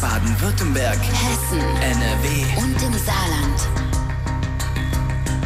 Baden-Württemberg, Hessen, NRW und im Saarland.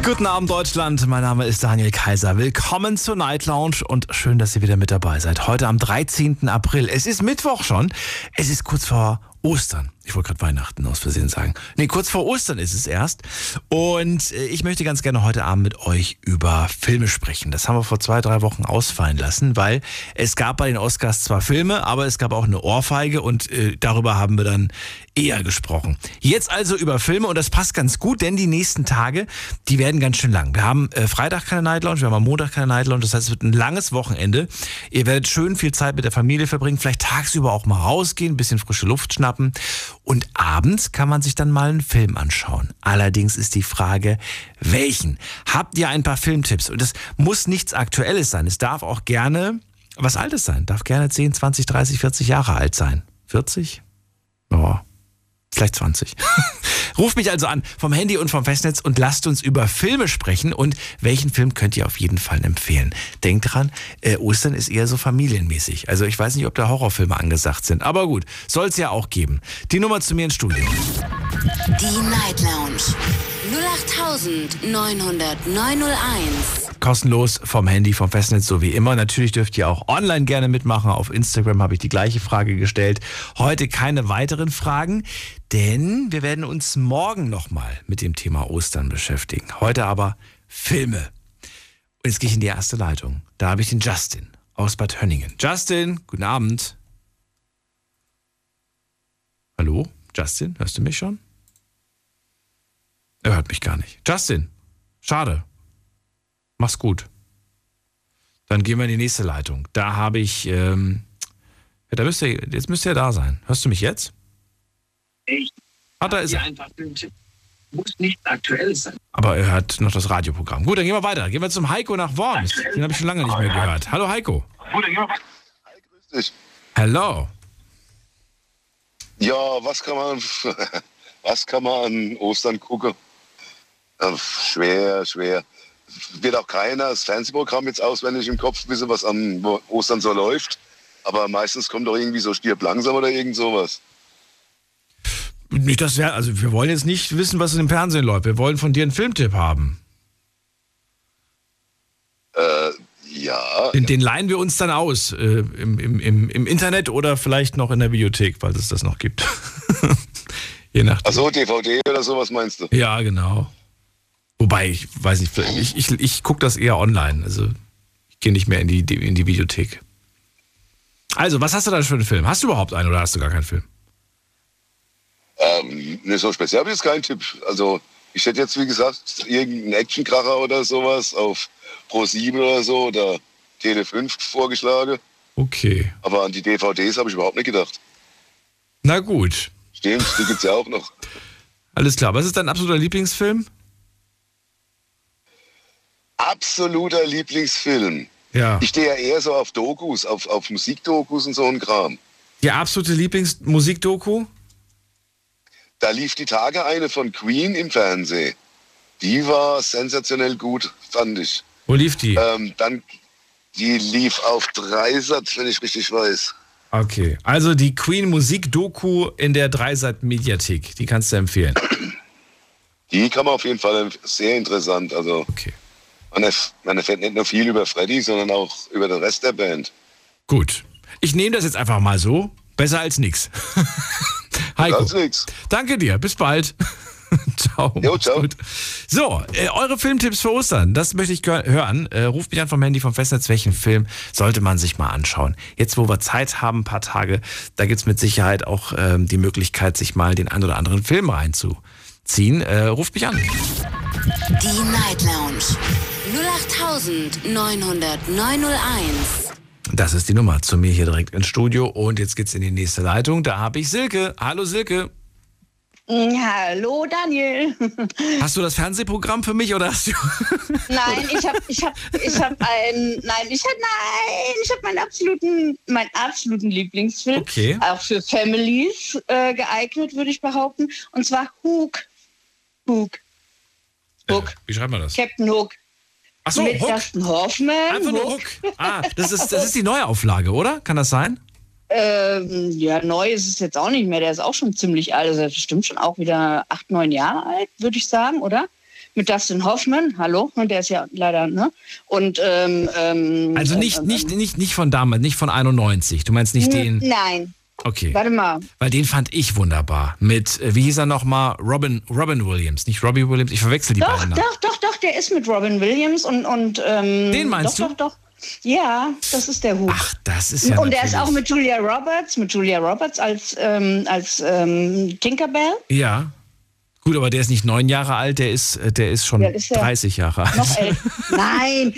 Guten Abend Deutschland, mein Name ist Daniel Kaiser. Willkommen zur Night Lounge und schön, dass ihr wieder mit dabei seid. Heute am 13. April. Es ist Mittwoch schon. Es ist kurz vor Ostern. Ich wollte gerade Weihnachten aus Versehen sagen. Nee, kurz vor Ostern ist es erst. Und äh, ich möchte ganz gerne heute Abend mit euch über Filme sprechen. Das haben wir vor zwei, drei Wochen ausfallen lassen, weil es gab bei den Oscars zwar Filme, aber es gab auch eine Ohrfeige und äh, darüber haben wir dann eher gesprochen. Jetzt also über Filme und das passt ganz gut, denn die nächsten Tage, die werden ganz schön lang. Wir haben äh, Freitag keine Night Lounge, wir haben am Montag keine Night Lounge, das heißt, es wird ein langes Wochenende. Ihr werdet schön viel Zeit mit der Familie verbringen, vielleicht tagsüber auch mal rausgehen, ein bisschen frische Luft schnappen und abends kann man sich dann mal einen Film anschauen. Allerdings ist die Frage, welchen? Habt ihr ein paar Filmtipps? Und das muss nichts Aktuelles sein. Es darf auch gerne was Altes sein. Darf gerne 10, 20, 30, 40 Jahre alt sein. 40? Oh, vielleicht 20. Ruft mich also an vom Handy und vom Festnetz und lasst uns über Filme sprechen. Und welchen Film könnt ihr auf jeden Fall empfehlen? Denkt dran, äh, Ostern ist eher so familienmäßig. Also ich weiß nicht, ob da Horrorfilme angesagt sind. Aber gut, soll es ja auch geben. Die Nummer zu mir ins Studio. Die Night Lounge 0890901. Kostenlos vom Handy, vom Festnetz, so wie immer. Natürlich dürft ihr auch online gerne mitmachen. Auf Instagram habe ich die gleiche Frage gestellt. Heute keine weiteren Fragen, denn wir werden uns morgen nochmal mit dem Thema Ostern beschäftigen. Heute aber Filme. Und jetzt gehe ich in die erste Leitung. Da habe ich den Justin aus Bad Hönningen. Justin, guten Abend. Hallo? Justin, hörst du mich schon? Er hört mich gar nicht. Justin, schade. Mach's gut. Dann gehen wir in die nächste Leitung. Da habe ich, ähm, ja, da müsste, jetzt müsste er da sein. Hörst du mich jetzt? Ich Ah, da ist er. einfach. Muss nicht aktuell sein. Aber er hört noch das Radioprogramm. Gut, dann gehen wir weiter. Gehen wir zum Heiko nach Worms. Den habe ich schon lange nicht mehr gehört. Hallo Heiko. Grüß dich. Hello. Ja, was kann man, was kann man an Ostern gucken? Äh, schwer, schwer. Wird auch keiner das Fernsehprogramm jetzt auswendig im Kopf wissen, was an Ostern so läuft. Aber meistens kommt doch irgendwie so stirb langsam oder irgend sowas. Nicht das wär, also wir wollen jetzt nicht wissen, was im Fernsehen läuft. Wir wollen von dir einen Filmtipp haben. Äh, ja, Den, den leihen wir uns dann aus. Äh, im, im, im, Im Internet oder vielleicht noch in der Bibliothek, falls es das noch gibt. Je nachdem. achso, DVD oder sowas meinst du? Ja, genau. Wobei, ich weiß nicht, ich, ich, ich gucke das eher online. Also ich gehe nicht mehr in die, in die Videothek. Also, was hast du da für einen Film? Hast du überhaupt einen oder hast du gar keinen Film? Ähm, ne, so speziell habe ich jetzt keinen Tipp. Also, ich hätte jetzt, wie gesagt, irgendeinen Actionkracher oder sowas auf Pro 7 oder so oder Tele 5 vorgeschlagen. Okay. Aber an die DVDs habe ich überhaupt nicht gedacht. Na gut. Stimmt, die gibt es ja auch noch. Alles klar. Was ist dein absoluter Lieblingsfilm? Absoluter Lieblingsfilm. Ja. Ich stehe ja eher so auf Dokus, auf, auf Musikdokus und so ein Kram. Die absolute Lieblingsmusikdoku? Da lief die Tage eine von Queen im Fernsehen. Die war sensationell gut, fand ich. Wo lief die? Ähm, dann, die lief auf Dreisat, wenn ich richtig weiß. Okay. Also die Queen Musikdoku in der Dreisat Mediathek. Die kannst du empfehlen. Die kann man auf jeden Fall sehr interessant. Also Okay. man, erf man erfährt nicht nur viel über Freddy, sondern auch über den Rest der Band. Gut. Ich nehme das jetzt einfach mal so. Besser als nix. Heiko. Ganz nix. Danke dir. Bis bald. ciao. Jo, ciao. Gut. So, äh, eure Filmtipps für Ostern, das möchte ich hören. Äh, ruft mich an vom Handy vom Festnetz. Welchen Film sollte man sich mal anschauen? Jetzt, wo wir Zeit haben, ein paar Tage, da gibt's mit Sicherheit auch ähm, die Möglichkeit, sich mal den ein oder anderen Film reinzuziehen. Äh, ruft mich an. Die Night Lounge 0890901. Das ist die Nummer zu mir hier direkt ins Studio. Und jetzt geht's in die nächste Leitung. Da habe ich Silke. Hallo Silke. Hallo Daniel. Hast du das Fernsehprogramm für mich oder hast du. Nein, ich habe ich hab, ich hab ein nein, ich hab nein, ich habe meinen absoluten meinen absoluten Lieblingsfilm Okay. auch für Families äh, geeignet, würde ich behaupten, und zwar Hook. Hook. Hook. Äh, wie schreibt man das? Captain Hook. Achso, Mit Hook. Dustin Hoffman. Einfach nur Hook. Ah, das ist, das ist die Neuauflage, oder? Kann das sein? Ähm, ja, neu ist es jetzt auch nicht mehr. Der ist auch schon ziemlich alt. Also bestimmt schon auch wieder acht, neun Jahre alt, würde ich sagen, oder? Mit Dustin Hoffman, hallo, der ist ja leider, ne? Und ähm, ähm, Also nicht, ähm, nicht, nicht, nicht von damals, nicht von 91. Du meinst nicht den. Nein, Okay. warte mal. Weil den fand ich wunderbar. Mit, äh, wie hieß er nochmal? Robin, Robin Williams. Nicht Robbie Williams. Ich verwechsel die Doch, beiden. Doch, doch, doch, der ist mit Robin Williams und. und ähm, Den meinst doch, du? Doch, doch. Ja, das ist der Hut. Ach, das ist ja. und der ist auch mit Julia Roberts, mit Julia Roberts als, ähm, als ähm, Tinkerbell. Ja. Gut, aber der ist nicht neun Jahre alt, der ist, äh, der ist schon alt ist der? 30 Jahre alt. Noch elf. nein,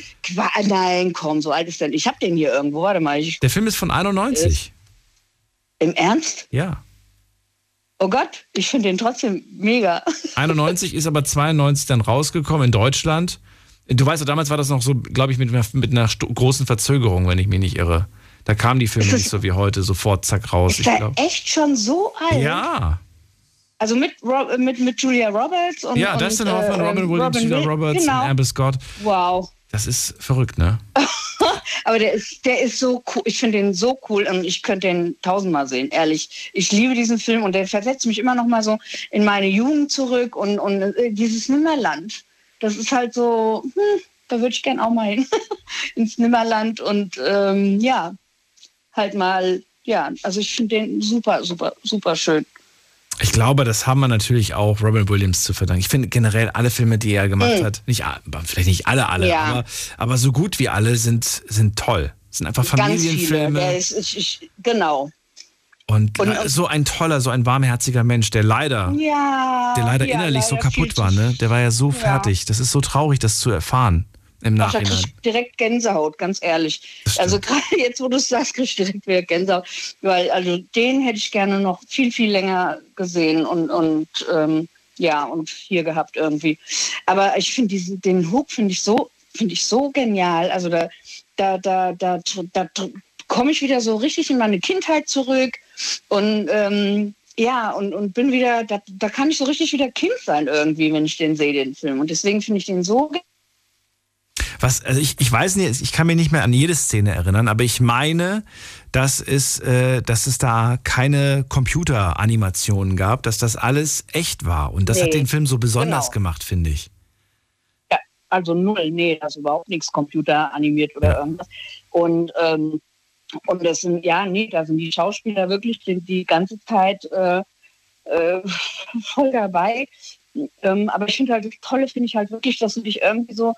nein, komm, so alt ist der. nicht. Ich hab den hier irgendwo. Warte mal. Ich, Der Film ist von 91. Im Ernst? Ja. Oh Gott, ich finde den trotzdem mega. 91 ist aber 92 dann rausgekommen in Deutschland. Du weißt ja, damals war das noch so, glaube ich, mit, einer- mit einer großen Verzögerung, wenn ich mich nicht irre. Da kamen die Filme das- nicht so wie heute, sofort zack raus. Ist Ich glaub. echt schon so alt? Ja, Also mit, Rob, mit, mit Julia Roberts und. ja, und, Dustin Hoffman, äh, Robin Williams, Julia Will- Roberts genau. und Amber Scott. Wow. Das ist verrückt, ne? Aber der ist, der ist so cool. Ich finde den so cool und ich könnte den tausendmal sehen, ehrlich. Ich liebe diesen Film und der versetzt mich immer noch mal so in meine Jugend zurück und, und äh, dieses Nimmerland. Das ist halt so, hm, da würde ich gern auch mal hin. Ins Nimmerland und ähm, ja, halt mal, ja, also ich finde den super, super, super schön. Ich glaube, das haben wir natürlich auch Robin Williams zu verdanken. Ich finde generell alle Filme, die er gemacht hat, nicht, vielleicht nicht alle, alle, Mhm. Ja. aber, aber so gut wie alle sind, sind toll. Sind einfach. Familienfilme. Ist, ich, ich, genau. Und, Und- äh, so ein toller, so ein warmherziger Mensch, der leider, Ja. der leider ja, innerlich so leider kaputt viel war, ne? Der war ja so fertig. Das ist so traurig, das zu erfahren im Ach, da krieg Nachhinein. ich direkt Gänsehaut, ganz ehrlich. Also gerade jetzt, wo du es sagst, krieg ich direkt wieder Gänsehaut. Weil also den hätte ich gerne noch viel, viel länger gesehen und, und ähm, ja, und hier gehabt irgendwie. Aber ich finde den Hook finde ich so, finde ich so genial. Also da, da, da, da, da, da komme ich wieder so richtig in meine Kindheit zurück und ähm, ja, und, und bin wieder, da, da kann ich so richtig wieder Kind sein irgendwie, wenn ich den sehe, den Film. Und deswegen finde ich den so Was, also ich, ich weiß nicht, ich kann mich nicht mehr an jede Szene erinnern, aber ich meine, dass es, äh, dass es da keine Computeranimationen gab, dass das alles echt war. Und das hat Nee, den Film so besonders genau. gemacht, finde ich. Ja, also null, nee, also überhaupt nichts computeranimiert oder Ja. irgendwas. Und, ähm, und das sind, ja, nee, da sind die Schauspieler wirklich die, die ganze Zeit äh, äh, voll dabei. Ähm, aber ich finde halt, das Tolle finde ich halt wirklich, dass du dich irgendwie so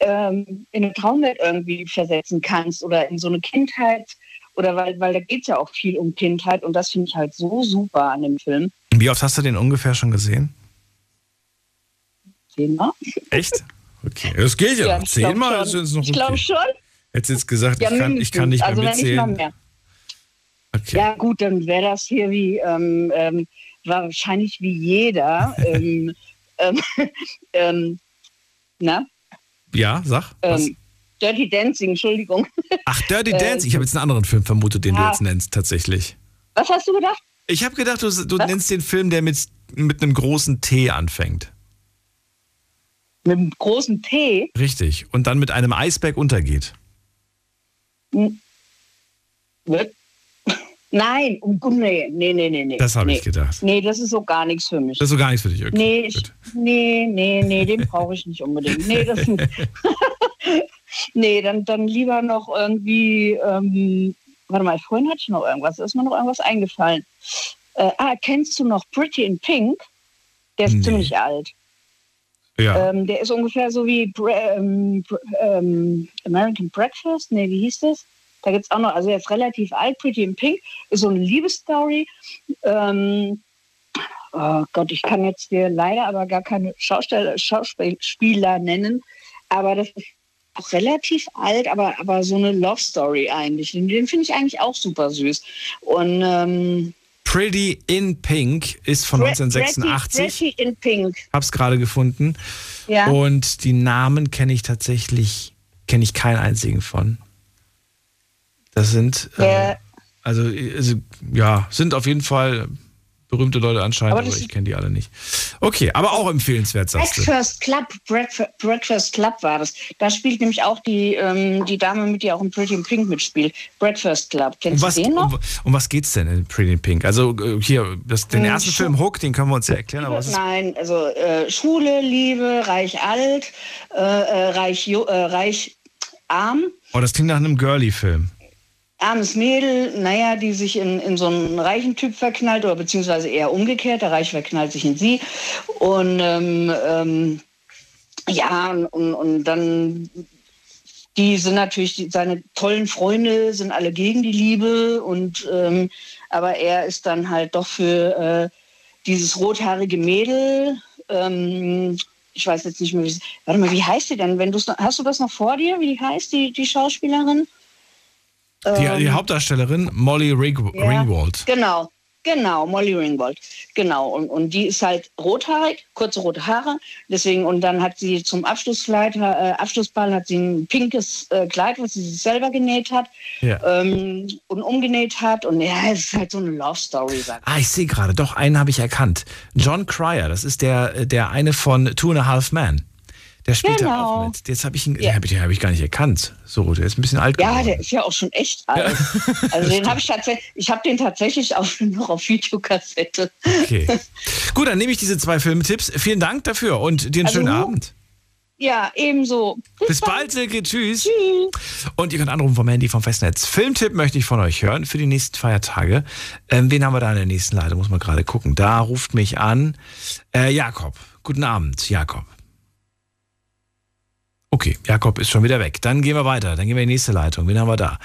ähm, in eine Traumwelt irgendwie versetzen kannst oder in so eine Kindheit. Oder weil, weil da geht es ja auch viel um Kindheit und das finde ich halt so super an dem Film. Wie oft hast du den ungefähr schon gesehen? Zehnmal? Echt? Okay, das geht ja. glaub Zehnmal ist jetzt noch Ich glaube okay. schon. Hättest jetzt gesagt, Ja, ich, kann, ich kann nicht mehr also wenn nicht mal mitzählen. mehr. Okay. Ja, gut, dann wäre das hier wie ähm, ähm, wahrscheinlich wie jeder. ähm, ähm, ähm, na, Ja, sag. Ähm, Dirty Dancing, Entschuldigung. Ach, Dirty äh, Dance. Ich habe jetzt einen anderen Film vermutet, den du Ja. jetzt nennst, tatsächlich. Was hast du gedacht? Ich habe gedacht, du, du nennst den Film, der mit, mit einem großen T anfängt. Mit einem großen T. Richtig. Und dann mit einem Eisberg untergeht. Wird? Nein, um, nee, nee, nee, nee, nee. Das habe nee. ich gedacht. Nee, das ist so gar nichts für mich. Das ist so gar nichts für dich. Okay. nee, ich, nee, nee, nee, den brauche ich nicht unbedingt. Nee, das nee, dann, dann lieber noch irgendwie, ähm, warte mal, vorhin hatte ich noch irgendwas, da ist mir noch irgendwas eingefallen. Äh, ah, kennst du noch Pretty in Pink? Der ist Nee. ziemlich alt. Ja. Ähm, der ist ungefähr so wie Bre ähm, ähm, American Breakfast. Nee, wie hieß das? Da gibt es auch noch, also er ist relativ alt, Pretty in Pink, ist so eine Liebesstory. Ähm, oh Gott, ich kann jetzt dir leider aber gar keine Schausteller, Schauspieler nennen, aber das ist auch relativ alt, aber, aber so eine Love Story eigentlich. Den, den finde ich eigentlich auch super süß. Und ähm, Pretty in Pink ist von Pre- 1986. Pretty, Pretty in Pink. Hab's gerade gefunden. Ja. Und die Namen kenne ich tatsächlich, kenne ich keinen einzigen von. Das sind, äh, also, also, ja, sind auf jeden Fall berühmte Leute anscheinend, Aber aber, ich kenne die alle nicht. Okay, aber auch empfehlenswert, sagst. Breakfast Club, Breakfast, Club war das. Da spielt nämlich auch die, ähm, die Dame mit, die auch in Pretty in Pink mitspielt. Breakfast Club. Um Kennst was, du den noch? um, um was geht's denn in Pretty in Pink? Also äh, hier, das, den Ähm, ersten Schu- Film Hook, den können wir uns ja erklären, aber was ist Nein, also äh, Schule, Liebe, reich alt, äh, äh, reich, äh, reich arm. Oh, das klingt nach einem Girly-Film. Armes Mädel, naja, die sich in, in so einen reichen Typ verknallt oder beziehungsweise eher umgekehrt, der Reich verknallt sich in sie. Und ähm, ähm, ja, und, und, dann, die sind natürlich, die, seine tollen Freunde sind alle gegen die Liebe und ähm, aber er ist dann halt doch für äh, dieses rothaarige Mädel. Ähm, ich weiß jetzt nicht mehr, wie warte mal, wie heißt sie denn? Wenn hast du das noch vor dir? Wie die heißt, die, die Schauspielerin? Die, die Ähm, Hauptdarstellerin Molly Ring ja, Ringwald. Genau, genau, Molly Ringwald. Genau. Und, und die ist halt rothaarig, kurze rote Haare. Deswegen, und dann hat sie zum Abschlusskleid, äh, Abschlussball hat sie ein pinkes äh, Kleid, was sie sich selber genäht hat Ja. ähm, und umgenäht hat. Und ja, es ist halt so eine Love Story, Ah, ich sehe gerade, doch, einen habe ich erkannt. John Cryer, das ist der, der eine von Two and a Half Men. Der spielt da Genau. auch mit. Jetzt habe ich ihn, Ja. den habe ich, gar nicht erkannt. So, der ist ein bisschen alt Ja, geworden. der ist ja auch schon echt alt. Also den habe ich tatsächlich, ich habe den tatsächlich auch noch auf Videokassette. Okay. Gut, dann nehme ich diese zwei Filmtipps. Vielen Dank dafür und dir einen Also, schönen Abend. Ja, ebenso. Bis bald, Silke. Tschüss. Und ihr könnt anrufen vom Handy vom Festnetz. Filmtipp möchte ich von euch hören für die nächsten Feiertage. Ähm, wen haben wir da in der nächsten Leitung? Muss man gerade gucken. Da ruft mich an äh, Jakob. Guten Abend, Jakob. Okay, Jakob ist schon wieder weg. Dann gehen wir weiter. Dann gehen wir in die nächste Leitung. Wen haben wir da?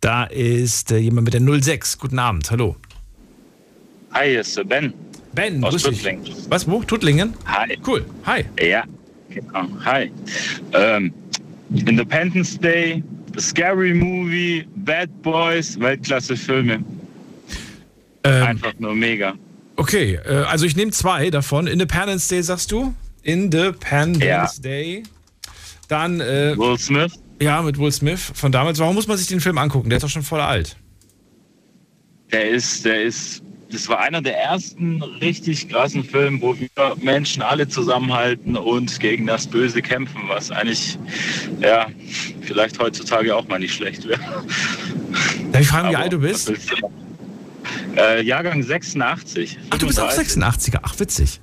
Da ist äh, jemand mit der 06. Guten Abend. Hallo. Hi, hier ist der Ben Ben, aus. Tuttlingen. Was, wo? Tuttlingen? Hi. Cool. Hi. Ja, genau. Hi. Ähm, Independence Day, Scary Movie, Bad Boys, Weltklasse-Filme. Ähm, Einfach nur mega. Okay, äh, also ich nehme zwei davon. Independence Day sagst du? Independence Ja. Day. Dann, äh, Will Smith, ja, mit Will Smith von damals. Warum muss man sich den Film angucken? Der ist doch schon voll alt. der ist, der ist, das war einer der ersten richtig krassen Filme, wo wir Menschen alle zusammenhalten und gegen das Böse kämpfen, was eigentlich, ja, vielleicht heutzutage auch mal nicht schlecht wäre. Darf ich fragen, wie alt du bist? Äh, Jahrgang 86. Ach, du bist auch 35. 86er. Ach, witzig.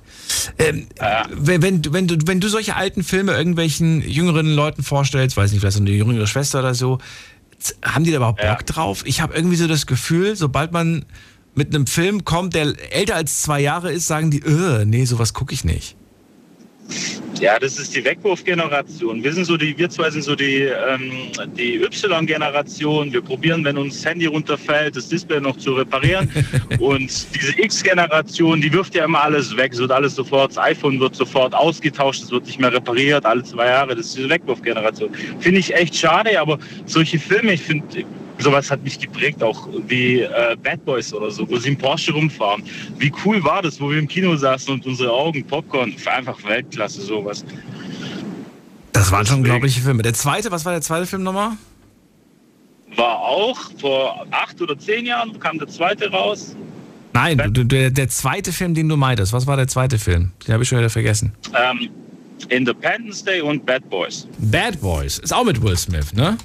Ähm, Ja. wenn, wenn, du- wenn, du, wenn du solche alten Filme irgendwelchen jüngeren Leuten vorstellst, weiß nicht, vielleicht so eine jüngere Schwester oder so, haben die da überhaupt Ja. Bock drauf? Ich habe irgendwie so das Gefühl, sobald man mit einem Film kommt, der älter als zwei Jahre ist, sagen die, äh, nee, sowas gucke ich nicht. Ja, das ist die Wegwurfgeneration. Wir sind so die, wir zwei sind so die, ähm, die Y-Generation. Wir probieren, wenn uns das Handy runterfällt, das Display noch zu reparieren. Und diese X-Generation, die wirft ja immer alles weg. Es wird alles sofort, das iPhone wird sofort ausgetauscht, es wird nicht mehr repariert, alle zwei Jahre. Das ist diese Wegwurfgeneration. Finde ich echt schade, aber solche Filme, ich finde, sowas hat mich geprägt, auch wie äh, Bad Boys oder so, wo sie im Porsche rumfahren. Wie cool war das, wo wir im Kino saßen und unsere Augen Popcorn, einfach Weltklasse sowas. Das waren schon unglaubliche Filme. Der zweite, was war der zweite Film nochmal? War auch vor acht oder zehn Jahren kam der zweite raus. Nein, du, der, der zweite Film, den du meintest, was war der zweite Film? Den habe ich schon wieder vergessen. Ähm, Independence Day und Bad Boys. Bad Boys, ist auch mit Will Smith, ne?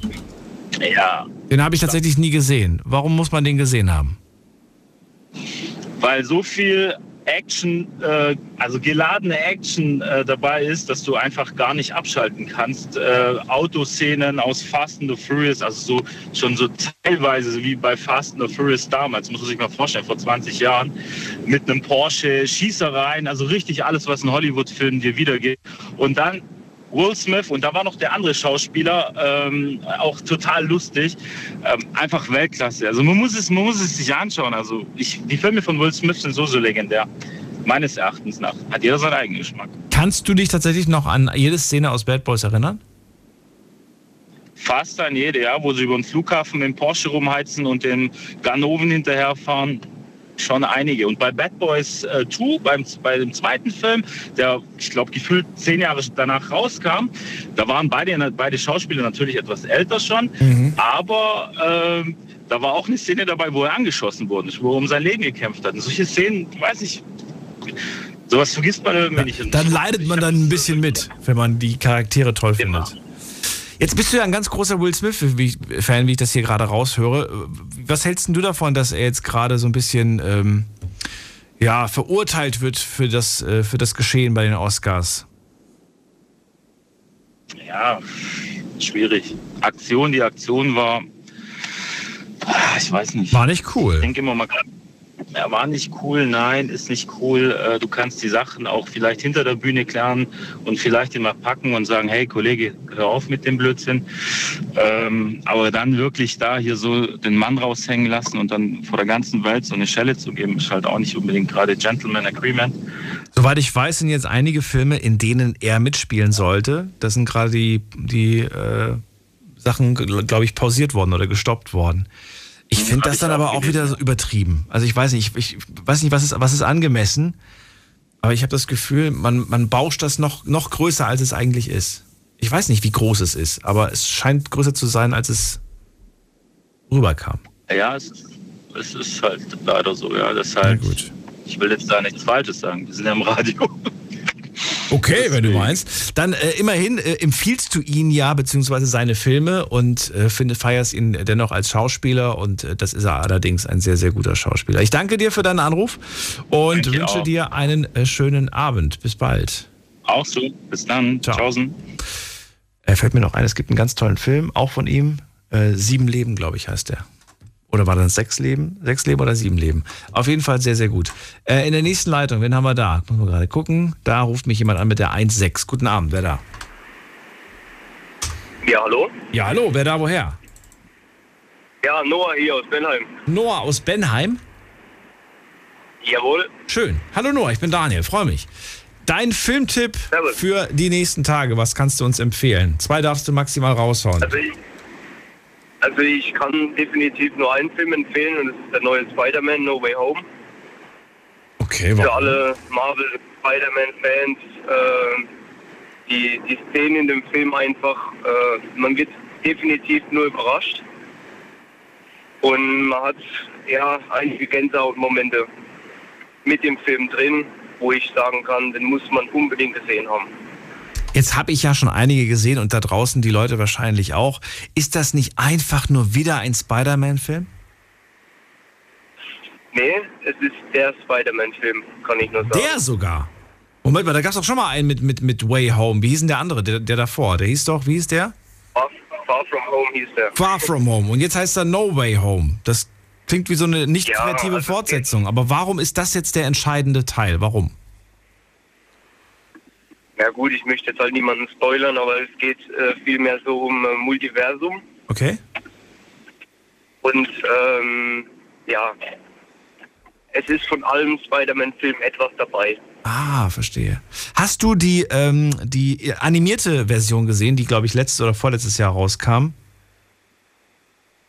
Ja, Den habe ich tatsächlich nie gesehen. Warum muss man den gesehen haben? weil so viel Action, äh, also geladene Action äh, dabei ist, dass du einfach gar nicht abschalten kannst. Äh, Autoszenen aus Fast and the Furious, also so schon so teilweise wie bei Fast and the Furious damals, muss man sich mal vorstellen, vor 20 Jahren, mit einem Porsche, Schießereien, also richtig alles, was ein Hollywood-Film dir wiedergeht. Und dann Will Smith und da war noch der andere Schauspieler, ähm, auch total lustig, ähm, einfach Weltklasse. Also man muss es, man muss es sich anschauen. Also ich, die Filme von Will Smith sind so so legendär, meines Erachtens nach. Hat jeder seinen eigenen Geschmack. Kannst du dich tatsächlich noch an jede Szene aus Bad Boys erinnern? Fast an jede, ja, wo sie über den Flughafen mit dem Porsche rumheizen und den Ganoven hinterherfahren. Schon einige. Und bei Bad Boys äh, 2, beim, bei dem zweiten Film, der, ich glaube, gefühlt zehn Jahre danach rauskam, da waren beide, beide Schauspieler natürlich etwas älter schon, mhm. aber äh, da war auch eine Szene dabei, wo er angeschossen wurde, wo er um sein Leben gekämpft hat. Und solche Szenen, weiß ich, sowas vergisst man irgendwie nicht. Dann leidet man dann ein bisschen mit, wenn man die Charaktere toll genau. findet. Jetzt bist du ja ein ganz großer Will Smith-Fan, wie ich das hier gerade raushöre. Was hältst du davon, dass er jetzt gerade so ein bisschen ähm, ja, verurteilt wird für das, äh, für das Geschehen bei den Oscars? Ja, schwierig. Aktion, die Aktion war, ich weiß nicht. War nicht cool. Ich denke immer, man er war nicht cool, nein, ist nicht cool. Äh, du kannst die Sachen auch vielleicht hinter der Bühne klären und vielleicht immer packen und sagen, hey Kollege, hör auf mit dem Blödsinn. Ähm, aber dann wirklich da hier so den Mann raushängen lassen und dann vor der ganzen Welt so eine Schelle zu geben, ist halt auch nicht unbedingt gerade Gentleman Agreement. Soweit ich weiß, sind jetzt einige Filme, in denen er mitspielen sollte. Das sind gerade die, die äh, Sachen, glaube ich, pausiert worden oder gestoppt worden. Ich finde das dann aber auch wieder so übertrieben. Also ich weiß nicht, ich, ich weiß nicht, was ist, was ist angemessen, aber ich habe das Gefühl, man, man bauscht das noch, noch größer, als es eigentlich ist. Ich weiß nicht, wie groß es ist, aber es scheint größer zu sein, als es rüberkam. Ja, es ist, es ist halt leider so, ja. Das halt, ich will jetzt da nichts Falsches sagen. Wir sind ja im Radio. Okay, wenn du meinst. Dann äh, immerhin äh, empfiehlst du ihn ja, beziehungsweise seine Filme und äh, find, feierst ihn dennoch als Schauspieler und äh, das ist er allerdings ein sehr, sehr guter Schauspieler. Ich danke dir für deinen Anruf und danke wünsche dir einen äh, schönen Abend. Bis bald. Auch so. Bis dann. Ciao. Tschaußen. Er fällt mir noch ein, es gibt einen ganz tollen Film, auch von ihm. Äh, Sieben Leben, glaube ich, heißt der. Oder war das sechs Leben? Sechs Leben oder sieben Leben? Auf jeden Fall sehr, sehr gut. Äh, in der nächsten Leitung, wen haben wir da? Muss man gerade gucken. Da ruft mich jemand an mit der 1.6. Guten Abend, wer da? Ja, hallo? Ja, hallo, wer da woher? Ja, Noah hier aus Benheim. Noah aus Benheim? Jawohl. Schön. Hallo Noah, ich bin Daniel, freue mich. Dein Filmtipp Servus. für die nächsten Tage, was kannst du uns empfehlen? Zwei darfst du maximal raushauen. Also ich, also ich kann definitiv nur einen Film empfehlen und das ist der neue Spider-Man No Way Home. Okay, warum? Für alle Marvel Spider-Man-Fans. Äh, die, die Szenen in dem Film einfach, äh, man wird definitiv nur überrascht. Und man hat ja einige Gänsehautmomente mit dem Film drin, wo ich sagen kann, den muss man unbedingt gesehen haben. Jetzt habe ich ja schon einige gesehen und da draußen die Leute wahrscheinlich auch. Ist das nicht einfach nur wieder ein Spider-Man-Film? Nee, es ist der Spider-Man-Film, kann ich nur sagen. Der sogar? Moment mal, da gab es doch schon mal einen mit, mit, mit Way Home. Wie hieß denn der andere, der, der davor? Der hieß doch, wie hieß der? Far, Far, From Home hieß der. Far From Home. Und jetzt heißt er No Way Home. Das klingt wie so eine nicht kreative ja, also Fortsetzung. Aber warum ist das jetzt der entscheidende Teil? Warum? Ja gut, ich möchte jetzt halt niemanden spoilern, aber es geht äh, vielmehr so um äh, Multiversum. Okay. Und ähm, ja, es ist von allem Spider-Man-Film etwas dabei. Ah, verstehe. Hast du die, ähm, die animierte Version gesehen, die, glaube ich, letztes oder vorletztes Jahr rauskam?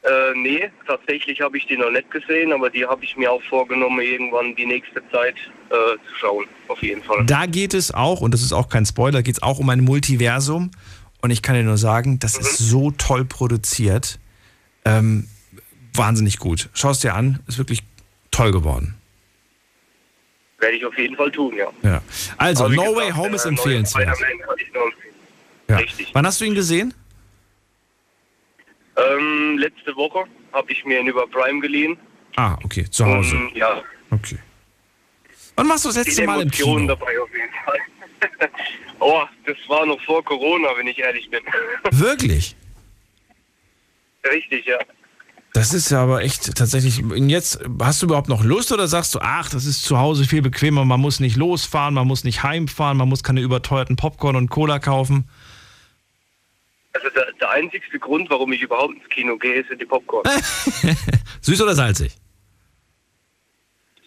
Äh, nee, tatsächlich habe ich die noch nicht gesehen, aber die habe ich mir auch vorgenommen, irgendwann die nächste Zeit äh, zu schauen, auf jeden Fall. Da geht es auch, und das ist auch kein Spoiler, geht es auch um ein Multiversum. Und ich kann dir nur sagen, das mhm. ist so toll produziert. Ähm, wahnsinnig gut. Schau es dir an, ist wirklich toll geworden. Werde ich auf jeden Fall tun, ja. ja. Also, No Way Home ist empfehlenswert. Ja. Richtig. Wann hast du ihn gesehen? Ähm, letzte Woche habe ich mir ihn über Prime geliehen. Ah, okay, zu Hause. Um, ja. Okay. Wann warst du das letzte Mal im Kino? dabei auf jeden Fall. oh, das war noch vor Corona, wenn ich ehrlich bin. Wirklich? Richtig, ja. Das ist ja aber echt tatsächlich. Jetzt hast du überhaupt noch Lust oder sagst du, ach, das ist zu Hause viel bequemer, man muss nicht losfahren, man muss nicht heimfahren, man muss keine überteuerten Popcorn und Cola kaufen? Also der, der einzigste Grund, warum ich überhaupt ins Kino gehe, sind die Popcorn. Süß oder salzig?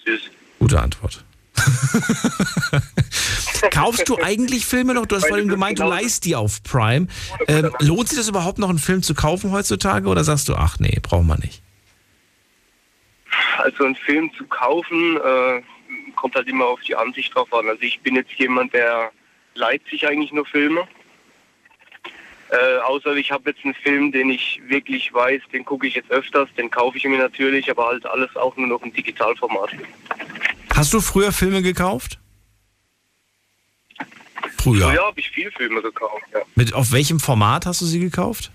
Süß. Gute Antwort. Kaufst du eigentlich Filme noch? Du hast vorhin gemeint, du leist die auf Prime. Ähm, lohnt sich das überhaupt noch, einen Film zu kaufen heutzutage oder sagst du, ach nee, brauchen wir nicht? Also einen Film zu kaufen, äh, kommt halt immer auf die Ansicht drauf an. Also ich bin jetzt jemand, der leiht sich eigentlich nur Filme. Äh, außer ich habe jetzt einen Film, den ich wirklich weiß, den gucke ich jetzt öfters, den kaufe ich mir natürlich, aber halt alles auch nur noch im Digitalformat. Hast du früher Filme gekauft? Früher. Früher habe ich viel Filme gekauft, ja. Mit, auf welchem Format hast du sie gekauft?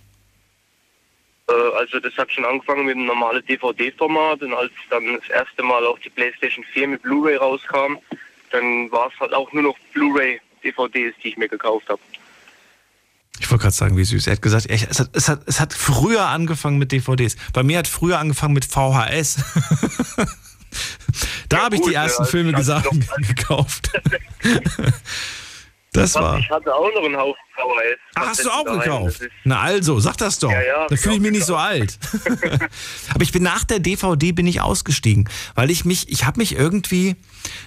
Äh, also das hat schon angefangen mit einem normalen DVD-Format und als dann das erste Mal auch die PlayStation 4 mit Blu-ray rauskam, dann war es halt auch nur noch Blu-ray-DVDs, die ich mir gekauft habe. Ich wollte gerade sagen, wie süß. Er hat gesagt, es hat, es, hat, es hat früher angefangen mit DVDs. Bei mir hat früher angefangen mit VHS. da Ja, habe ich die ersten ja, Filme gesagt, gekauft. das war. Ich hatte auch noch einen Haufen VHS. Ach, hast du auch daheim. gekauft? Na also, sag das doch. Ja, ja, da fühle ich mich nicht so alt. Aber ich bin nach der DVD bin ich ausgestiegen, weil ich mich, ich habe mich irgendwie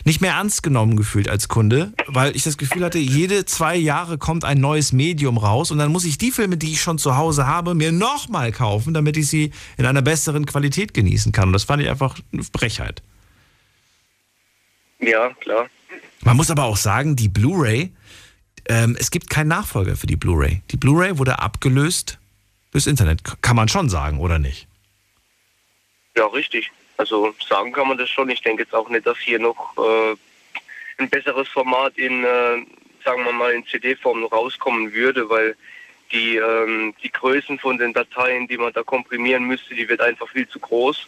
nicht mehr ernst genommen gefühlt als Kunde, weil ich das Gefühl hatte, jede zwei Jahre kommt ein neues Medium raus und dann muss ich die Filme, die ich schon zu Hause habe, mir nochmal kaufen, damit ich sie in einer besseren Qualität genießen kann. Und das fand ich einfach eine Frechheit. Ja, klar. Man muss aber auch sagen, die Blu-ray, ähm, es gibt keinen Nachfolger für die Blu-ray. Die Blu-ray wurde abgelöst durchs Internet. Kann man schon sagen, oder nicht? Ja, richtig. Also sagen kann man das schon. Ich denke jetzt auch nicht, dass hier noch äh, ein besseres Format in, äh, sagen wir mal, in CD-Form rauskommen würde, weil die, ähm, die Größen von den Dateien, die man da komprimieren müsste, die wird einfach viel zu groß.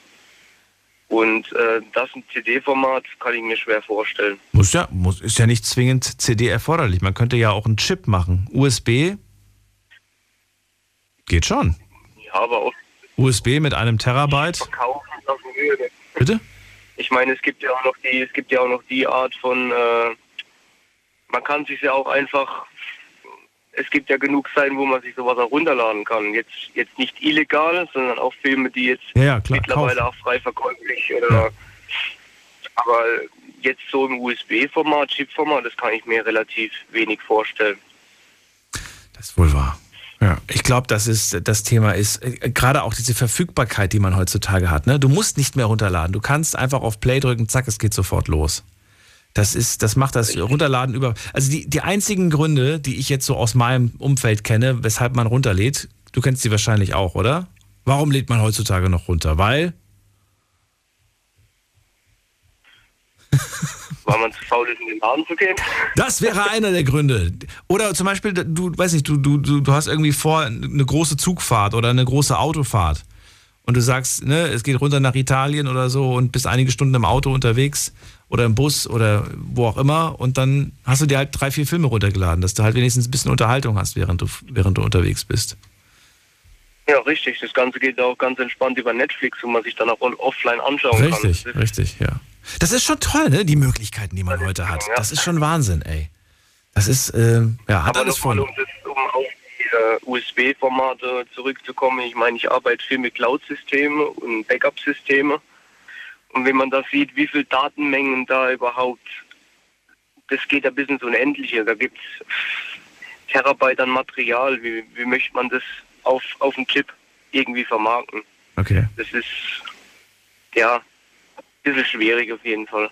Und äh, das ein CD-Format kann ich mir schwer vorstellen. Muss ja, muss, ist ja nicht zwingend CD erforderlich. Man könnte ja auch einen Chip machen. USB geht schon. Ja, aber auch USB mit einem Terabyte. verkaufen lassen würde. Bitte? Ich meine, es gibt ja auch noch die, es gibt ja auch noch die Art von, äh, man kann sich ja auch einfach, es gibt ja genug Seiten, wo man sich sowas auch runterladen kann. Jetzt, jetzt nicht illegal, sondern auch Filme, die jetzt Ja, ja, klar. mittlerweile kaufen. auch frei verkäuflich oder, aber jetzt so im USB-Format, Chip-Format, das kann ich mir relativ wenig vorstellen. Das ist wohl wahr. Ja, ich glaube, das ist das Thema ist äh, gerade auch diese Verfügbarkeit, die man heutzutage hat. Ne? Du musst nicht mehr runterladen. Du kannst einfach auf Play drücken, zack, es geht sofort los. Das ist, das macht das Runterladen über. Also die, die einzigen Gründe, die ich jetzt so aus meinem Umfeld kenne, weshalb man runterlädt, du kennst die wahrscheinlich auch, oder? Warum lädt man heutzutage noch runter? Weil Weil man zu faul ist, in den Laden zu gehen. Das wäre einer der Gründe. Oder zum Beispiel, du weiß nicht, du, du, du, du hast irgendwie vor eine große Zugfahrt oder eine große Autofahrt. Und du sagst, ne, es geht runter nach Italien oder so und bist einige Stunden im Auto unterwegs oder im Bus oder wo auch immer. Und dann hast du dir halt drei, vier Filme runtergeladen, dass du halt wenigstens ein bisschen Unterhaltung hast, während du, während du unterwegs bist. Ja, richtig. Das Ganze geht auch ganz entspannt über Netflix, wo man sich dann auch offline anschauen Richtig, kann. Das ist- richtig, ja. Das ist schon toll, ne? Die Möglichkeiten, die man heute hat. Das ist schon Wahnsinn, ey. Das ist, ähm, ja, hat Aber alles von. um, das, um auf die äh, USB-Formate zurückzukommen, ich meine, ich arbeite viel mit Cloud-Systemen und Backup-Systeme. Und wenn man da sieht, wie viel Datenmengen da überhaupt, das geht ja bis ins Unendliche. Da gibt es Terabyte an Material. Wie, wie möchte man das auf, auf dem Chip irgendwie vermarkten? Okay. Das ist, ja, ein bisschen schwierig auf jeden Fall.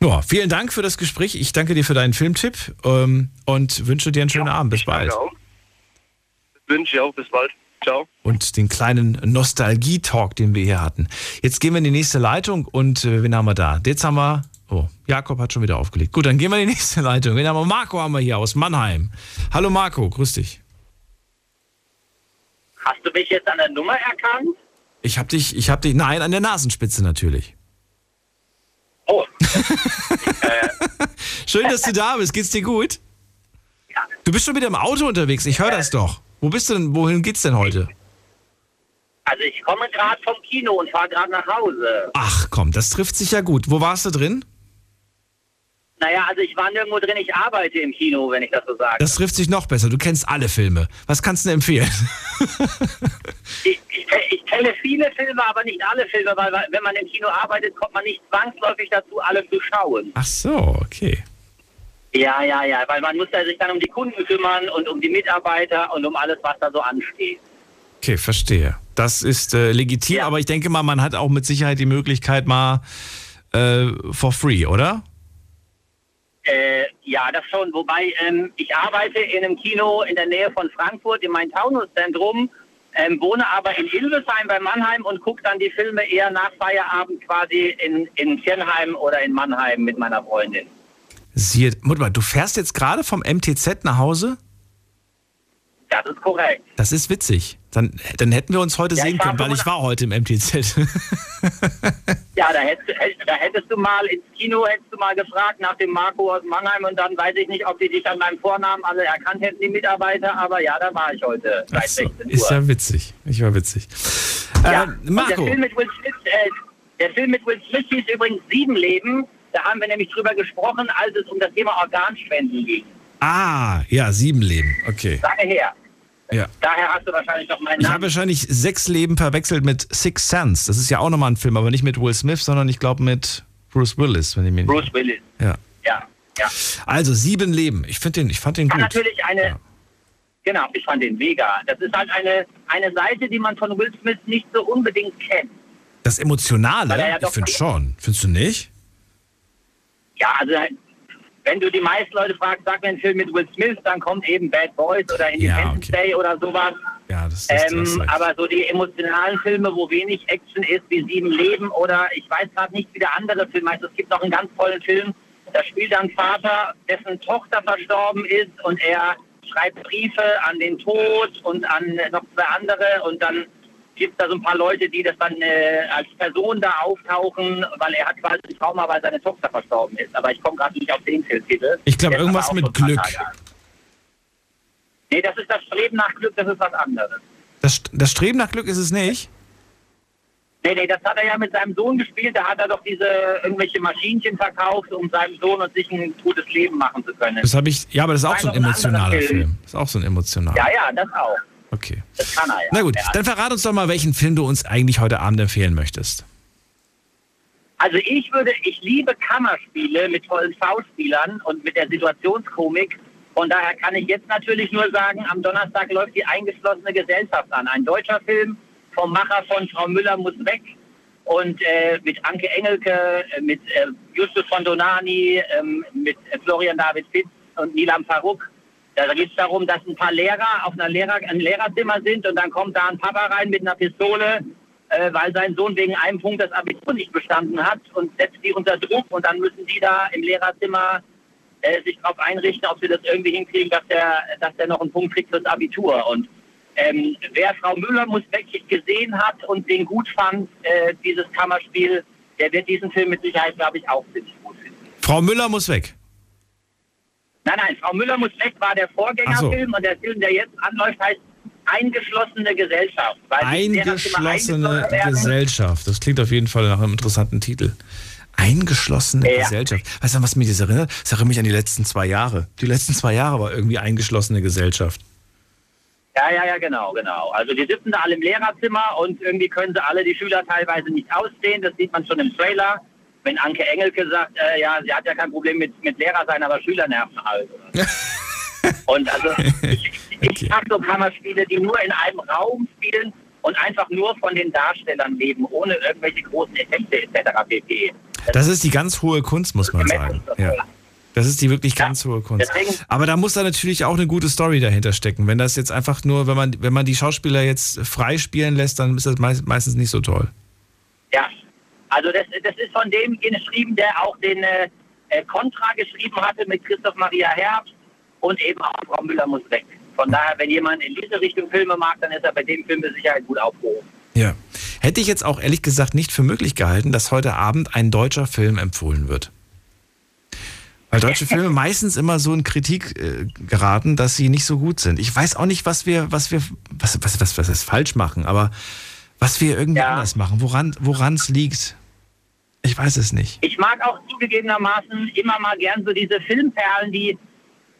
Ja, vielen Dank für das Gespräch. Ich danke dir für deinen Filmtipp ähm, und wünsche dir einen schönen Abend. Bis bald. Danke auch. Wünsche ich auch. Bis bald. Ciao. Und den kleinen Nostalgie-Talk, den wir hier hatten. Jetzt gehen wir in die nächste Leitung und äh, wen haben wir da? Jetzt haben wir. Oh, Jakob hat schon wieder aufgelegt. Gut, dann gehen wir in die nächste Leitung. Wen haben wir? Marco haben wir hier aus Mannheim. Hallo Marco, grüß dich. Hast du mich jetzt an der Nummer erkannt? Ich hab dich, ich hab dich, nein, an der Nasenspitze natürlich. Oh, Schön, dass du da bist. Geht's dir gut? Ja. Du bist schon wieder im Auto unterwegs. Ich höre das doch. Wo bist du denn? Wohin geht's denn heute? also ich komme gerade vom Kino und fahre gerade nach Hause. Ach komm, das trifft sich ja gut. Wo warst du drin? Naja, also ich war nirgendwo drin, ich arbeite im Kino, wenn ich das so sage. Das trifft sich noch besser. Du kennst alle Filme. Was kannst du denn empfehlen? Ich, ich, ich kenne viele Filme, aber nicht alle Filme, weil weil wenn man im Kino arbeitet, kommt man nicht zwangsläufig dazu, alle zu schauen. Ach so, okay. Ja, ja, ja, weil man muss ja sich dann um die Kunden kümmern und um die Mitarbeiter und um alles, was da so ansteht. Okay, verstehe. Das ist äh, legitim, Ja. aber ich denke mal, man hat auch mit Sicherheit die Möglichkeit mal äh, for free, oder? Äh, ja, das schon. Wobei ähm, ich arbeite in einem Kino in der Nähe von Frankfurt im Main-Taunus-Zentrum, ähm, wohne aber in Ilvesheim bei Mannheim und gucke dann die Filme eher nach Feierabend quasi in, in Kirnheim oder in Mannheim mit meiner Freundin. Siehe, Mutter, mal, du fährst jetzt gerade vom MTZ nach Hause? Das ist korrekt. Das ist witzig. Dann, dann hätten wir uns heute Ja, sehen können, weil ich war heute im MTZ. Ja, da hättest, da hättest du mal ins Kino, hättest du mal gefragt nach dem Marco aus Mannheim und dann weiß ich nicht, ob die dich an meinem Vornamen alle erkannt hätten, die Mitarbeiter, aber ja, da war ich heute seit so, 16 Uhr. ist ja witzig. Ich war witzig. Ja, Äh, und Der Marco, Film, mit Will Smith, äh, der Film mit Will Smith hieß übrigens Sieben Leben. Da haben wir nämlich drüber gesprochen, als es um das Thema Organspenden ging. ah, ja, sieben Leben. Okay. Lange her. Ja. Daher hast du wahrscheinlich noch meinen Ich habe Namen. wahrscheinlich sechs Leben verwechselt mit Six Sense. Das ist ja auch nochmal ein Film, aber nicht mit Will Smith, sondern ich glaube mit Bruce Willis, wenn ich mir nicht. Bruce Willis. Ja. Ja, ja. Also sieben Leben. Ich finde den, ich fand den Kann gut. natürlich eine, Ja. genau, ich fand den mega. Das ist halt eine, eine Seite, die man von Will Smith nicht so unbedingt kennt. Das Emotionale, ja ich finde schon. Findest du nicht? Ja, also wenn du die meisten Leute fragst, sag mir einen Film mit Will Smith, dann kommt eben Bad Boys oder Independence okay. Day oder sowas. Ja, das, das, das Ähm, recht. aber so die emotionalen Filme, wo wenig Action ist, wie Sieben Leben oder ich weiß gerade nicht, wie der andere Film heißt. Es gibt noch einen ganz tollen Film, da spielt ein Vater, dessen Tochter verstorben ist und er schreibt Briefe an den Tod und an noch zwei andere und dann gibt es da so ein paar Leute, die das dann äh, als Person da auftauchen, weil er hat quasi ein Trauma, weil seine Tochter verstorben ist. Aber ich komme gerade nicht auf den Filmtitel. Ich glaube, irgendwas mit Glück. Nee, das ist das Streben nach Glück, das ist was anderes. Das, das Streben nach Glück ist es nicht. Nee, nee, das hat er ja mit seinem Sohn gespielt. Da hat er doch diese irgendwelche Maschinchen verkauft, um seinem Sohn und sich ein gutes Leben machen zu können. Das habe ich. Ja, aber das ist auch Nein, so ein emotionaler Film. Film. Das ist auch so ein emotionaler. Ja, ja, das auch. Okay. Das kann er ja. Na gut, dann verrat uns doch mal, welchen Film du uns eigentlich heute Abend empfehlen möchtest. Also ich würde, ich liebe Kammerspiele mit tollen Schauspielern und mit der Situationskomik. Von daher kann ich jetzt natürlich nur sagen, am Donnerstag läuft die eingeschlossene Gesellschaft an. Ein deutscher Film vom Macher von Frau Müller muss weg und äh, mit Anke Engelke, äh, mit äh, Justus von Donani, ähm, mit äh, Florian David Fitz und Nilam Farouk. Da geht es darum, dass ein paar Lehrer auf einer Lehrer, ein Lehrerzimmer sind und dann kommt da ein Papa rein mit einer Pistole, äh, weil sein Sohn wegen einem Punkt das Abitur nicht bestanden hat und setzt die unter Druck und dann müssen die da im Lehrerzimmer äh, sich darauf einrichten, ob sie das irgendwie hinkriegen, dass der, dass der noch einen Punkt kriegt fürs Abitur. Und ähm, wer Frau Müller muss wirklich gesehen hat und den gut fand, äh, dieses Kammerspiel, der wird diesen Film mit Sicherheit, glaube ich, auch ziemlich gut finden. Frau Müller muss weg. Nein, nein, Frau Müller muss weg war der Vorgängerfilm und der Film, der jetzt anläuft, heißt Eingeschlossene Gesellschaft. Eingeschlossene. Gesellschaft. Das klingt auf jeden Fall nach einem interessanten Titel. Eingeschlossene Ja. Gesellschaft. Weißt du, was mich das erinnert? Das erinnert mich an die letzten zwei Jahre. Die letzten zwei Jahre war irgendwie eingeschlossene Gesellschaft. Ja, ja, ja, genau, genau. Also die sitzen da alle im Lehrerzimmer und irgendwie können sie alle die Schüler teilweise nicht ausstehen. Das sieht man schon im Trailer. Wenn Anke Engelke sagt, äh, ja, sie hat ja kein Problem mit, mit Lehrer sein, aber Schüler nerven halt. Und also ich, ich Okay. mag so Kammerspiele, die nur in einem Raum spielen und einfach nur von den Darstellern leben, ohne irgendwelche großen Effekte etc. pp. Das ist die ganz hohe Kunst, muss man sagen. Ja. Das ist die wirklich Ja, ganz hohe Kunst. deswegen- Aber da muss da natürlich auch eine gute Story dahinter stecken. Wenn das jetzt einfach nur, wenn man, wenn man die Schauspieler jetzt frei spielen lässt, dann ist das meist, meistens nicht so toll. Ja, also das, das ist von dem geschrieben, der auch den äh, äh, Contra geschrieben hatte mit Christoph Maria Herbst und eben auch Frau Müller muss weg. Von daher, wenn jemand in diese Richtung Filme mag, dann ist er bei dem Film mit Sicherheit gut aufgehoben. Ja. Hätte ich jetzt auch ehrlich gesagt nicht für möglich gehalten, dass heute Abend ein deutscher Film empfohlen wird. Weil deutsche Filme meistens immer so in Kritik äh, geraten, dass sie nicht so gut sind. Ich weiß auch nicht, was wir, was wir, was, was, was, was es falsch machen, aber was wir irgendwie Ja. anders machen, woran woran es liegt. Ich weiß es nicht. Ich mag auch zugegebenermaßen immer mal gern so diese Filmperlen, die,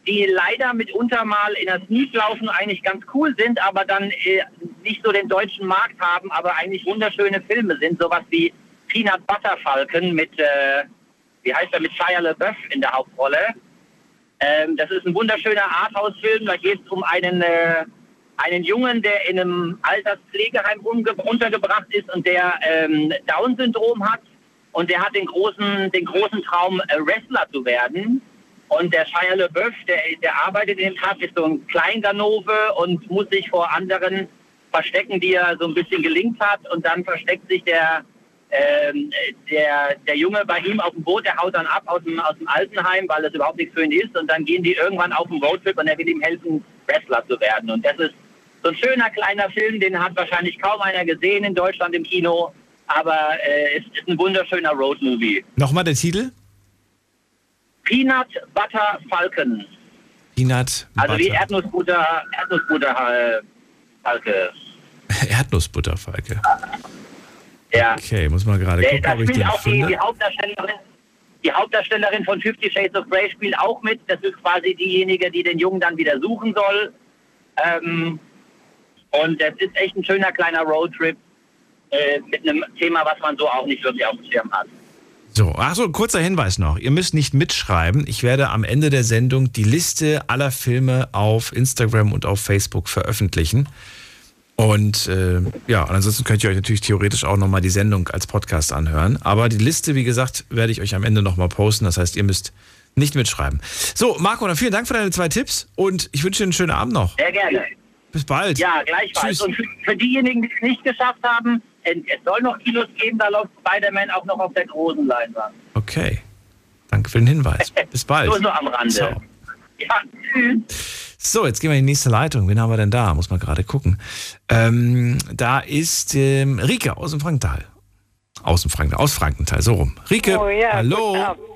die leider mitunter mal in der Sneak laufen, eigentlich ganz cool sind, aber dann äh, nicht so den deutschen Markt haben, aber eigentlich wunderschöne Filme sind. Sowas wie Peanut Butter Falcon mit, äh, wie heißt er, mit Shia LaBeouf in der Hauptrolle. Ähm, das ist ein wunderschöner Arthouse-Film. Da geht es um einen, äh, einen Jungen, der in einem Alterspflegeheim untergebracht ist und der ähm, Down-Syndrom hat. Und der hat den großen, den großen Traum, äh, Wrestler zu werden. Und der Shia LeBeouf, der, der arbeitet in dem Tag, ist so ein Kleinganove und muss sich vor anderen verstecken, die er so ein bisschen gelingt hat. Und dann versteckt sich der, ähm, der, der Junge bei ihm auf dem Boot, der haut dann ab aus dem, aus dem Altenheim, weil das überhaupt nichts für ihn ist. Und dann gehen die irgendwann auf den Roadtrip und er will ihm helfen, Wrestler zu werden. Und das ist so ein schöner kleiner Film, den hat wahrscheinlich kaum einer gesehen in Deutschland im Kino. Aber äh, es ist ein wunderschöner Roadmovie. Nochmal der Titel? Peanut Butter Falcon. Peanut Also wie Butter. Erdnussbutter, Erdnussbutter äh, Falke. Erdnussbutterfalke. Ja. Okay, muss man gerade gucken, Da ob ich den auch die, die finde. Hauptdarstellerin. Die Hauptdarstellerin von Fifty Shades of Grey spielt auch mit. Das ist quasi diejenige, die den Jungen dann wieder suchen soll. Ähm, und das ist echt ein schöner kleiner Roadtrip äh, mit einem Thema, was man so auch nicht wirklich auf dem Schirm hat. So, achso, kurzer Hinweis noch. Ihr müsst nicht mitschreiben. Ich werde am Ende der Sendung die Liste aller Filme auf Instagram und auf Facebook veröffentlichen. Und äh, ja, ansonsten könnt ihr euch natürlich theoretisch auch nochmal die Sendung als Podcast anhören. Aber die Liste, wie gesagt, werde ich euch am Ende nochmal posten. Das heißt, ihr müsst nicht mitschreiben. So, Marco, dann vielen Dank für deine zwei Tipps und ich wünsche dir einen schönen Abend noch. Sehr gerne. Bis bald. Ja, gleichfalls. Tschüss. Und für, diejenigen, die es nicht geschafft haben, es soll noch Kinos geben, da läuft Spider-Man auch noch auf der großen Leinwand. Okay. Danke für den Hinweis. Bis bald. Nur so am Rande. Ciao. Ja, tschüss. So, jetzt gehen wir in die nächste Leitung. Wen haben wir denn da? Muss man gerade gucken. Ähm, da ist ähm, Rike aus dem Frankenthal. Aus dem Frankenthal, aus Frankenthal, so rum. Rike, Oh ja, hallo. guten Abend.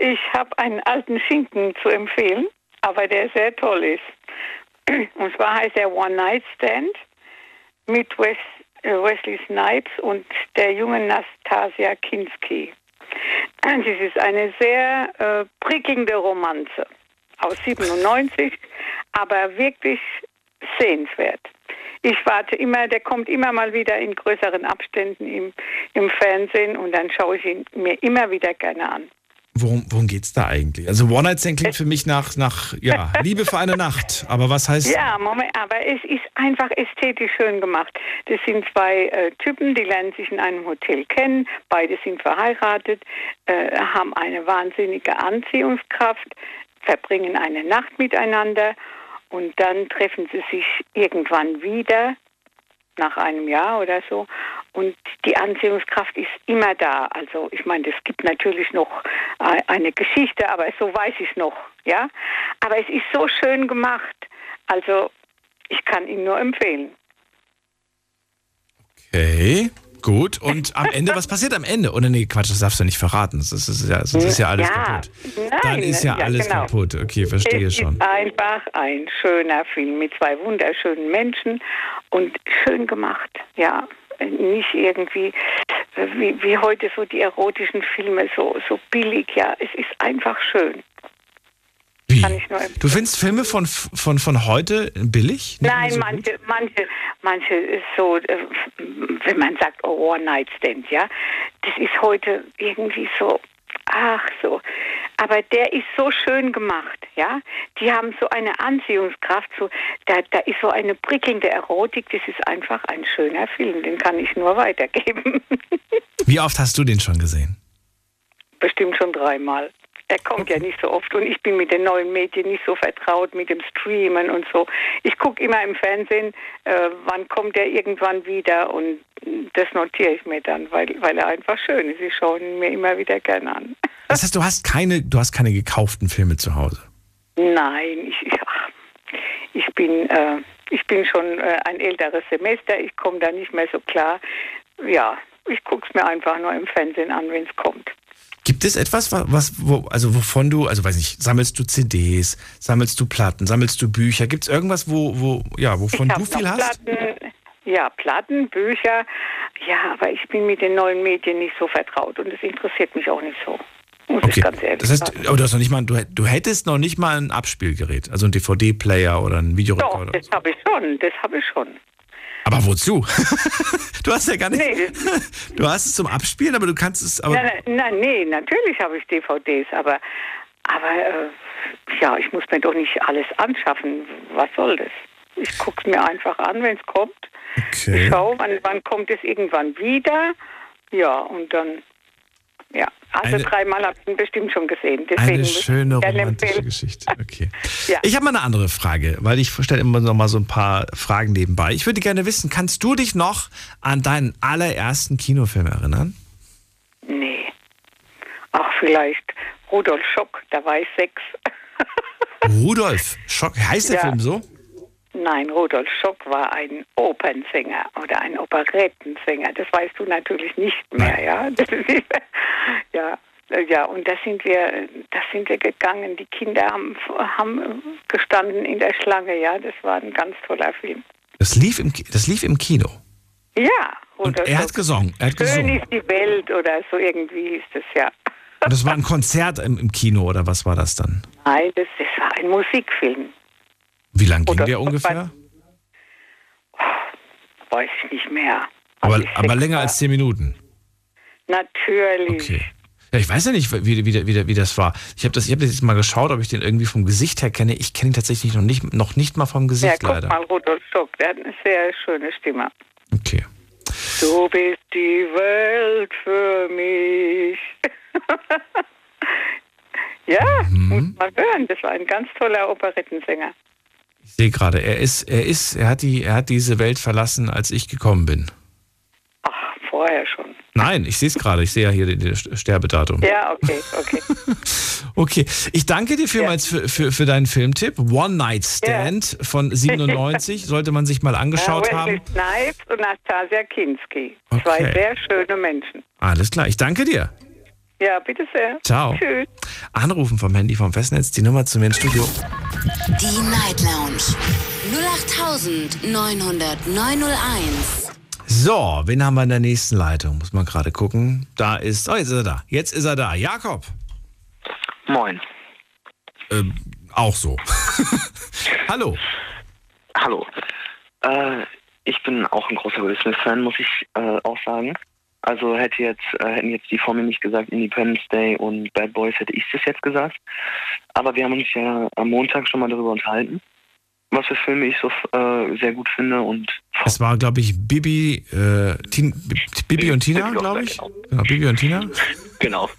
Ich habe einen alten Schinken zu empfehlen, aber der sehr toll ist. Und zwar heißt er One Night Stand mit Wes äh, Wesley Snipes und der jungen Nastasia Kinski. Das ist eine sehr äh, prickelnde Romanze aus 97, aber wirklich sehenswert. Ich warte immer, der kommt immer mal wieder in größeren Abständen im, im Fernsehen und dann schaue ich ihn mir immer wieder gerne an. Worum, worum geht's da eigentlich? Also One Night Stand klingt für mich nach, nach ja, Liebe für eine Nacht. Aber was heißt Ja, Moment, aber es ist einfach ästhetisch schön gemacht. Das sind zwei äh, Typen, die lernen sich in einem Hotel kennen. Beide sind verheiratet, äh, haben eine wahnsinnige Anziehungskraft, verbringen eine Nacht miteinander und dann treffen sie sich irgendwann wieder nach einem Jahr oder so. Und die Anziehungskraft ist immer da. Also ich meine, es gibt natürlich noch äh, eine Geschichte, aber so weiß ich es noch, ja. Aber es ist so schön gemacht. Also ich kann ihn nur empfehlen. Okay, gut. Und am Ende, was passiert am Ende? Oder nee, Quatsch, das darfst du nicht verraten. Das ist, ja, das ist ja alles Ja, kaputt. nein, Dann ist ja, ja, alles genau. kaputt. Okay, verstehe es schon. ist einfach ein schöner Film mit zwei wunderschönen Menschen und schön gemacht, ja. Nicht irgendwie wie, wie heute so die erotischen Filme, so, so billig, ja. Es ist einfach schön. Wie? Du findest Filme von, von, von heute billig? Nicht Nein, so gut? manche, manche, manche ist so, äh, wenn man sagt, oh, One Night Stand, ja, das ist heute irgendwie so, ach so. Aber der ist so schön gemacht, ja. Die haben so eine Anziehungskraft, so, da, da ist so eine prickelnde Erotik, das ist einfach ein schöner Film, den kann ich nur weitergeben. Wie oft hast du den schon gesehen? Bestimmt schon dreimal. Er kommt ja nicht so oft und ich bin mit den neuen Medien nicht so vertraut, mit dem Streamen und so. Ich gucke immer im Fernsehen, äh, wann kommt er irgendwann wieder und das notiere ich mir dann, weil, weil er einfach schön ist. Ich schaue ihn mir immer wieder gerne an. Das heißt, du hast keine, du hast keine gekauften Filme zu Hause. Nein, ich, ich, ach, ich bin, äh, ich bin schon äh, ein älteres Semester, ich komme da nicht mehr so klar. Ja, ich gucke es mir einfach nur im Fernsehen an, wenn es kommt. Gibt es etwas, wa- was, wo, also wovon du, also weiß nicht, sammelst du CDs, sammelst du Platten, sammelst du Bücher? Gibt es irgendwas, wo, wo, ja, wovon ich du viel hast? Platten, ja, Platten, Bücher. Ja, aber ich bin mit den neuen Medien nicht so vertraut und es interessiert mich auch nicht so. Muss ich Okay. ganz ehrlich Das heißt, sagen. aber du hast noch nicht mal, du, du hättest noch nicht mal ein Abspielgerät, also ein DVD-Player oder ein Doch, Videorekorder. das habe ich schon, das habe ich schon. Aber wozu? du hast ja gar nicht. Nee, Du hast es zum Abspielen, aber du kannst es. Aber Nein, nein, nein, nee, natürlich habe ich DVDs, aber, aber äh, ja, ich muss mir doch nicht alles anschaffen. Was soll das? Ich gucke es mir einfach an, wenn es kommt. Okay. Ich schaue, wann, wann kommt es irgendwann wieder. Ja, und dann. Also Eine- dreimal habe ich ihn bestimmt schon gesehen. Deswegen Eine schöne romantische. Geschichte. Okay. Ja. Ich habe mal eine andere Frage, weil ich stelle immer noch mal so ein paar Fragen nebenbei. Ich würde gerne wissen, kannst du dich noch an deinen allerersten Kinofilm erinnern? Nee. Ach, vielleicht Rudolf Schock, da war ich sechs. Rudolf Schock, heißt der Ja. Film so? Nein, Rudolf Schock war ein Opernsänger oder ein Operettensänger. Das weißt du natürlich nicht mehr, ja. Das ist, ja, ja. Und da sind wir, da sind wir gegangen. Die Kinder haben, haben gestanden in der Schlange, ja. Das war ein ganz toller Film. Das lief im, das lief im Kino. Ja, Und er hat gesungen. Er hat Schön gesungen. ist die Welt oder so irgendwie hieß das ja. Und das war ein Konzert im, im Kino oder was war das dann? Nein, das, das war ein Musikfilm. Wie lang ging der ungefähr? Weiß ich nicht mehr. Aber, aber länger als zehn Minuten. Natürlich. Okay. Ja, ich weiß ja nicht, wie, wie, wie, wie das war. Ich habe das, ich hab das jetzt mal geschaut, ob ich den irgendwie vom Gesicht her kenne. Ich kenne ihn tatsächlich noch nicht, noch nicht mal vom Ja, Gesicht guck leider. mal, Rudolf Schock, der hat eine sehr schöne Stimme. Okay. Du bist die Welt für mich. ja, Mhm. muss man hören. Das war ein ganz toller Operettensänger. Ich sehe gerade, er ist, er ist, er hat die, er hat diese Welt verlassen, als ich gekommen bin. Ach, vorher schon. Nein, ich sehe es gerade. Ich sehe ja hier das Sterbedatum. Ja, okay, okay. Okay, ich danke dir vielmals für, für, für deinen Filmtipp. One Night Stand von 97 sollte man sich mal angeschaut ja, haben. Snipes und Nastasia Kinski. Zwei Okay. sehr schöne Menschen. Alles klar, ich danke dir. Ja, bitte sehr. Ciao. Tschüss. Anrufen vom Handy vom Festnetz, die Nummer zu mir ins Studio. Die Night Lounge 0890901. So, wen haben wir in der nächsten Leitung? Muss man gerade gucken. Da ist, oh, jetzt ist er da. Jetzt ist er da. Jakob. Moin. Ähm, auch so. Hallo. Hallo. Äh, ich bin auch ein großer Will Smith-Fan, muss ich äh, auch sagen. Also hätte jetzt, äh, hätten jetzt die vor mir nicht gesagt Independence Day und Bad Boys, hätte ich das jetzt gesagt. Aber wir haben uns ja am Montag schon mal darüber unterhalten, was für Filme ich so äh, sehr gut finde und Es war, glaube ich, Bibi, äh, Tin, Bibi und Tina, glaube ich. Genau, Bibi und Tina. genau.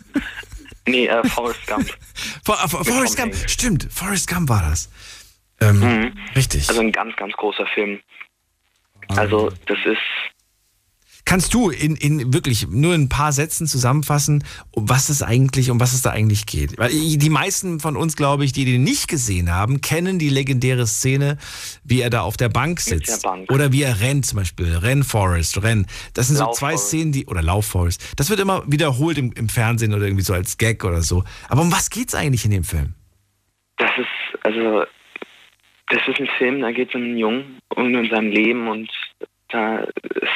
Nee, äh, Forrest Gump. For, äh, For, Forrest Gump, stimmt, Forrest Gump war das. Ähm, Richtig. Also ein ganz, ganz großer Film. Also das ist Kannst du in, in wirklich nur in ein paar Sätzen zusammenfassen, um was es eigentlich, um was es da eigentlich geht? Weil die meisten von uns, glaube ich, die den nicht gesehen haben, kennen die legendäre Szene, wie er da auf der Bank sitzt. der Bank. Oder wie er rennt zum Beispiel. Renn Forest, Renn. Das sind so Lauf zwei Forrest. Szenen, die, oder Lauf Forest. Das wird immer wiederholt im, im Fernsehen oder irgendwie so als Gag oder so. Aber um was geht's eigentlich in dem Film? Das ist, also, das ist ein Film, da geht es um einen Jungen und um sein Leben und da ist,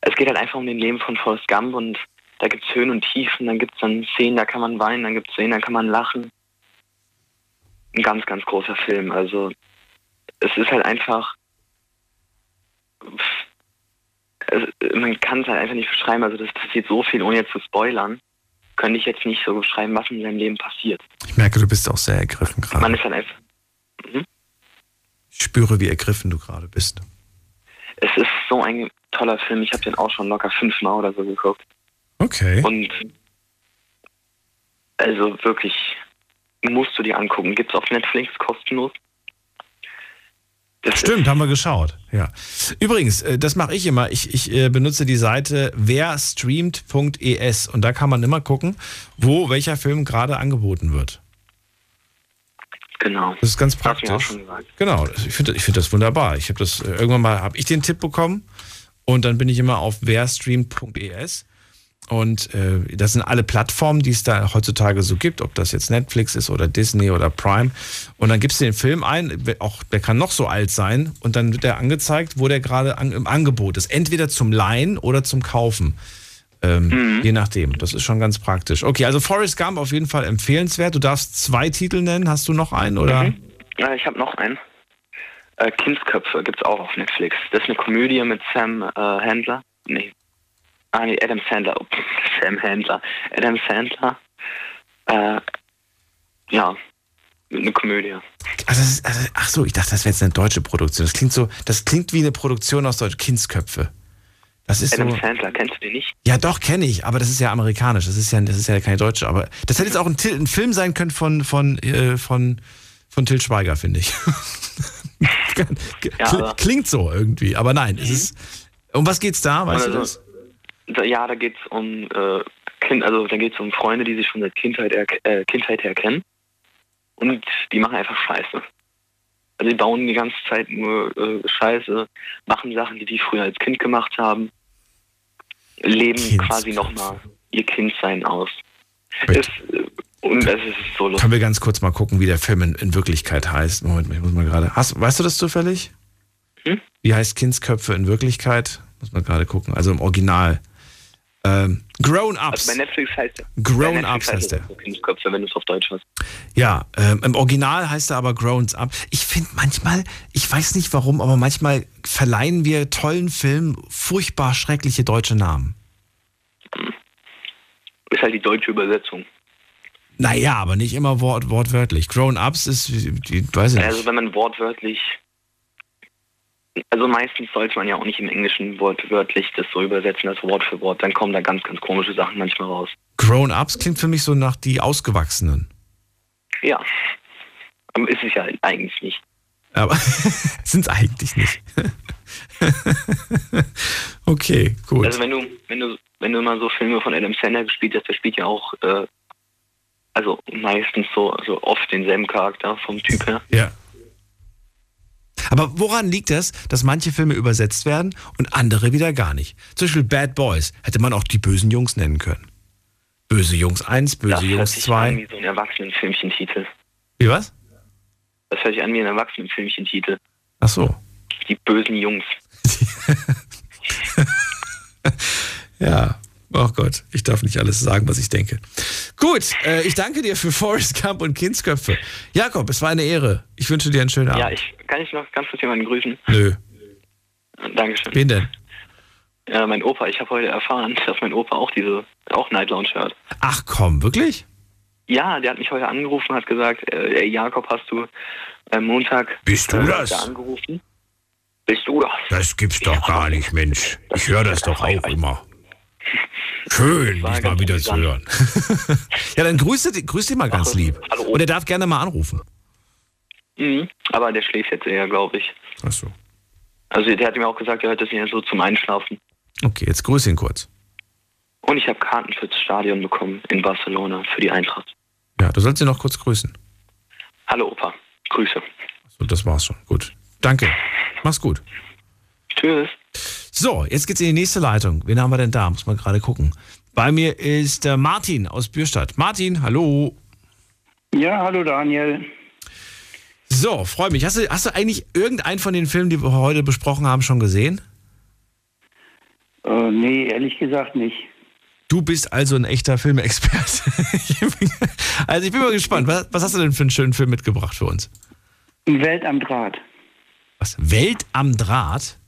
es geht halt einfach um den Leben von Forrest Gump und da gibt es Höhen und Tiefen, dann gibt es dann Szenen, da kann man weinen, dann gibt es Szenen, da kann man lachen. Ein ganz, ganz großer Film. Also es ist halt einfach, man kann es halt einfach nicht beschreiben, also das passiert so viel, ohne jetzt zu spoilern, könnte ich jetzt nicht so beschreiben, was in seinem Leben passiert. Ich merke, du bist auch sehr ergriffen Man gerade. ist halt einfach Ich spüre, wie ergriffen du gerade bist. Es ist so ein toller Film. Ich habe den auch schon locker fünfmal oder so geguckt. Okay. Und also wirklich musst du dir angucken. Gibt's auf Netflix kostenlos. Das Stimmt, haben wir geschaut. Ja. Übrigens, äh, das mache ich immer. Ich, ich äh, benutze die Seite werstreamt.es und da kann man immer gucken, wo welcher Film gerade angeboten wird. Genau. Das ist ganz praktisch. Genau, ich finde ich find das wunderbar. Ich habe das äh, irgendwann mal habe ich den Tipp bekommen und dann bin ich immer auf werstreamt.es und äh, das sind alle Plattformen, die es da heutzutage so gibt, ob das jetzt Netflix ist oder Disney oder Prime. Und dann gibst du den Film ein, auch der kann noch so alt sein, und dann wird der angezeigt, wo der gerade an, im Angebot ist. Entweder zum Leihen oder zum Kaufen. Ähm, Je nachdem. Das ist schon ganz praktisch. Okay, also Forrest Gump auf jeden Fall empfehlenswert. Du darfst zwei Titel nennen. Hast du noch einen oder? Ja, ich habe noch einen. Äh, Kindsköpfe gibt's auch auf Netflix. Das ist eine Komödie mit Sam äh, Handler. Nee. Ah, nee, Adam Sandler. Oh, Sam Handler. Adam Sandler. Äh, ja. eine Komödie. Also, ist, also ach so, ich dachte, das wäre jetzt eine deutsche Produktion. Das klingt so, das klingt wie eine Produktion aus Deutsch Kindsköpfe. Das ist Adam so, Sandler, kennst du den nicht? ja, doch kenne ich, aber das ist ja amerikanisch. Das ist ja, das ist ja keine deutsche. Aber das hätte jetzt auch ein, ein Film sein können von von äh, von von Til Schweiger, finde ich. Ja, Klingt so irgendwie, aber nein, es ist. Um was geht's da? Weißt du Also, das? Da, ja, da geht's um äh, kind, also da geht's um Freunde, die sich schon seit Kindheit, äh, Kindheit her kennen. Und die machen einfach Scheiße. Also die bauen die ganze Zeit nur äh, Scheiße, machen Sachen, die die früher als Kind gemacht haben, leben quasi nochmal ihr Kindsein aus. Es, äh, und es ist so lustig. Können wir ganz kurz mal gucken, wie der Film in, in Wirklichkeit heißt? Moment, ich muss mal gerade. Hast, weißt du das zufällig? Hm? Wie heißt Kindsköpfe in Wirklichkeit? Muss man gerade gucken. Also im Original. Ähm, Grown Ups. Also bei Netflix heißt der. Grown bei Netflix Ups heißt so Kindsköpfe, wenn du es auf Deutsch hast. Ja, ähm, im Original heißt er aber Grown Up. Ich finde manchmal, ich weiß nicht warum, aber manchmal verleihen wir tollen Filmen furchtbar schreckliche deutsche Namen. Ist halt die deutsche Übersetzung. Naja, aber nicht immer wort, wortwörtlich. Grown Ups ist, weiß ich nicht. Also wenn man wortwörtlich, also meistens sollte man ja auch nicht im Englischen wortwörtlich das so übersetzen, das Wort für Wort. Dann kommen da ganz, ganz komische Sachen manchmal raus. Grown Ups klingt für mich so nach die Ausgewachsenen. Ja, aber ist es ja eigentlich nicht. Aber sind es eigentlich nicht. okay, gut. Also wenn du, wenn du, wenn du mal so Filme von Adam Sandler gespielt hast, der spielt ja auch, äh, also meistens so, also oft denselben Charakter vom Typ her. Ja. Aber woran liegt das, dass manche Filme übersetzt werden und andere wieder gar nicht? Zum Beispiel Bad Boys hätte man auch die bösen Jungs nennen können. Böse Jungs 1, böse das hört Jungs sich an 2. wie so ein Erwachsenenfilmchentitel. Wie was? Das hört sich an wie ein Erwachsenenfilmchentitel. Ach so. Die bösen Jungs. Ja. Oh Gott, ich darf nicht alles sagen, was ich denke. Gut, äh, ich danke dir für Forrest Gump und Kindsköpfe. Jakob, es war eine Ehre. Ich wünsche dir einen schönen Abend. Ja, ich kann ich noch ganz kurz jemanden grüßen. Nö. Dankeschön. Wen denn? Ja, mein Opa, ich habe heute erfahren, dass mein Opa auch diese, auch Night Lounge hört. Ach komm, wirklich? Ja, der hat mich heute angerufen, hat gesagt, äh, ey, Jakob, hast du am Montag Bist du äh, das? da angerufen? Bist du das? Das gibt's doch gar nicht, Mensch. Ich höre das doch auch immer. Schön, dich mal wieder zu hören. ja, dann grüße, grüß ihn mal ganz lieb. Und er darf gerne mal anrufen. Mhm. Aber der schläft jetzt eher, glaube ich. Ach so. Also der hat mir auch gesagt, er hört das eher so zum Einschlafen. Okay, jetzt grüße ihn kurz. Und ich habe Karten fürs Stadion bekommen in Barcelona für die Eintracht. Ja, du sollst ihn noch kurz grüßen. Hallo Opa, Grüße. So, das war's schon. Gut. Danke. Mach's gut. Tschüss. So, jetzt geht's in die nächste Leitung. Wen haben wir denn da? Muss mal gerade gucken. Bei mir ist äh, Martin aus Bürstadt. Martin, hallo. Ja, hallo Daniel. So, freue mich. Hast du, hast du eigentlich irgendeinen von den Filmen, die wir heute besprochen haben, schon gesehen? Äh, nee, ehrlich gesagt nicht. Du bist also ein echter Filmexperte. also ich bin mal gespannt. Was, was hast du denn für einen schönen Film mitgebracht für uns? Welt am Draht. Was? Welt am Draht?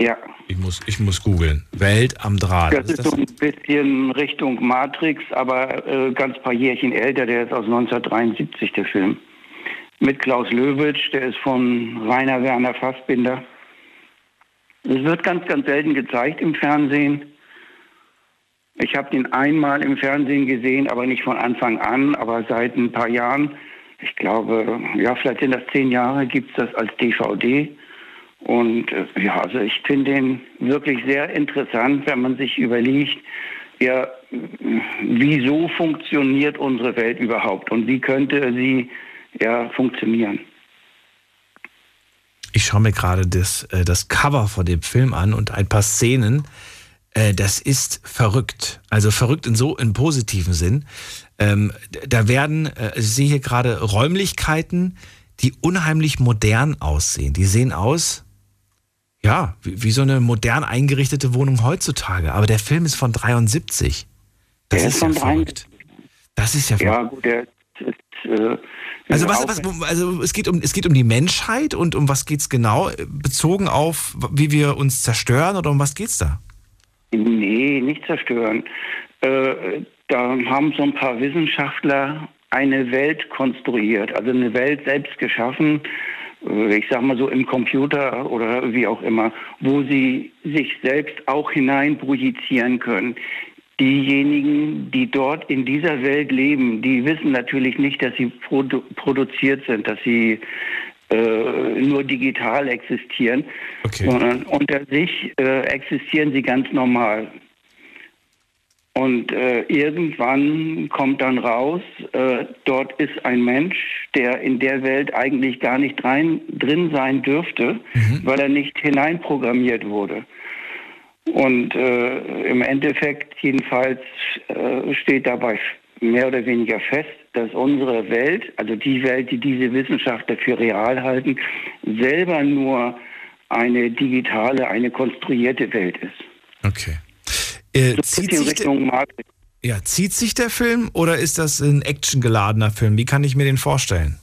Ja. Ich muss, ich muss googeln. Welt am Draht. Das ist so ein bisschen Richtung Matrix, aber äh, ganz paar Jährchen älter. Der ist aus 1973, der Film. Mit Klaus Löwitsch, der ist von Rainer Werner Fassbinder. Es wird ganz, ganz selten gezeigt im Fernsehen. Ich habe den einmal im Fernsehen gesehen, aber nicht von Anfang an, aber seit ein paar Jahren. Ich glaube, ja, vielleicht sind das zehn Jahre, gibt es das als DVD. Und äh, ja, also ich finde den wirklich sehr interessant, wenn man sich überlegt, ja, wieso funktioniert unsere Welt überhaupt und wie könnte sie ja funktionieren. Ich schaue mir gerade das, äh, das Cover von dem Film an und ein paar Szenen. Äh, das ist verrückt. Also verrückt in so in positiven Sinn. Ähm, da werden, ich sehe hier gerade Räumlichkeiten, die unheimlich modern aussehen. Die sehen aus, ja, wie, wie so eine modern eingerichtete Wohnung heutzutage. Aber der Film ist von 73. Das Der ist, ist ja verrückt. Das ist ja Ja, verrückt. gut, der äh, Also, was, was, also es, geht um, es geht um die Menschheit und um was geht's genau? Bezogen auf, wie wir uns zerstören oder um was geht's da? Nee, nicht zerstören. Äh, da haben so ein paar Wissenschaftler eine Welt konstruiert, also eine Welt selbst geschaffen, äh, ich sag mal so im Computer oder wie auch immer, wo sie sich selbst auch hinein projizieren können. Diejenigen, die dort in dieser Welt leben, die wissen natürlich nicht, dass sie produ produziert sind, dass sie äh, nur digital existieren, Okay. sondern unter sich äh, existieren sie ganz normal. Und äh, irgendwann kommt dann raus, äh, dort ist ein Mensch, der in der Welt eigentlich gar nicht rein, drin sein dürfte, weil er nicht hineinprogrammiert wurde. Und äh, im Endeffekt jedenfalls äh, steht dabei mehr oder weniger fest, dass unsere Welt, also die Welt, die diese Wissenschaftler für real halten, selber nur eine digitale, eine konstruierte Welt ist. Okay. Äh, So zieht, sich der, ja, zieht sich der Film oder ist das ein actiongeladener Film? Wie kann ich mir den vorstellen?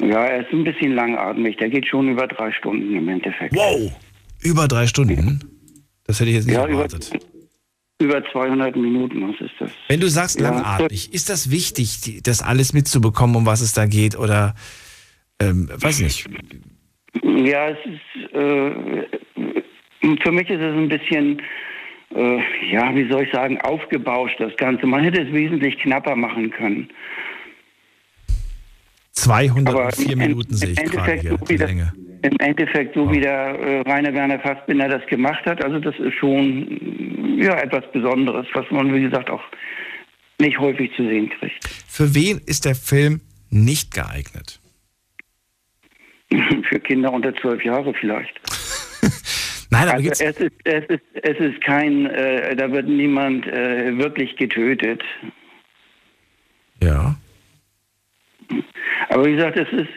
Ja, er ist ein bisschen langatmig. Der geht schon über drei Stunden im Endeffekt. Wow! Über drei Stunden? Das hätte ich jetzt nicht Ja, erwartet. über 200 Minuten, was ist das? Wenn du sagst Ja. langatmig, ist das wichtig, das alles mitzubekommen, um was es da geht? Oder, ähm, weiß nicht. Ja, es ist, äh, für mich ist es ein bisschen, äh, ja, wie soll ich sagen, aufgebauscht, das Ganze. Man hätte es wesentlich knapper machen können. 204 im- Minuten sehe ich im gerade Endeffekt hier, so wie das-. Im Endeffekt, so wie der äh, Rainer Werner Fassbinder das gemacht hat, also das ist schon ja, etwas Besonderes, was man, wie gesagt, auch nicht häufig zu sehen kriegt. Für wen ist der Film nicht geeignet? Für Kinder unter zwölf Jahre vielleicht. Nein, aber Also es ist, es ist, es ist kein, äh, da wird niemand äh, wirklich getötet. ja. Aber wie gesagt, es ist,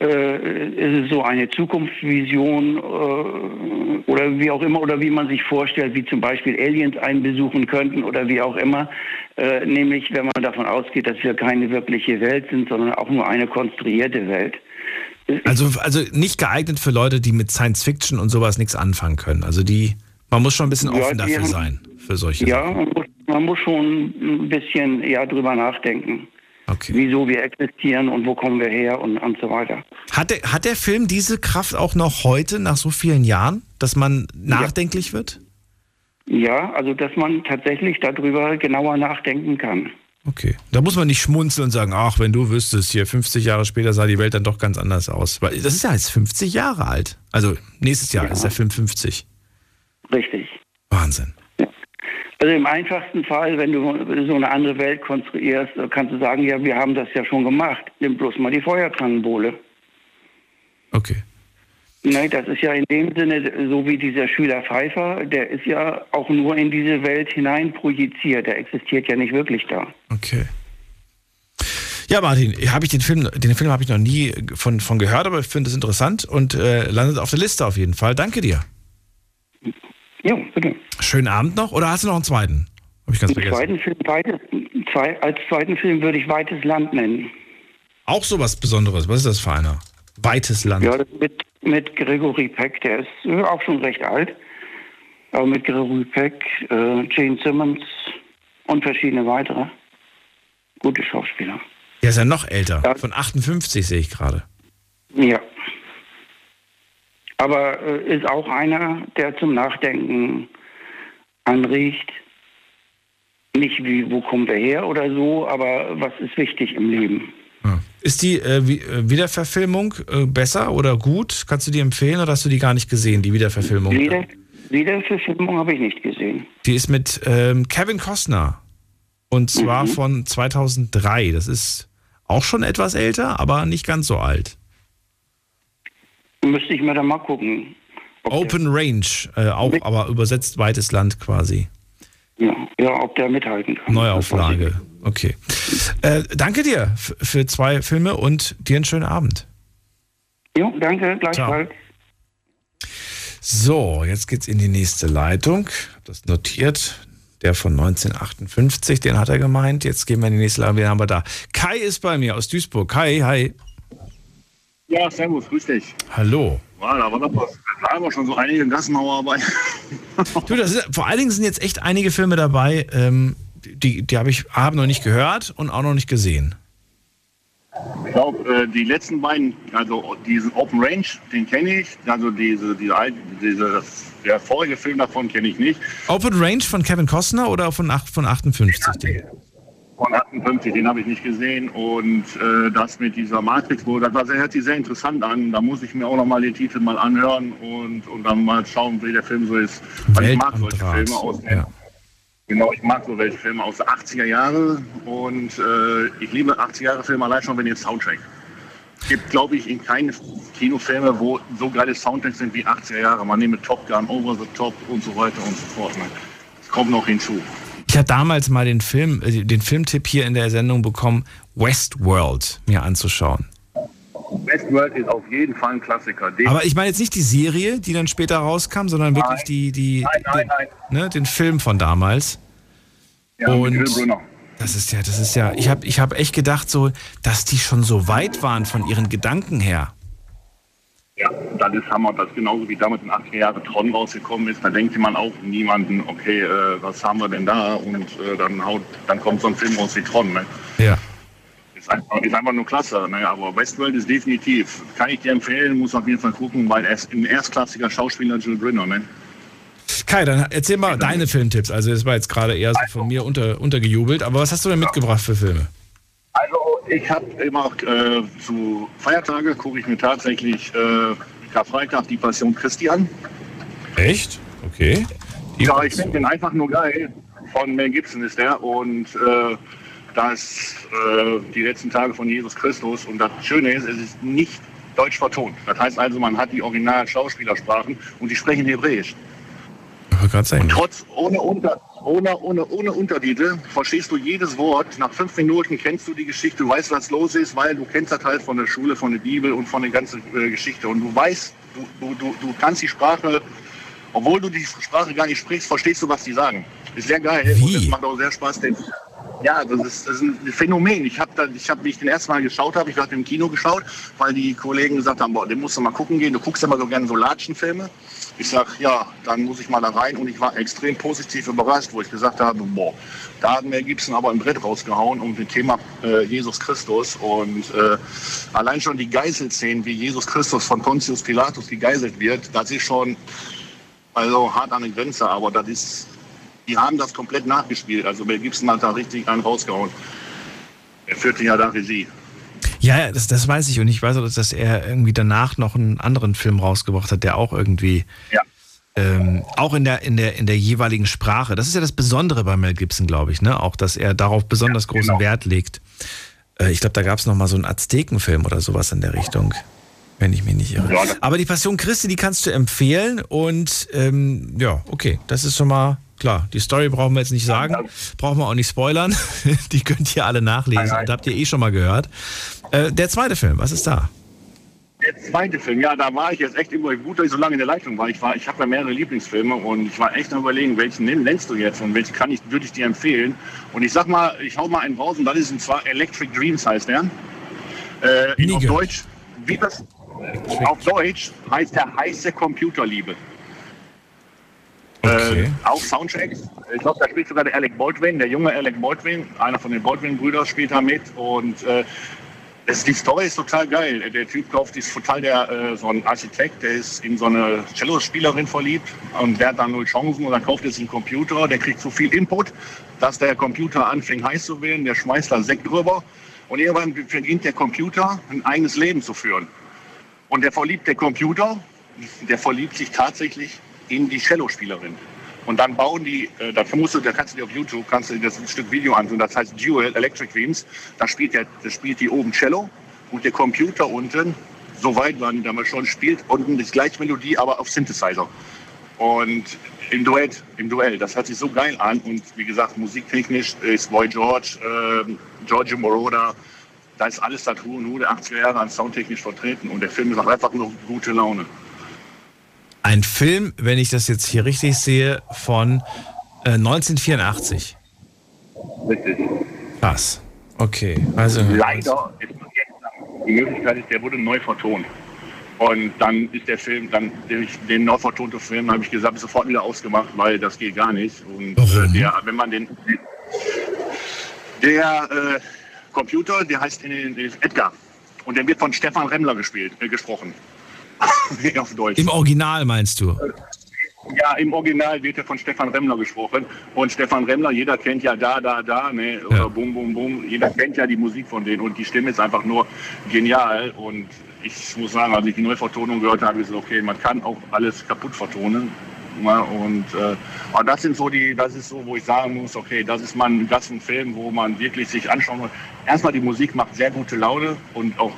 äh, es ist so eine Zukunftsvision äh, oder wie auch immer, oder wie man sich vorstellt, wie zum Beispiel Aliens einen besuchen könnten oder wie auch immer. Äh, nämlich, wenn man davon ausgeht, dass wir keine wirkliche Welt sind, sondern auch nur eine konstruierte Welt. Also, also nicht geeignet für Leute, die mit Science Fiction und sowas nichts anfangen können. Also die, man muss schon ein bisschen Ja, offen dafür haben- sein, für solche Ja, man muss, man muss schon ein bisschen ja, drüber nachdenken. Okay. Wieso wir existieren und wo kommen wir her und, und so weiter. Hat der, hat der Film diese Kraft auch noch heute, nach so vielen Jahren, dass man nachdenklich wird? Ja, also dass man tatsächlich darüber genauer nachdenken kann. Okay. Da muss man nicht schmunzeln und sagen, ach, wenn du wüsstest, hier 50 Jahre später sah die Welt dann doch ganz anders aus. Weil das ist ja jetzt 50 Jahre alt. Also nächstes Jahr ist der Film 50. Richtig. Wahnsinn. Also im einfachsten Fall, wenn du so eine andere Welt konstruierst, kannst du sagen, ja, wir haben das ja schon gemacht. Nimm bloß mal die Feuerkannenbowle. Okay. Ne, das ist ja in dem Sinne, so wie dieser Schüler Pfeiffer, der ist ja auch nur in diese Welt hinein projiziert. Der existiert ja nicht wirklich da. Okay. Ja, Martin, habe ich den Film, den Film habe ich noch nie von, von gehört, aber ich finde es interessant und äh, landet auf der Liste auf jeden Fall. Danke dir. Jo, bitte. Schönen Abend noch. Oder hast du noch einen zweiten? Habe ich ganz vergessen. zweiten Film, weites, zwei, als zweiten Film würde ich Weites Land nennen. Auch sowas Besonderes. Was ist das für einer? Weites Land. Ja, mit, mit Gregory Peck, der ist äh, auch schon recht alt. Aber mit Gregory Peck, äh, Gene Simmons und verschiedene weitere gute Schauspieler. Der ist ja noch älter. Von 58 sehe ich gerade. Ja. Aber äh, ist auch einer, der zum Nachdenken anregt. Nicht wie, wo kommen wir her oder so, aber was ist wichtig im Leben. Ist die äh, äh, Wiederverfilmung äh, besser oder gut? Kannst du die empfehlen oder hast du die gar nicht gesehen, die Wiederverfilmung? Wieder, Wiederverfilmung habe ich nicht gesehen. Die ist mit ähm, Kevin Costner. Und zwar Mhm. von 2003. Das ist auch schon etwas älter, aber nicht ganz so alt. Müsste ich mir dann mal gucken. Open Range, äh, auch aber übersetzt weites Land quasi. Ja, ja ob der mithalten kann. Neuauflage. Okay. Äh, danke dir für zwei Filme und dir einen schönen Abend. Jo, danke, gleichfalls. So, jetzt geht's in die nächste Leitung. Hab das notiert. Der von 1958, den hat er gemeint. Jetzt gehen wir in die nächste Leitung. Wen haben wir da? Kai ist bei mir aus Duisburg. Kai, hi. Ja, servus, grüß dich. Hallo. Ja, da war doch was. Da haben wir schon so einige Gassenhauer bei. Du, das ist, vor allen Dingen sind jetzt echt einige Filme dabei, ähm, die, die habe ich A, noch nicht gehört und auch noch nicht gesehen. Ich glaube, äh, die letzten beiden, also diesen Open Range, den kenne ich. Also diese, diese, diese, das, der vorige Film davon kenne ich nicht. Open Range von Kevin Costner oder von, acht- von 58? den? Von 58, den habe ich nicht gesehen. Und äh, das mit dieser Matrix, wo das war sehr, hört sich sehr interessant an. Da muss ich mir auch noch mal den Titel mal anhören und, und dann mal schauen, wie der Film so ist. Weil ich mag solche. Filme aus Ja. Genau, ich mag so welche Filme aus den 80er Jahren und äh, ich liebe 80er Jahre Filme allein schon, wenn ihr Soundtrack. Es gibt, glaube ich, in keinen Kinofilme, wo so geile Soundtracks sind wie 80er Jahre. Man nehme Top Gun, Over the Top und so weiter und so fort. Ne? Das kommt noch hinzu. Ich habe damals mal den Film, äh, den Filmtipp hier in der Sendung bekommen, Westworld mir anzuschauen. Westworld ist auf jeden Fall ein Klassiker. Den- Aber ich meine jetzt nicht die Serie, die dann später rauskam, sondern wirklich die, die, Nein, nein, nein. ne, den Film von damals. Ja, mit Will Und Brunner. das ist ja, das ist ja, ich habe ich hab echt gedacht so, dass die schon so weit waren von ihren Gedanken her. Ja, das ist Hammer. Das ist genauso wie damals in den 80er Jahren Tron rausgekommen ist. Da denkt man auch niemanden, okay, äh, was haben wir denn da? Und äh, dann, haut, dann kommt so ein Film raus wie Tron. Ne? Ja. Ist einfach, ist einfach nur klasse. Ne? Aber Westworld ist definitiv, kann ich dir empfehlen, muss auf jeden Fall gucken, weil er ist ein erstklassiger Schauspieler Jill Brenner. Ne? Kai, dann erzähl mal deine Filmtipps. Also das war jetzt gerade eher so von mir unter, untergejubelt, aber was hast du denn mitgebracht für Filme? Also ich habe immer äh, zu Feiertage gucke ich mir tatsächlich äh, Karfreitag die Passion Christi an. Echt? Okay. Die Ja, ich finde den einfach nur geil. Von Mel Gibson ist der und äh, das äh, die letzten Tage von Jesus Christus. Und das Schöne ist, es ist nicht deutsch vertont. Das heißt also, man hat die original Schauspielersprachen und die sprechen Hebräisch. Sagen. Trotz ohne, Unter, ohne, ohne, ohne Untertitel verstehst du jedes Wort. Nach fünf Minuten kennst du die Geschichte, du weißt, was los ist, weil du kennst das halt von der Schule, von der Bibel und von der ganzen äh, Geschichte. Und du weißt, du, du, du, kannst die Sprache, obwohl du die Sprache gar nicht sprichst, verstehst du, was die sagen. Ist sehr geil und es macht auch sehr Spaß. Den, ja, das ist, das ist ein Phänomen. Ich habe, hab, wie ich den ersten Mal geschaut habe, ich habe im Kino geschaut, weil die Kollegen gesagt haben, boah, den musst du mal gucken gehen. Du guckst ja mal so gerne so Latschenfilme. Ich sag, ja, dann muss ich mal da rein und ich war extrem positiv überrascht, wo ich gesagt habe, boah, da hat Mel Gibson aber ein Brett rausgehauen um das Thema äh, Jesus Christus und äh, allein schon die Geiselszenen, wie Jesus Christus von Pontius Pilatus gegeißelt wird, das ist schon also hart an der Grenze, aber das ist, die haben das komplett nachgespielt. Also Mel Gibson hat da richtig einen rausgehauen. Er führte ja da Regie. Ja, ja, das, das weiß ich. Und ich weiß auch, dass er irgendwie danach noch einen anderen Film rausgebracht hat, der auch irgendwie Ja. ähm, auch in der, in, der, in der jeweiligen Sprache. Das ist ja das Besondere bei Mel Gibson, glaube ich, ne? Auch, dass er darauf besonders großen Wert legt. Äh, ich glaube, da gab es noch mal so einen Aztekenfilm oder sowas in der Richtung. Wenn ich mich nicht irre. Ja, Aber die Passion Christi, die kannst du empfehlen. Und ähm, ja, okay, das ist schon mal klar. Die Story brauchen wir jetzt nicht sagen. Brauchen wir auch nicht spoilern. Die könnt ihr alle nachlesen. Nein, nein. Und habt ihr eh schon mal gehört. Äh, der zweite Film, was ist da? Der zweite Film, ja, da war ich jetzt echt immer gut, dass ich so lange in der Leitung war. Ich, war, ich habe ja mehrere Lieblingsfilme und ich war echt am überlegen, welchen nenn- nennst du jetzt und welchen kann ich, würde ich dir empfehlen. Und ich sag mal, ich hau mal einen raus und das ist und zwar Electric Dreams heißt der. Äh, auf Deutsch, wie das, auf Deutsch heißt der heiße Computerliebe. Äh, auch Soundtracks. Ich glaube, da spielt sogar der Alec Baldwin, der junge Alec Baldwin, einer von den Baldwin-Brüdern spielt da mit. Und äh, das, die Story ist total geil. Der Typ kauft, ist total der, äh, so ein Architekt, der ist in so eine Cello-Spielerin verliebt und der hat dann null Chancen und dann kauft er sich einen Computer, der kriegt so viel Input, dass der Computer anfängt heiß zu werden, der schmeißt da Sekt drüber und irgendwann beginnt der Computer ein eigenes Leben zu führen. Und der verliebt der Computer, der verliebt sich tatsächlich in die Cello-Spielerin. Und dann bauen die, äh, dafür musst du, da kannst du dir auf YouTube, kannst du dir das ein Stück Video ansehen, das heißt Dual Electric Dreams. Da spielt, der, da spielt die oben Cello und der Computer unten, so weit waren die damals schon, spielt unten die gleiche Melodie, aber auf Synthesizer. Und im Duett, im Duell, das hört sich so geil an. Und wie gesagt, musiktechnisch ist Boy George, äh, Giorgio Moroder, da ist alles da tun, nur der 80er Jahre an soundtechnisch vertreten. Und der Film macht einfach nur gute Laune. Ein Film, wenn ich das jetzt hier richtig sehe, von äh, 1984. Richtig. Krass. Okay. Also, Leider ist jetzt die Möglichkeit ist, der wurde neu vertont. Und dann ist der Film, dann den, den neu vertonten Film, habe ich gesagt, sofort wieder ausgemacht, weil das geht gar nicht. Und äh, der, wenn man den, der, äh, Computer, der heißt in, in Edgar. Und der wird von Stefan Remmler gespielt, äh, gesprochen. Auf Deutsch. Im Original meinst du? Ja, im Original wird er von Stefan Remmler gesprochen. Und Stefan Remmler, jeder kennt ja da, da, da, ne? oder bum, bum, bum. Jeder kennt ja die Musik von denen. Und die Stimme ist einfach nur genial. Und ich muss sagen, als ich die Neuvertonung gehört habe, gesagt, okay, man kann auch alles kaputt vertonen. Ja, und äh, aber das sind so die, das ist so, wo ich sagen muss, okay, das ist man, das ist ein Film, wo man wirklich sich anschauen muss. Erstmal die Musik macht sehr gute Laune und auch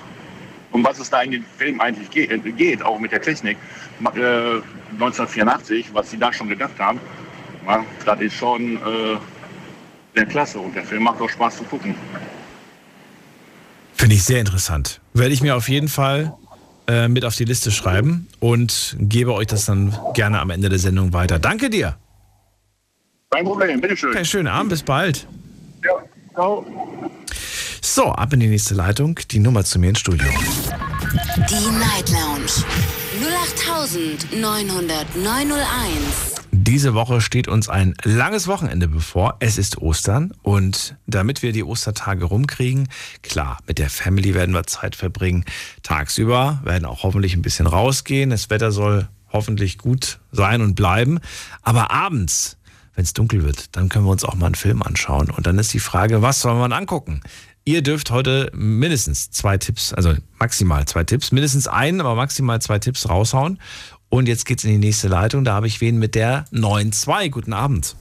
um was es da in dem Film eigentlich geht, äh, geht auch mit der Technik. Äh, 1984, was sie da schon gedacht haben, ja, das ist schon äh, sehr klasse und der Film macht auch Spaß zu gucken. Finde ich sehr interessant. Werde ich mir auf jeden Fall äh, mit auf die Liste schreiben und gebe euch das dann gerne am Ende der Sendung weiter. Danke dir. Kein Problem, bitteschön. Okay, schönen Abend, bis bald. Ja, ciao. So, ab in die nächste Leitung. Die Nummer zu mir ins Studio. Die Night Lounge 0890901. Diese Woche steht uns ein langes Wochenende bevor. Es ist Ostern und damit wir die Ostertage rumkriegen, klar, mit der Family werden wir Zeit verbringen. Tagsüber werden auch hoffentlich ein bisschen rausgehen. Das Wetter soll hoffentlich gut sein und bleiben. Aber abends, wenn es dunkel wird, dann können wir uns auch mal einen Film anschauen. Und dann ist die Frage, was soll man angucken? Ihr dürft heute mindestens zwei Tipps, also maximal zwei Tipps, mindestens einen, aber maximal zwei Tipps raushauen. Und jetzt geht's in die nächste Leitung. Da habe ich wen mit der 9.2. Guten Abend.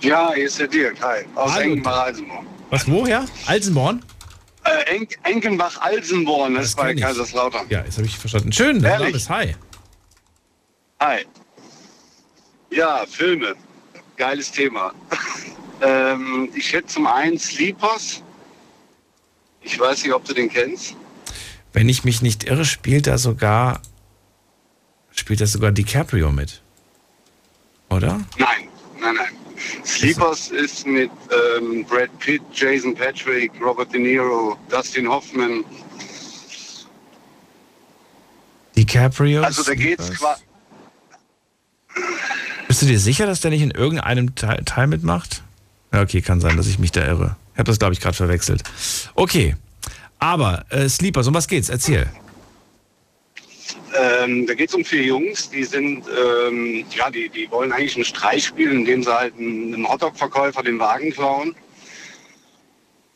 Ja, hier ist der Dirk. Hi. Aus Hallo. Enkenbach-Alsenborn. Was, woher? Alsenborn? Äh, Enk Enkenbach-Alsenborn, das, ist bei. Kaiserslautern. Ja, jetzt habe ich verstanden. Schön, dein? Name ist Hi. Hi. Ja, Filme. Geiles Thema. ähm, ich hätte zum einen Sleepers. Ich weiß nicht, ob du den kennst. Wenn ich mich nicht irre, spielt da sogar spielt da sogar DiCaprio mit. Oder? Nein, nein, nein. Sleepers ist mit ähm, Brad Pitt, Jason Patrick, Robert De Niro, Dustin Hoffman. DiCaprio? Also da geht's quasi. Bist du dir sicher, dass der nicht in irgendeinem Teil mitmacht? Okay, kann sein, dass ich mich da irre. Ich habe das, glaube ich, gerade verwechselt. Okay, aber äh, Sleepers, um was geht's? Erzähl. Ähm, da geht es um vier Jungs, die sind, ähm, ja, die, die wollen eigentlich einen Streich spielen, indem sie halt einem Hotdog-Verkäufer den Wagen klauen.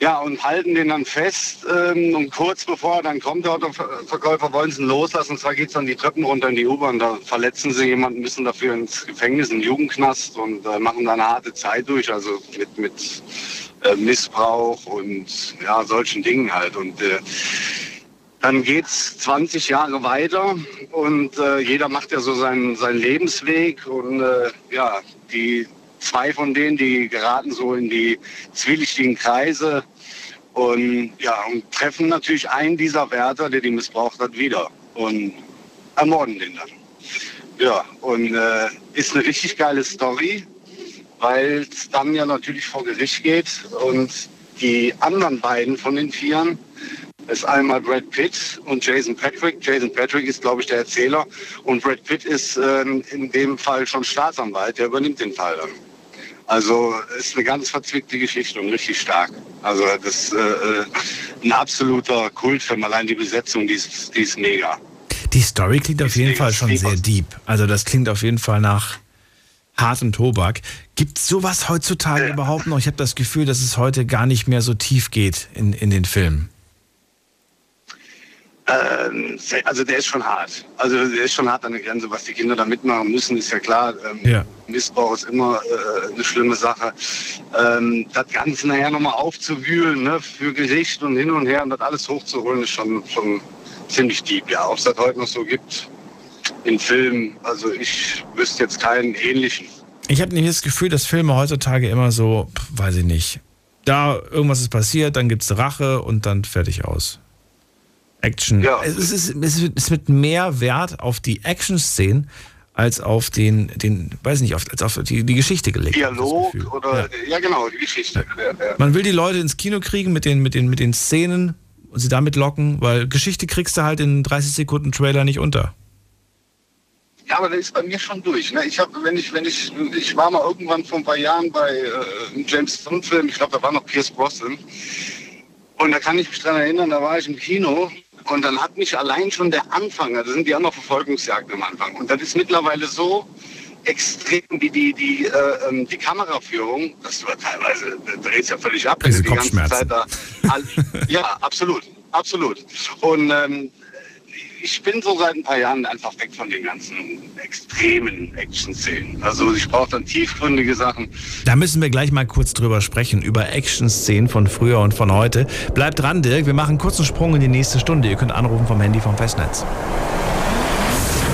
Ja, und halten den dann fest. Ähm, und kurz bevor dann kommt, der Hotdog-Verkäufer, wollen sie ihn loslassen. Und zwar geht es dann die Treppen runter in die U-Bahn. Da verletzen sie jemanden, müssen dafür ins Gefängnis, in den Jugendknast und äh, machen da eine harte Zeit durch. Also mit, mit äh, Missbrauch und ja, solchen Dingen halt. Und äh, dann geht's 20 Jahre weiter und äh, jeder macht ja so seinen, seinen Lebensweg und äh, ja, die zwei von denen, die geraten so in die zwielichtigen Kreise und ja, und treffen natürlich einen dieser Wärter, der die missbraucht hat, wieder und ermorden den dann. Ja, und äh, ist eine richtig geile Story, weil es dann ja natürlich vor Gericht geht und die anderen beiden von den Vieren ist einmal Brad Pitt und Jason Patrick. Jason Patrick ist, glaube ich, der Erzähler und Brad Pitt ist ähm, in dem Fall schon Staatsanwalt, der übernimmt den Fall dann. Also ist eine ganz verzwickte Geschichte und richtig stark. Also das ist äh, äh, ein absoluter Kultfilm, allein die Besetzung, die ist, die ist mega. Die Story klingt auf jeden Fall schon sehr deep. Also das klingt auf jeden Fall nach hartem Tobak. Gibt es sowas heutzutage überhaupt noch? Ich habe das Gefühl, dass es heute gar nicht mehr so tief geht in, in den Filmen. Ähm, also der ist schon hart. Also der ist schon hart an der Grenze, was die Kinder da mitmachen müssen, ist ja klar. Ähm, Ja. Missbrauch ist immer äh, eine schlimme Sache. Ähm, das Ganze nachher nochmal aufzuwühlen, ne, für Gericht und hin und her und das alles hochzuholen, ist schon, schon ziemlich deep. Ja, ob es das heute noch so gibt in Filmen, also ich wüsste jetzt keinen ähnlichen. Ich habe nämlich das Gefühl, dass Filme heutzutage immer so, weiß ich nicht, da irgendwas ist passiert, dann gibt's Rache und dann fertig aus. Action. Es, ist, es, ist, es wird mehr Wert auf die Action-Szenen als auf den, den, weiß nicht, als auf die, die Geschichte gelegt. Dialog oder, ja. genau, die Geschichte. Ja, ja. Man will die Leute ins Kino kriegen mit den, mit den, mit den Szenen und sie damit locken, weil Geschichte kriegst du halt in 30 Sekunden Trailer nicht unter. Ja, aber der ist bei mir schon durch. Ne? Ich habe, wenn ich, wenn ich, ich war mal irgendwann vor ein paar Jahren bei äh, einem James Bond Film. Ich glaube, da war noch Pierce Brosnan. Und da kann ich mich dran erinnern, da war ich im Kino und dann hat mich allein schon der Anfang, da sind die auch noch Verfolgungsjagden am Anfang. Und das ist mittlerweile so extrem wie die, die, äh, ähm, die Kameraführung, dass du teilweise dreht ja völlig ab, du die ganze Zeit da. Ja, absolut, absolut. Und ähm, ich bin so seit ein paar Jahren einfach weg von den ganzen extremen Action-Szenen. Also ich brauche dann tiefgründige Sachen. Da müssen wir gleich mal kurz drüber sprechen, über Action-Szenen von früher und von heute. Bleibt dran, Dirk, wir machen einen kurzen Sprung in die nächste Stunde. Ihr könnt anrufen vom Handy vom Festnetz.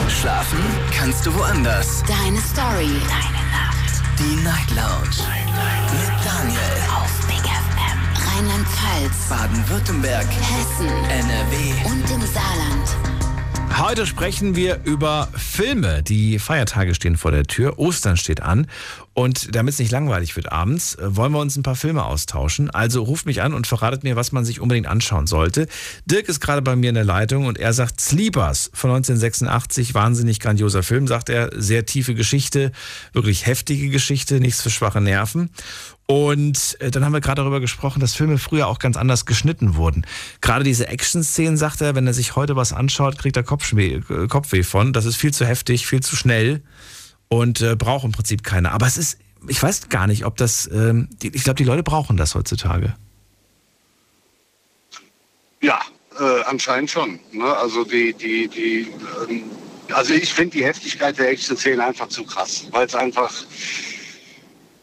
Schlafen kannst du woanders. Deine Story. Deine Nacht. Die Night Lounge. Night, Mit Daniel. Auf Big FM. Rheinland-Pfalz. Baden-Württemberg. Hessen. NRW. Und im Saarland. Heute sprechen wir über Filme. Die Feiertage stehen vor der Tür, Ostern steht an. Und damit es nicht langweilig wird abends, äh, wollen wir uns ein paar Filme austauschen. Also ruft mich an und verratet mir, was man sich unbedingt anschauen sollte. Dirk ist gerade bei mir in der Leitung und er sagt Sleepers von 1986, wahnsinnig grandioser Film, sagt er. Sehr tiefe Geschichte, wirklich heftige Geschichte, nichts für schwache Nerven. Und äh, dann haben wir gerade darüber gesprochen, dass Filme früher auch ganz anders geschnitten wurden. Gerade diese Action-Szenen, sagt er, wenn er sich heute was anschaut, kriegt er Kopfweh, äh, Kopfweh von. Das ist viel zu heftig, viel zu schnell und äh, braucht im Prinzip keiner. Aber es ist, ich weiß gar nicht, ob das, ähm, die, ich glaube, die Leute brauchen das heutzutage. Ja, äh, anscheinend schon. Ne? Also die, die, die, ähm, also ich finde die Heftigkeit der Action-Szenen einfach zu krass, weil es einfach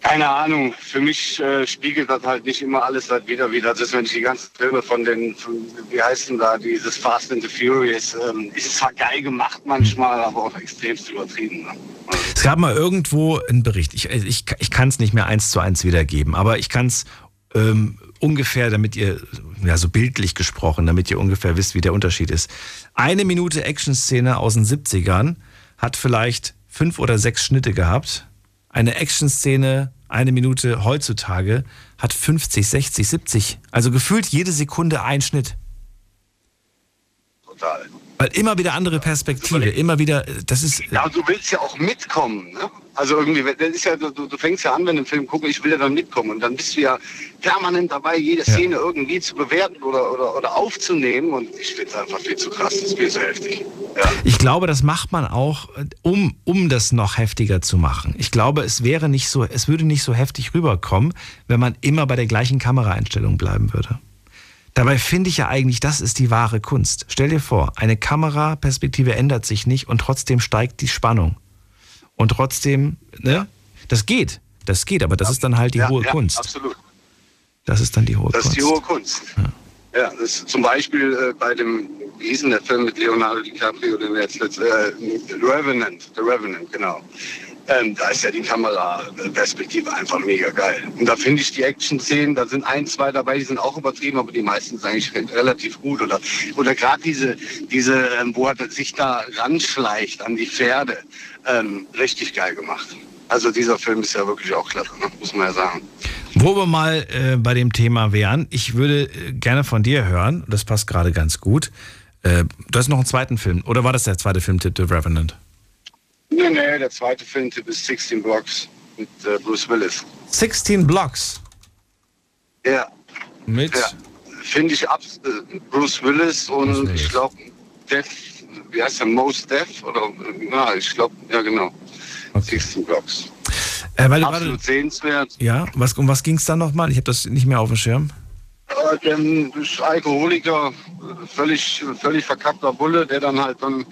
keine Ahnung, für mich äh, spiegelt das halt nicht immer alles halt wieder wieder. Das ist, wenn ich die ganzen Filme von den, von, wie heißt denn da, dieses Fast and the Furious, ähm, ist zwar geil gemacht manchmal, aber auch extremst übertrieben. Ne? Es gab mal irgendwo einen Bericht, ich, ich, ich kann es nicht mehr eins zu eins wiedergeben, aber ich kann es ähm, ungefähr, damit ihr, ja so bildlich gesprochen, damit ihr ungefähr wisst, wie der Unterschied ist. Eine Minute Action-Szene aus den 70ern hat vielleicht fünf oder sechs Schnitte gehabt eine Action-Szene, eine Minute heutzutage, hat 50, 60, 70. Also gefühlt jede Sekunde ein Schnitt. Total. Weil immer wieder andere Perspektive, immer wieder, das ist. Ja, du willst ja auch mitkommen, ne? Also irgendwie, das ist ja, du, du fängst ja an, wenn du einen Film guckst, ich will ja dann mitkommen. Und dann bist du ja permanent dabei, jede Szene ja. irgendwie zu bewerten oder, oder, oder aufzunehmen. Und ich finde es einfach viel zu krass, das ist viel zu heftig. Ja. Ich glaube, das macht man auch, um, um das noch heftiger zu machen. Ich glaube, es wäre nicht so, es würde nicht so heftig rüberkommen, wenn man immer bei der gleichen Kameraeinstellung bleiben würde. Dabei finde ich ja eigentlich, das ist die wahre Kunst. Stell dir vor, eine Kameraperspektive ändert sich nicht und trotzdem steigt die Spannung. Und trotzdem, ne? Das geht. Das geht, aber das ist dann halt die ja, hohe ja, Kunst. Absolut. Das ist dann die hohe das Kunst. Das ist die hohe Kunst. Ja, ja das ist zum Beispiel äh, bei dem, wie hieß denn der Film mit Leonardo DiCaprio, den wir jetzt, äh, Revenant, The Revenant, genau. Ähm, da ist ja die Kameraperspektive einfach mega geil. Und da finde ich die Action-Szenen, da sind ein, zwei dabei, die sind auch übertrieben, aber die meisten sind eigentlich relativ gut. Oder, oder gerade diese, diese, ähm, wo er sich da ranschleicht an die Pferde, ähm, richtig geil gemacht. Also dieser Film ist ja wirklich auch klasse, ne? muss man ja sagen. Wo wir mal äh, bei dem Thema wären, ich würde äh, gerne von dir hören, das passt gerade ganz gut. Äh, du hast noch einen zweiten Film, oder war das der zweite Filmtipp, The Revenant? Nee, nee, der zweite Filmtipp ist 16 Blocks mit äh, Bruce Willis. 16 Blocks? Ja. Mit? Ja. Finde ich ab, äh, Bruce Willis und ich glaube, Def, wie heißt der, Most Def? Oder, na, ich glaube, ja genau. Okay. 16 Blocks. Äh, Absolut grade, sehenswert. Ja, was, um was ging es da nochmal? Ich habe das nicht mehr auf dem Schirm. Der ist Alkoholiker, völlig, völlig verkappter Bulle, der dann halt dann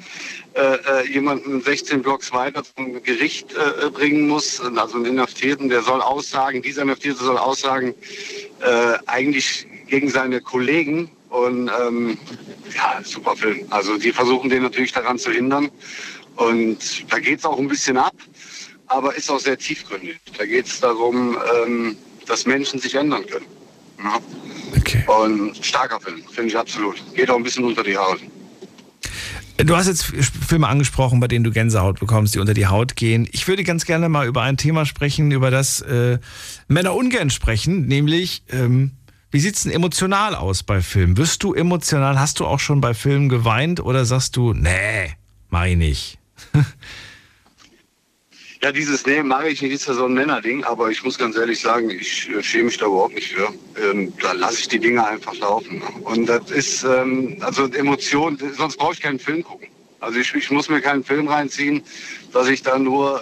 äh, äh jemanden 16 Blocks weiter zum Gericht äh, bringen muss, also einen Inhaftierten, der soll aussagen, dieser Inhaftierte soll aussagen, äh, eigentlich gegen seine Kollegen und ähm, ja, super Film. Also die versuchen den natürlich daran zu hindern und da geht es auch ein bisschen ab, aber ist auch sehr tiefgründig. Da geht es darum, ähm, dass Menschen sich ändern können. Ja. Okay. Und starker Film, finde ich absolut. Geht auch ein bisschen unter die Haut. Du hast jetzt Filme angesprochen, bei denen du Gänsehaut bekommst, die unter die Haut gehen. Ich würde ganz gerne mal über ein Thema sprechen, über das äh, Männer ungern sprechen, nämlich ähm, wie sieht es denn emotional aus bei Filmen? Wirst du emotional? Hast du auch schon bei Filmen geweint oder sagst du, nee, mach ich nicht? Ja, dieses Nehmen mag ich nicht, ist ja so ein Männerding, aber ich muss ganz ehrlich sagen, ich äh, schäme mich da überhaupt nicht für. Ähm, da lasse ich die Dinge einfach laufen. Und das ist, ähm, also Emotionen, sonst brauche ich keinen Film gucken. Also ich, ich muss mir keinen Film reinziehen, dass ich da nur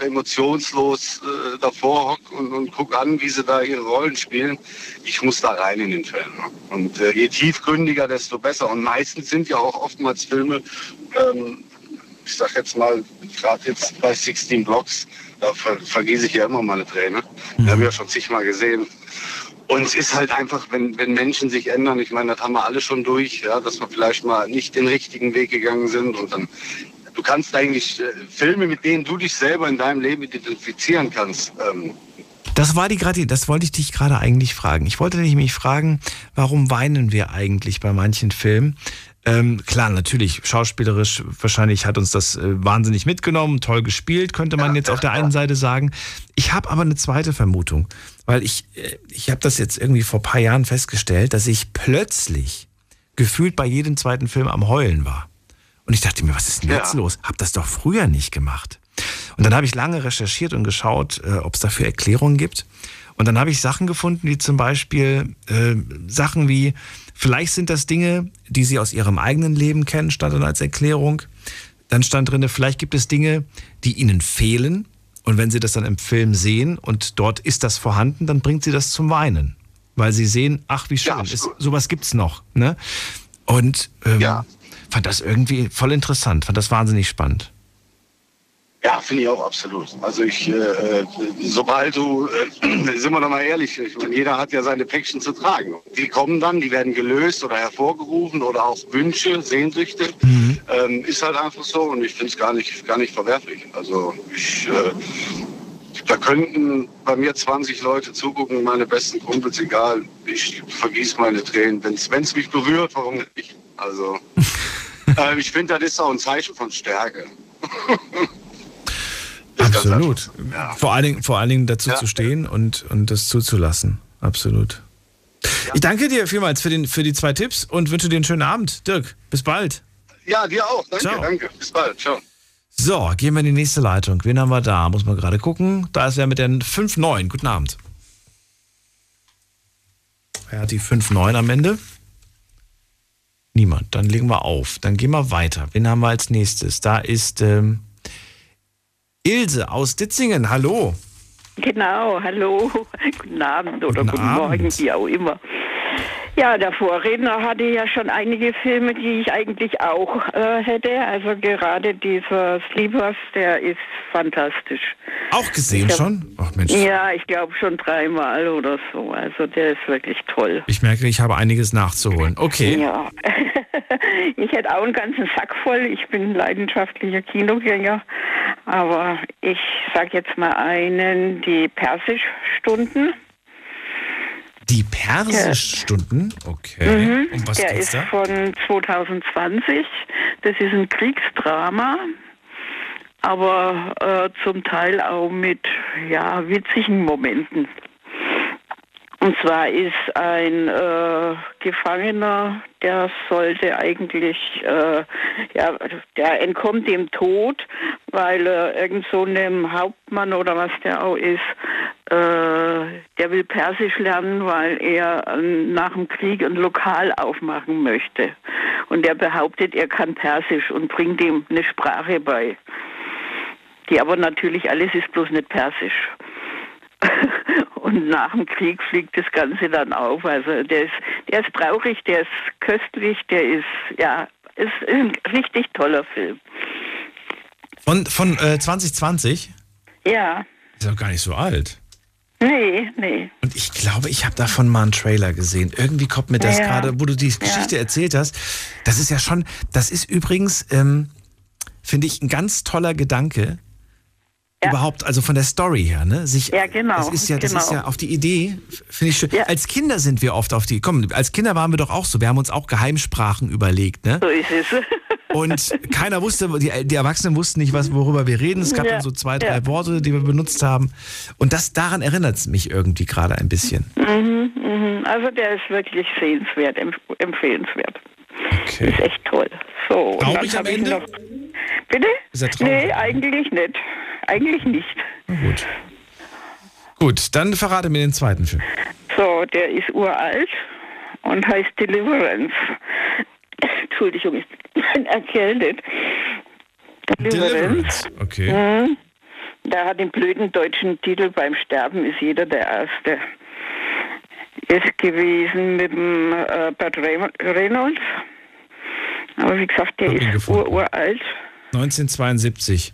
äh, emotionslos äh, davor hock und, und gucke an, wie sie da ihre Rollen spielen. Ich muss da rein in den Film. Und äh, je tiefgründiger, desto besser. Und meistens sind ja auch oftmals Filme, ähm, ich sag jetzt mal, gerade jetzt bei 16 Blocks, da ver vergieße ich ja immer meine Träne. Mhm. Die habe ich ja schon zigmal gesehen. Und es ist halt einfach, wenn, wenn Menschen sich ändern, ich meine, das haben wir alle schon durch, ja, dass wir vielleicht mal nicht den richtigen Weg gegangen sind und dann du kannst eigentlich äh, Filme, mit denen du dich selber in deinem Leben identifizieren kannst. Ähm, das war die gerade, das wollte ich dich gerade eigentlich fragen. Ich wollte dich nämlich fragen, warum weinen wir eigentlich bei manchen Filmen? Ähm, klar, natürlich, schauspielerisch wahrscheinlich hat uns das äh, wahnsinnig mitgenommen, toll gespielt, könnte man jetzt auf der einen Seite sagen. Ich habe aber eine zweite Vermutung, weil ich, äh, ich habe das jetzt irgendwie vor paar Jahren festgestellt, dass ich plötzlich gefühlt bei jedem zweiten Film am Heulen war. Und ich dachte mir, was ist denn jetzt ja. los? Hab das doch früher nicht gemacht. Und dann habe ich lange recherchiert und geschaut, äh, ob es dafür Erklärungen gibt. Und dann habe ich Sachen gefunden, wie zum Beispiel äh, Sachen wie, vielleicht sind das Dinge, die Sie aus Ihrem eigenen Leben kennen, stand dann als Erklärung. Dann stand drin, vielleicht gibt es Dinge, die Ihnen fehlen. Und wenn Sie das dann im Film sehen und dort ist das vorhanden, dann bringt Sie das zum Weinen. Weil Sie sehen, ach, wie schön, ja, ist, sowas gibt's noch. Ne? Und ähm, ja. fand das irgendwie voll interessant, fand das wahnsinnig spannend. Ja, finde ich auch absolut. Also ich, äh, äh sobald du, äh, sind wir doch mal ehrlich, ich meine, jeder hat ja seine Päckchen zu tragen. Die kommen dann, die werden gelöst oder hervorgerufen oder auch Wünsche, Sehnsüchte. Mhm. Ähm, ist halt einfach so und ich finde es gar nicht, gar nicht verwerflich. Also ich, äh, da könnten bei mir 20 Leute zugucken, meine besten Kumpels, egal. Ich vergieße meine Tränen. Wenn es mich berührt, warum nicht? Also äh, ich finde, das ist auch ein Zeichen von Stärke. Absolut. Ja. Vor, allen Dingen, vor allen Dingen dazu ja. zu stehen und, und das zuzulassen. Absolut. Ich danke dir vielmals für, den, für die zwei Tipps und wünsche dir einen schönen Abend. Dirk, bis bald. Ja, dir auch. Danke, Ciao. danke. Bis bald. Ciao. So, gehen wir in die nächste Leitung. Wen haben wir da? Muss man gerade gucken. Da ist er mit den 5-9. Guten Abend. Wer hat die 5-9 am Ende? Niemand. Dann legen wir auf. Dann gehen wir weiter. Wen haben wir als nächstes? Da ist ähm, Ilse aus Ditzingen, hallo. Genau, hallo. Guten Abend oder guten, guten Morgen, wie auch immer. Ja, der Vorredner hatte ja schon einige Filme, die ich eigentlich auch äh, hätte. Also gerade dieser Sleepers, der ist fantastisch. Auch gesehen hab, schon? Ach Mensch. Ja, ich glaube schon dreimal oder so. Also der ist wirklich toll. Ich merke, ich habe einiges nachzuholen. Okay. Ja. ich hätte auch einen ganzen Sack voll. Ich bin leidenschaftlicher Kinogänger. Aber ich sage jetzt mal einen, die Persischstunden. Die Persischstunden? Okay. Mhm. Um was Der ist da? von 2020. Das ist ein Kriegsdrama, aber äh, zum Teil auch mit ja, witzigen Momenten. Und zwar ist ein äh, Gefangener, der sollte eigentlich, äh, ja, der entkommt dem Tod, weil äh, irgend so einem Hauptmann oder was der auch ist, äh, der will Persisch lernen, weil er äh, nach dem Krieg ein Lokal aufmachen möchte. Und er behauptet, er kann Persisch und bringt ihm eine Sprache bei. Die aber natürlich alles ist bloß nicht Persisch. Und nach dem Krieg fliegt das Ganze dann auf. Also der ist, der ist traurig, der ist köstlich, der ist, ja, ist ein richtig toller Film. Von, von äh, 2020? Ja. Ist auch gar nicht so alt. Nee, nee. Und ich glaube, ich habe davon mal einen Trailer gesehen. Irgendwie kommt mir das ja, gerade, wo du die Geschichte ja. erzählt hast. Das ist ja schon, das ist übrigens, ähm, finde ich, ein ganz toller Gedanke, ja. Überhaupt, also von der Story her, ne? Sich, ja, genau. Das ist ja, das genau. ist ja auf die Idee, finde ich schön. Ja. Als Kinder sind wir oft auf die, komm, als Kinder waren wir doch auch so, wir haben uns auch Geheimsprachen überlegt, ne? So ist es. Und keiner wusste, die, die Erwachsenen wussten nicht, was, worüber wir reden. Es gab ja. dann so zwei, drei ja. Worte, die wir benutzt haben. Und das daran erinnert es mich irgendwie gerade ein bisschen. Mhm, mhm. Also der ist wirklich sehenswert, empfehlenswert. Okay. Ist echt toll. So, traurig am Ende? Noch, bitte? Ist er traurig? Nee, eigentlich nicht. eigentlich nicht. Na gut. Gut, dann verrate mir den zweiten Film. So, der ist uralt und heißt Deliverance. Entschuldigung, ich bin erkältet. Deliverance, okay. Mhm. Der hat den blöden deutschen Titel Beim Sterben ist jeder der Erste. Ist gewesen mit dem äh, Burt Reynolds. Aber wie gesagt, der ist ur uralt. 1972.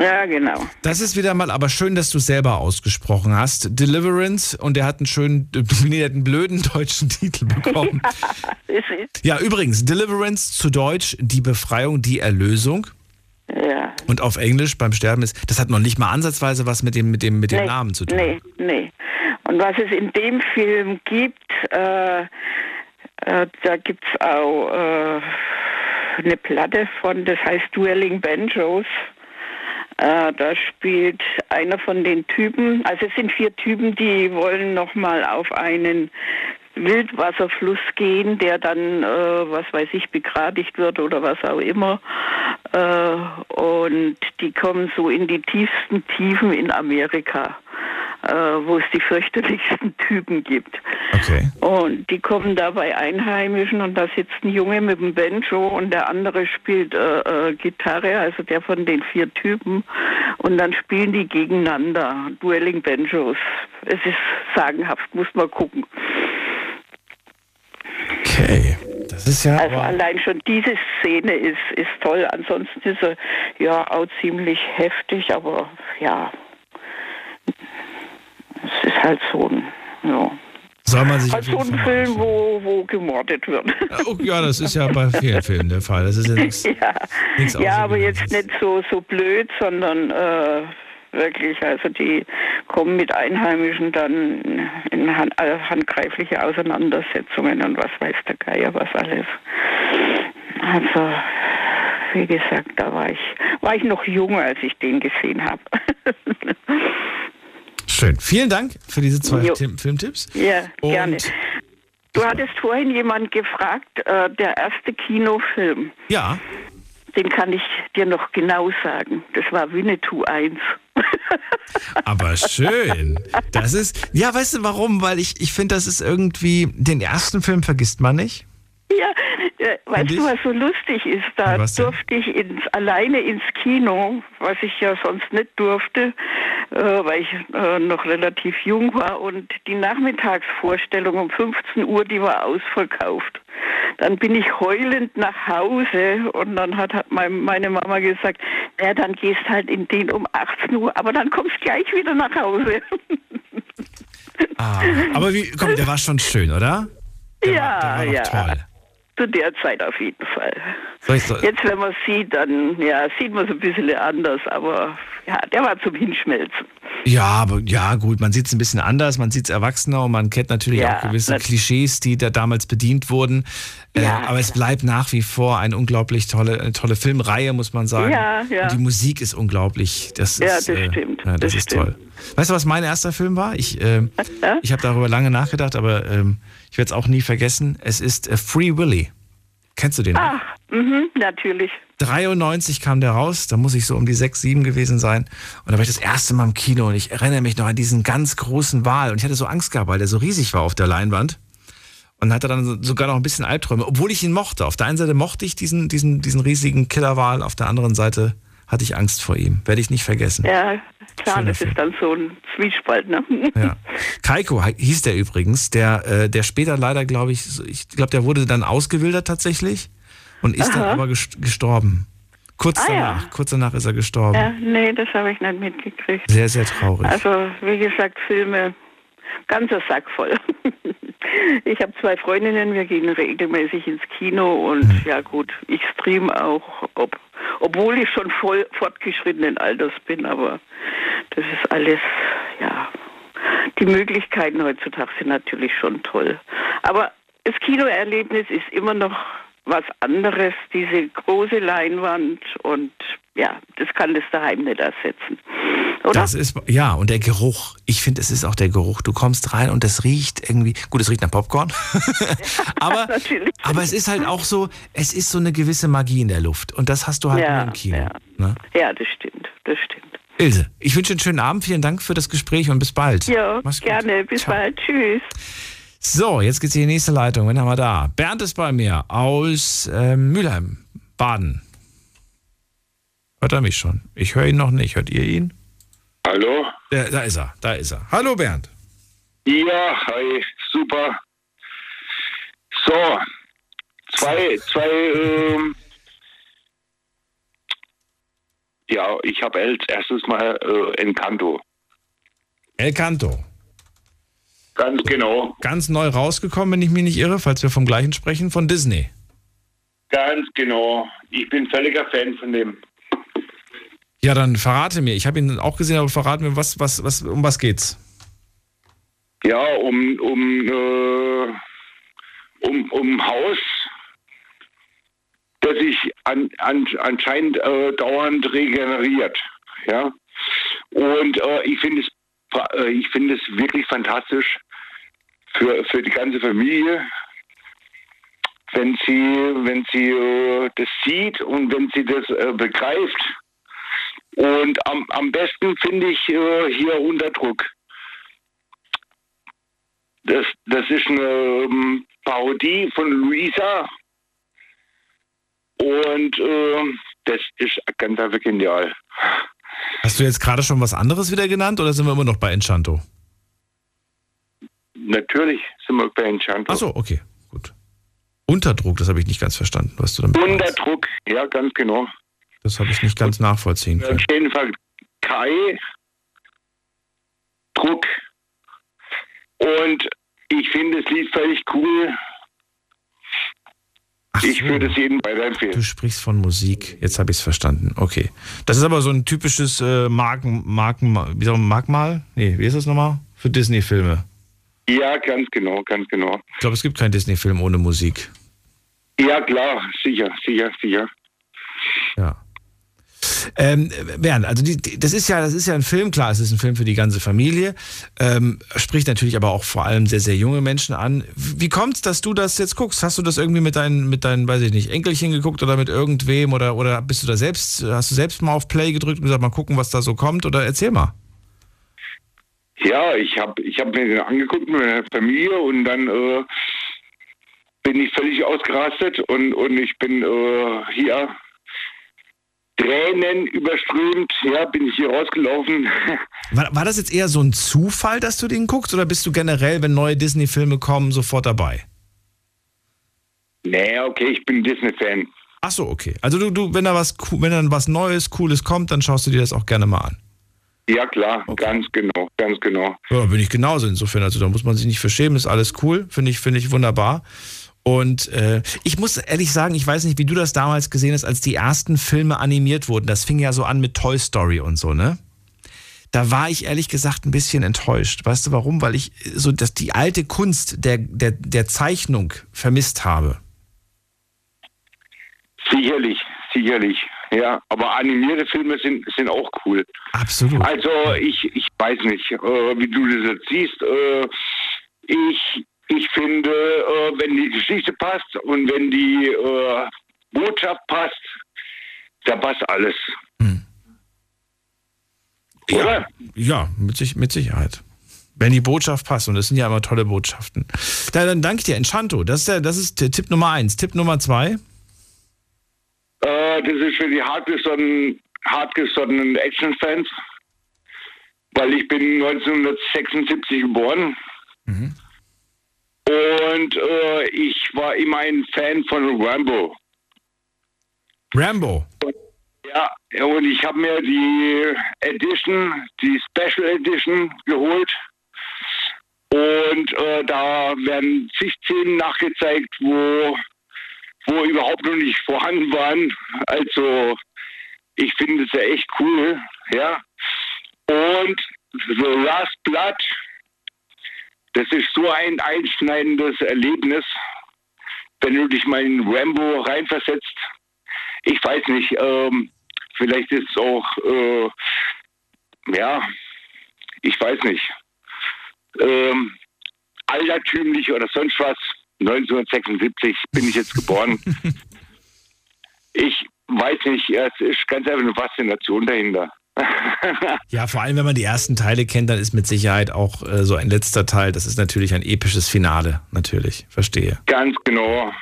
Ja, genau. Das ist wieder mal, aber schön, dass du es selber ausgesprochen hast. Deliverance und er hat einen schönen, nee, einen blöden deutschen Titel bekommen. ja, ja, übrigens, Deliverance zu Deutsch, die Befreiung, die Erlösung. Ja. Und auf Englisch beim Sterben ist, das hat noch nicht mal ansatzweise was mit dem, mit dem, mit dem nee, Namen zu tun. Nee, nee. Und was es in dem Film gibt, äh, äh, da gibt es auch äh, eine Platte von, das heißt Dueling Banjos. Äh, da spielt einer von den Typen, also es sind vier Typen, die wollen nochmal auf einen Wildwasserfluss gehen, der dann, äh, was weiß ich, begradigt wird oder was auch immer. Äh, und die kommen so in die tiefsten Tiefen in Amerika äh, wo es die fürchterlichsten Typen gibt. Okay. Und die kommen da bei Einheimischen und da sitzt ein Junge mit dem Banjo und der andere spielt äh, äh, Gitarre, also der von den vier Typen. Und dann spielen die gegeneinander, Dueling Banjos. Es ist sagenhaft, muss man gucken. Okay. Das ist ja. Also allein schon diese Szene ist, ist toll. Ansonsten ist er ja auch ziemlich heftig, aber ja, es ist halt so ein, ja. Soll man sich halt so ein Film, wo, wo gemordet wird. Oh, ja, das ist ja bei vielen Filmen der Fall. Das ist ja nichts. ja, ja aber jetzt nicht so, so blöd, sondern äh, wirklich, also die kommen mit Einheimischen dann in hand, äh, handgreifliche Auseinandersetzungen und was weiß der Geier, was alles. Also, wie gesagt, da war ich, war ich noch jung, als ich den gesehen habe. Schön. Vielen Dank für diese zwei jo. Filmtipps. Ja, Und gerne. Du hattest vorhin jemand gefragt, äh, der erste Kinofilm. Ja. Den kann ich dir noch genau sagen. Das war Winnetou 1. Aber schön. Das ist, ja, weißt du warum? Weil ich, ich finde, das ist irgendwie, den ersten Film vergisst man nicht. Ja, äh, weißt du, was so lustig ist? Da durfte ich ins, alleine ins Kino, was ich ja sonst nicht durfte, äh, weil ich äh, noch relativ jung war. Und die Nachmittagsvorstellung um 15 Uhr, die war ausverkauft. Dann bin ich heulend nach Hause und dann hat, hat meine Mama gesagt, ja, dann gehst halt in den um 18 Uhr, aber dann kommst gleich wieder nach Hause. Ah, aber wie, komm, der war schon schön, oder? Der ja, war, war ja. Toll. Zu der Zeit auf jeden Fall. So Jetzt, wenn man sieht, dann ja, sieht man es ein bisschen anders, aber ja, der war zum Hinschmelzen. Ja, aber ja, gut, man sieht es ein bisschen anders, man sieht es erwachsener und man kennt natürlich Ja, auch gewisse nat- Klischees, die da damals bedient wurden. Äh, Ja, aber es bleibt nach wie vor eine unglaublich tolle, eine tolle Filmreihe, muss man sagen. Ja, ja. Und die Musik ist unglaublich. Das Ja, ist, das äh, stimmt, Ja, das, das ist stimmt. toll. Weißt du, was mein erster Film war? Ich, äh, ich habe darüber lange nachgedacht, aber ähm, ich werde es auch nie vergessen. Es ist äh, Free Willy. Kennst du den? Ach, mhm, natürlich. 93 kam der raus, da muss ich so um die 6, 7 gewesen sein. Und da war ich das erste Mal im Kino und ich erinnere mich noch an diesen ganz großen Wal. Und ich hatte so Angst gehabt, weil der so riesig war auf der Leinwand. Und hatte dann so- sogar noch ein bisschen Albträume, obwohl ich ihn mochte. Auf der einen Seite mochte ich diesen, diesen, diesen riesigen Killerwal, auf der anderen Seite hatte ich Angst vor ihm. Werde ich nicht vergessen. Ja, klar, Schöner das ist dann so ein Zwiespalt, ne? Ja. Kaiko hieß der übrigens, der, äh, der später leider, glaube ich, ich glaube, der wurde dann ausgewildert tatsächlich und ist dann Aha. aber gest- gestorben. Kurz Ah, ja. danach, kurz danach ist er gestorben. Ja, nee, das habe ich nicht mitgekriegt. Sehr, sehr traurig. Also, wie gesagt, Filme, ganzer Sack voll. Ich habe zwei Freundinnen, wir gehen regelmäßig ins Kino und Mhm. ja gut, ich stream auch, ob, obwohl ich schon voll fortgeschrittenen Alters bin, aber das ist alles, ja, die Möglichkeiten heutzutage sind natürlich schon toll. Aber das Kinoerlebnis ist immer noch was anderes, diese große Leinwand und ja, das kann das daheim nicht ersetzen. Oder? Das ist, ja, und der Geruch. Ich finde, es ist auch der Geruch. Du kommst rein und es riecht irgendwie, gut, es riecht nach Popcorn. aber, aber es ist halt auch so, es ist so eine gewisse Magie in der Luft. Und das hast du halt Ja, nur im Kino. ja. Ne? Ja, das stimmt, das stimmt. Ilse, ich wünsche einen schönen Abend. Vielen Dank für das Gespräch und bis bald. Ja, gerne. Bis Ciao. bald. Tschüss. So, jetzt geht's in die nächste Leitung. Wen haben wir da? Bernd ist bei mir aus äh, Mülheim, Baden. Hört er mich schon? Ich höre ihn noch nicht. Hört ihr ihn? Hallo? Da, da ist er, da ist er. Hallo Bernd. Ja, hi, super. So, zwei, zwei, ähm, ja, ich habe als erstes mal äh, Encanto. Encanto. Ganz genau. Ganz neu rausgekommen, wenn ich mich nicht irre, falls wir vom gleichen sprechen, von Disney. Ganz genau. Ich bin völliger Fan von dem. Ja, dann verrate mir. Ich habe ihn auch gesehen, aber verrate mir, was, was, was, um was geht's? Ja, um, um, äh, um, um Haus, das sich an, an, anscheinend äh, dauernd regeneriert. Ja. Und äh, ich finde es, äh, ich finde es wirklich fantastisch für, für die ganze Familie, wenn sie, wenn sie äh, das sieht und wenn sie das äh, begreift. Und am, am besten finde ich äh, hier Unterdruck. Das, das ist eine ähm, Parodie von Luisa. Und äh, das ist ganz einfach genial. Hast du jetzt gerade schon was anderes wieder genannt oder sind wir immer noch bei Enchanto? Natürlich sind wir bei Enchanto. Achso, okay, gut. Unterdruck, das habe ich nicht ganz verstanden, was du damit Unterdruck, meinst. ja, ganz genau. Das habe ich nicht ganz nachvollziehen können. Auf jeden Fall Kai, Druck. Und ich finde das Lied völlig cool. Ach ich so. würde es jedem weiterempfehlen. Du sprichst von Musik. Jetzt habe ich es verstanden. Okay. Das ist aber so ein typisches äh, Marken, Marken, wie sagen wir, Markmal? Nee, wie ist das nochmal? Für Disney-Filme. Ja, ganz genau, ganz genau. Ich glaube, es gibt keinen Disney-Film ohne Musik. Ja, klar, sicher, sicher, sicher. Ja. Ähm, Bernd, also die, die, das ist ja, das ist ja ein Film, klar, es ist ein Film für die ganze Familie, ähm, spricht natürlich aber auch vor allem sehr, sehr junge Menschen an. Wie kommt es, dass du das jetzt guckst? Hast du das irgendwie mit deinen, mit deinen, weiß ich nicht, Enkelchen geguckt oder mit irgendwem oder, oder bist du da selbst, hast du selbst mal auf Play gedrückt und gesagt, mal gucken, was da so kommt oder erzähl mal. Ja, ich habe ich hab mir den angeguckt mit meiner Familie und dann äh, bin ich völlig ausgerastet und, und ich bin äh, hier Tränen überströmt, ja, bin ich hier rausgelaufen. War, war das jetzt eher so ein Zufall, dass du den guckst, oder bist du generell, wenn neue Disney-Filme kommen, sofort dabei? Nee, okay, ich bin Disney-Fan. Ach so, okay. Also du, du, wenn da was, wenn dann was Neues, Cooles kommt, dann schaust du dir das auch gerne mal an. Ja, klar, okay. ganz genau, ganz genau. Ja, bin ich genauso insofern. Also da muss man sich nicht verschämen, ist alles cool, finde ich, finde ich wunderbar. Und äh, ich muss ehrlich sagen, ich weiß nicht, wie du das damals gesehen hast, als die ersten Filme animiert wurden. Das fing ja so an mit Toy Story und so, ne? Da war ich ehrlich gesagt ein bisschen enttäuscht. Weißt du warum? Weil ich so dass die alte Kunst der, der, der Zeichnung vermisst habe. Sicherlich, sicherlich. Ja, aber animierte Filme sind, sind auch cool. Absolut. Also ich, ich weiß nicht, äh, wie du das jetzt siehst. Äh, ich, ich finde, äh, wenn die Geschichte passt und wenn die äh, Botschaft passt, da passt alles. Hm. Ja, ja mit, mit Sicherheit. Wenn die Botschaft passt, und das sind ja immer tolle Botschaften. Da, dann danke dir, Enchanto. Das ist, der, das ist Tipp Nummer eins. Tipp Nummer zwei? Äh, das ist für die hartgesottenen, hartgesottenen Action-Fans, weil ich bin 1976 geboren. Mhm. Und äh, ich war immer ein Fan von Rambo. Rambo? Ja, und ich habe mir die Edition, die Special Edition geholt. Und äh, da werden zig Szenen nachgezeigt, wo, wo überhaupt noch nicht vorhanden waren. Also ich finde es ja echt cool, ja. Und The Last Blood das ist so ein einschneidendes Erlebnis, wenn du dich mal in Rambo reinversetzt. Ich weiß nicht, ähm, vielleicht ist es auch, äh, ja, ich weiß nicht, ähm, altertümlich oder sonst was. 1976 bin ich jetzt geboren. ich weiß nicht, es ist ganz einfach eine Faszination dahinter. ja, vor allem, wenn man die ersten Teile kennt, dann ist mit Sicherheit auch äh, so ein letzter Teil, das ist natürlich ein episches Finale, natürlich, verstehe. Ganz genau.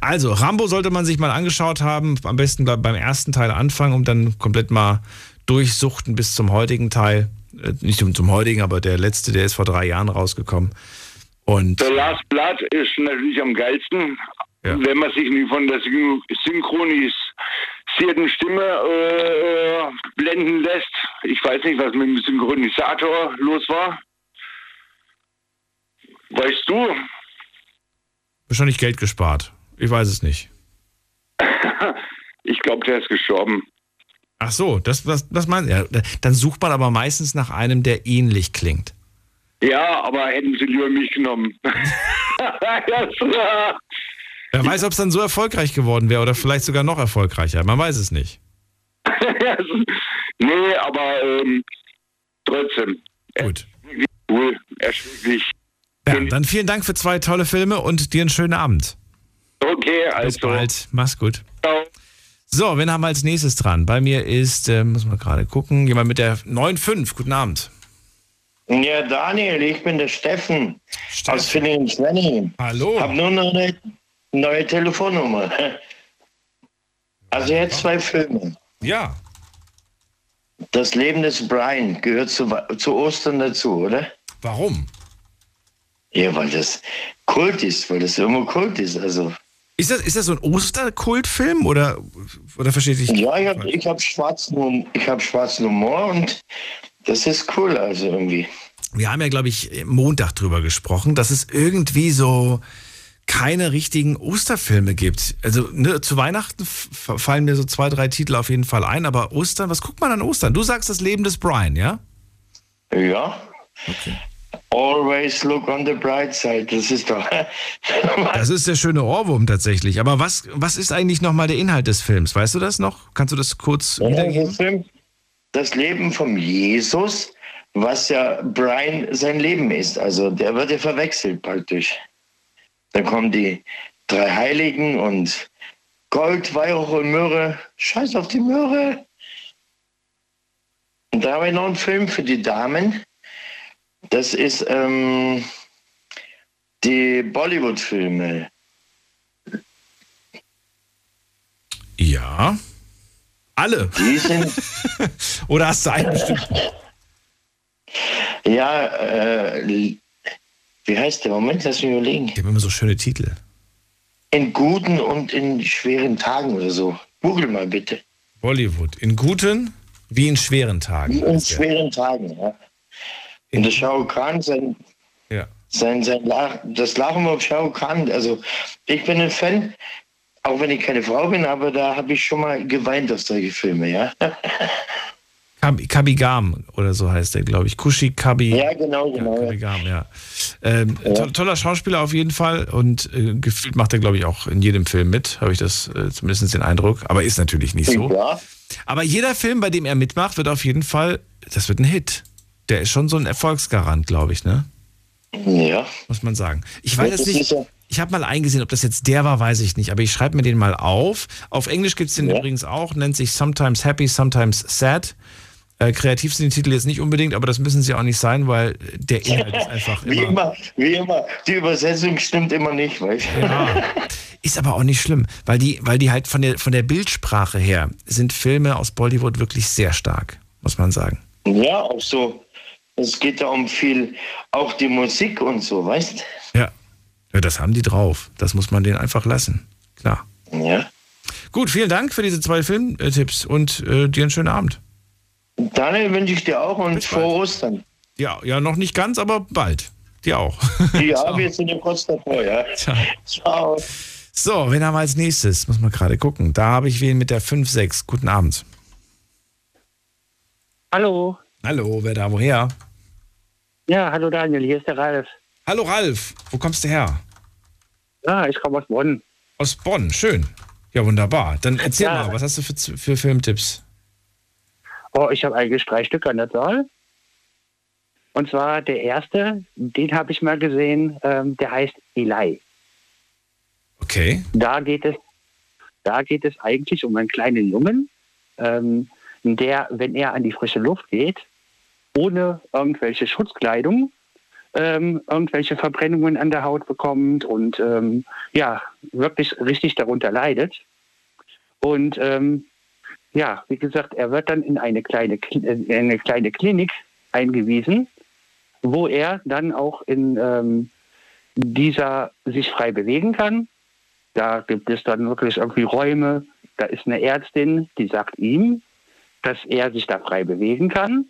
Also, Rambo sollte man sich mal angeschaut haben, am besten beim ersten Teil anfangen, um dann komplett mal durchsuchten bis zum heutigen Teil. Äh, nicht zum heutigen, aber der letzte, der ist vor drei Jahren rausgekommen. Und The Last Blood ist natürlich am geilsten, ja. wenn man sich nicht von der synchronisierten Stimme äh, blenden lässt. Ich weiß nicht, was mit dem Synchronisator los war. Weißt du? Wahrscheinlich Geld gespart. Ich weiß es nicht. ich glaube, der ist gestorben. Ach so, das, das, das meint ja. Dann sucht man aber meistens nach einem, der ähnlich klingt. Ja, aber hätten sie lieber mich genommen. Wer weiß, ob es dann so erfolgreich geworden wäre oder vielleicht sogar noch erfolgreicher. Man weiß es nicht. nee, aber ähm, trotzdem. Gut. Cool, erschwinglich. Ja, dann vielen Dank für zwei tolle Filme und dir einen schönen Abend. Okay, also. Bis bald. Mach's gut. Ciao. So, wen haben wir als nächstes dran? Bei mir ist, äh, muss man gerade gucken, jemand mit der 9.5. Guten Abend. Ja, Daniel, ich bin der Steffen, Steffen. aus Villingen-Schwenningen. Hallo. Hab nur noch eine neue Telefonnummer. Also jetzt zwei Filme. Ja. Das Leben des Brian gehört zu, zu Ostern dazu, oder? Warum? Ja, weil das Kult ist, weil das immer Kult ist. Also ist das, ist das so ein Osterkultfilm oder, oder versteht ich? Ja, ich habe ich hab schwarzen, hab schwarzen Humor und das ist cool, also irgendwie. Wir haben ja, glaube ich, Montag drüber gesprochen, dass es irgendwie so keine richtigen Osterfilme gibt. Also ne, zu Weihnachten fallen mir so zwei, drei Titel auf jeden Fall ein, aber Ostern, was guckt man an Ostern? Du sagst das Leben des Brian, ja? Ja. Okay. Always look on the bright side. Das ist doch. das ist der schöne Ohrwurm tatsächlich. Aber was, was ist eigentlich nochmal der Inhalt des Films? Weißt du das noch? Kannst du das kurz ja, wiedergeben? Das Leben von Jesus, was ja Brian sein Leben ist. Also der wird ja verwechselt praktisch. Dann kommen die drei Heiligen und Gold, Weihrauch und Myrrhe. Scheiß auf die Myrrhe. Und da haben wir noch einen Film für die Damen. Das ist ähm, die Bollywood-Filme. Ja. Alle. Die sind. Oder hast du einen bestimmten? Ja, äh, wie heißt der? Moment, lass mich überlegen. Die haben immer so schöne Titel. In guten und in schweren Tagen oder so. Google mal bitte. Bollywood. In guten wie in schweren Tagen. Wie in schweren Tagen, ja. Und der Shao Kahn, sein, ja. sein, sein Lach, das Lachen auf Shao Kahn, also ich bin ein Fan, auch wenn ich keine Frau bin, aber da habe ich schon mal geweint auf solche Filme, ja. Kabigam oder so heißt der, glaube ich. Kushi Kabi. Ja, genau, genau. Ja, Kabigam, ja. Ähm, ja. To toller Schauspieler auf jeden Fall und äh, gefühlt macht er, glaube ich, auch in jedem Film mit, habe ich das äh, zumindest den Eindruck. Aber ist natürlich nicht so. Ja. Aber jeder Film, bei dem er mitmacht, wird auf jeden Fall, das wird ein Hit der ist schon so ein Erfolgsgarant, glaube ich, ne? Ja. Muss man sagen. Ich weiß jetzt nicht. Ich habe mal eingesehen, ob das jetzt der war, weiß ich nicht, aber ich schreibe mir den mal auf. Auf Englisch gibt es den ja. übrigens auch, nennt sich Sometimes Happy, Sometimes Sad. Äh, kreativ sind die Titel jetzt nicht unbedingt, aber das müssen sie auch nicht sein, weil der Inhalt ist einfach wie immer. Wie immer, die Übersetzung stimmt immer nicht, weißt du? Ja. Ist aber auch nicht schlimm, weil die, weil die halt von der, von der Bildsprache her sind Filme aus Bollywood wirklich sehr stark, muss man sagen. Ja, auch so es geht ja um viel, auch die Musik und so, weißt Ja. Ja, das haben die drauf. Das muss man denen einfach lassen. Klar. Ja. Gut, vielen Dank für diese zwei Filmtipps und äh, dir einen schönen Abend. Daniel wünsche ich dir auch und frohe Ostern. Ja, ja, noch nicht ganz, aber bald. Dir auch. Ja, wir sind ja kurz davor, ja. Ciao. Ciao. So, wen haben wir als nächstes? Muss man gerade gucken. Da habe ich wen mit der 5-6. Guten Abend. Hallo. Hallo, wer da woher? Ja, hallo Daniel, hier ist der Ralf. Hallo Ralf, wo kommst du her? Ja, ich komme aus Bonn. Aus Bonn, schön. Ja, wunderbar. Dann erzähl ja. mal, was hast du für, für Filmtipps? Oh, ich habe eigentlich drei Stück an der Zahl. Und zwar der erste, den habe ich mal gesehen, ähm, der heißt Eli. Okay. Da geht es, da geht es eigentlich um einen kleinen Jungen, ähm, der, wenn er an die frische Luft geht, ohne irgendwelche Schutzkleidung, ähm, irgendwelche Verbrennungen an der Haut bekommt und ähm, ja, wirklich richtig darunter leidet. Und ähm, ja, wie gesagt, er wird dann in eine kleine, in eine kleine Klinik eingewiesen, wo er dann auch in ähm, dieser sich frei bewegen kann. Da gibt es dann wirklich irgendwie Räume. Da ist eine Ärztin, die sagt ihm, dass er sich da frei bewegen kann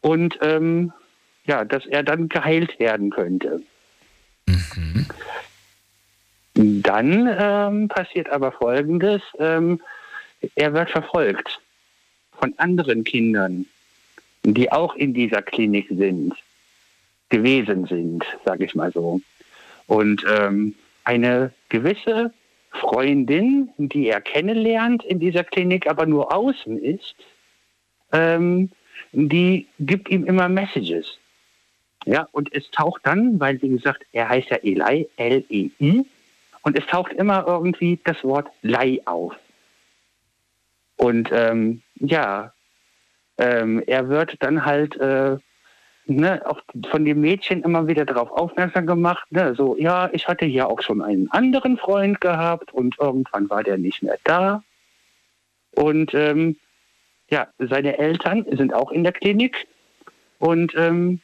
und ähm, ja, dass er dann geheilt werden könnte. Mhm. Dann ähm, passiert aber Folgendes. Ähm, er wird verfolgt von anderen Kindern, die auch in dieser Klinik sind, gewesen sind, sage ich mal so. Und ähm, eine gewisse Freundin, die er kennenlernt in dieser Klinik, aber nur außen ist, ähm, die gibt ihm immer Messages. Ja, und es taucht dann, weil wie gesagt, er heißt ja Eli, L-E-I, und es taucht immer irgendwie das Wort Lei auf. Und ähm, ja, ähm, er wird dann halt äh, ne, auch von dem Mädchen immer wieder darauf aufmerksam gemacht, ne, so, ja, ich hatte ja auch schon einen anderen Freund gehabt und irgendwann war der nicht mehr da. Und ähm, ja, seine Eltern sind auch in der Klinik und ähm,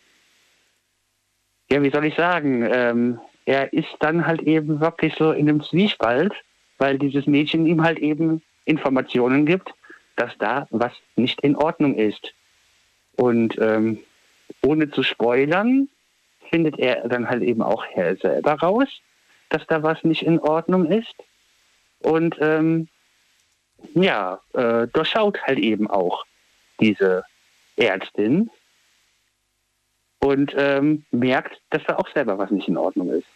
ja, wie soll ich sagen, ähm, er ist dann halt eben wirklich so in einem Zwiespalt, weil dieses Mädchen ihm halt eben Informationen gibt, dass da was nicht in Ordnung ist. Und ähm, ohne zu spoilern, findet er dann halt eben auch selber raus, dass da was nicht in Ordnung ist. Und ähm, ja, äh, durchschaut halt eben auch diese Ärztin und ähm, merkt, dass da auch selber was nicht in Ordnung ist.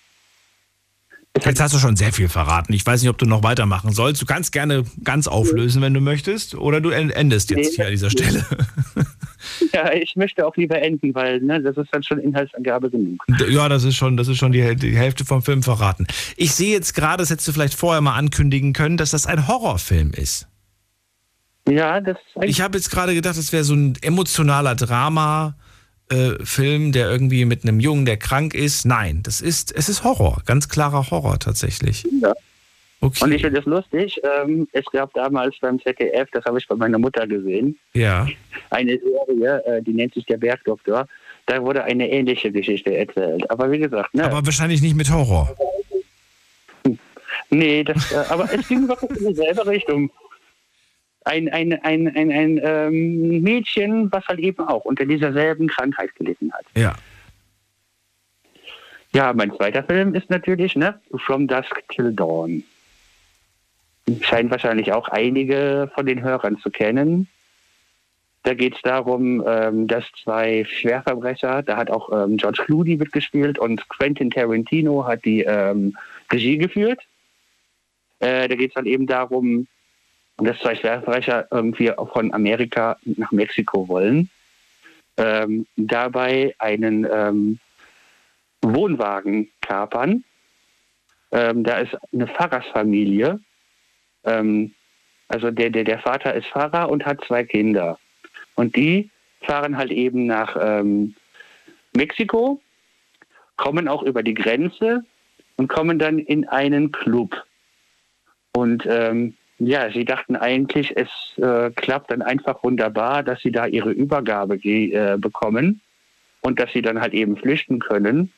Jetzt hast du schon sehr viel verraten. Ich weiß nicht, ob du noch weitermachen sollst. Du kannst gerne ganz auflösen, wenn du möchtest, oder du endest jetzt hier an dieser Stelle. Ja, ich möchte auch lieber enden, weil ne, das ist dann schon Inhaltsangabe genug. Ja, das ist schon, das ist schon die, die Hälfte vom Film verraten. Ich sehe jetzt gerade, das hättest du vielleicht vorher mal ankündigen können, dass das ein Horrorfilm ist. Ja, das. Ich habe jetzt gerade gedacht, das wäre so ein emotionaler Drama. Äh, Film, der irgendwie mit einem Jungen, der krank ist. Nein, das ist, es ist Horror, ganz klarer Horror tatsächlich. Ja. Okay. Und ich finde es lustig, ähm, es gab damals beim ZDF, das habe ich bei meiner Mutter gesehen, ja. eine Serie, äh, die nennt sich Der Bergdoktor. Da wurde eine ähnliche Geschichte erzählt. Aber wie gesagt, ne? Aber wahrscheinlich nicht mit Horror. Nee, das, äh, aber es ging wirklich in dieselbe Richtung ein, ein, ein, ein, ein ähm, Mädchen, was halt eben auch unter dieser selben Krankheit gelitten hat. Ja. Ja, mein zweiter Film ist natürlich ne, From Dusk Till Dawn. Scheint wahrscheinlich auch einige von den Hörern zu kennen. Da geht es darum, ähm, dass zwei Schwerverbrecher, da hat auch ähm, George Clooney mitgespielt und Quentin Tarantino hat die ähm, Regie geführt. Äh, da geht es dann eben darum, dass zwei Schwerverbrecher irgendwie von Amerika nach Mexiko wollen. Ähm, dabei einen ähm, Wohnwagen kapern. Ähm, da ist eine Pfarrersfamilie. Ähm, also der, der, der Vater ist Pfarrer und hat zwei Kinder. Und die fahren halt eben nach ähm, Mexiko, kommen auch über die Grenze und kommen dann in einen Club. Und ähm, ja, sie dachten eigentlich, es äh, klappt dann einfach wunderbar, dass sie da ihre Übergabe äh, bekommen und dass sie dann halt eben flüchten können.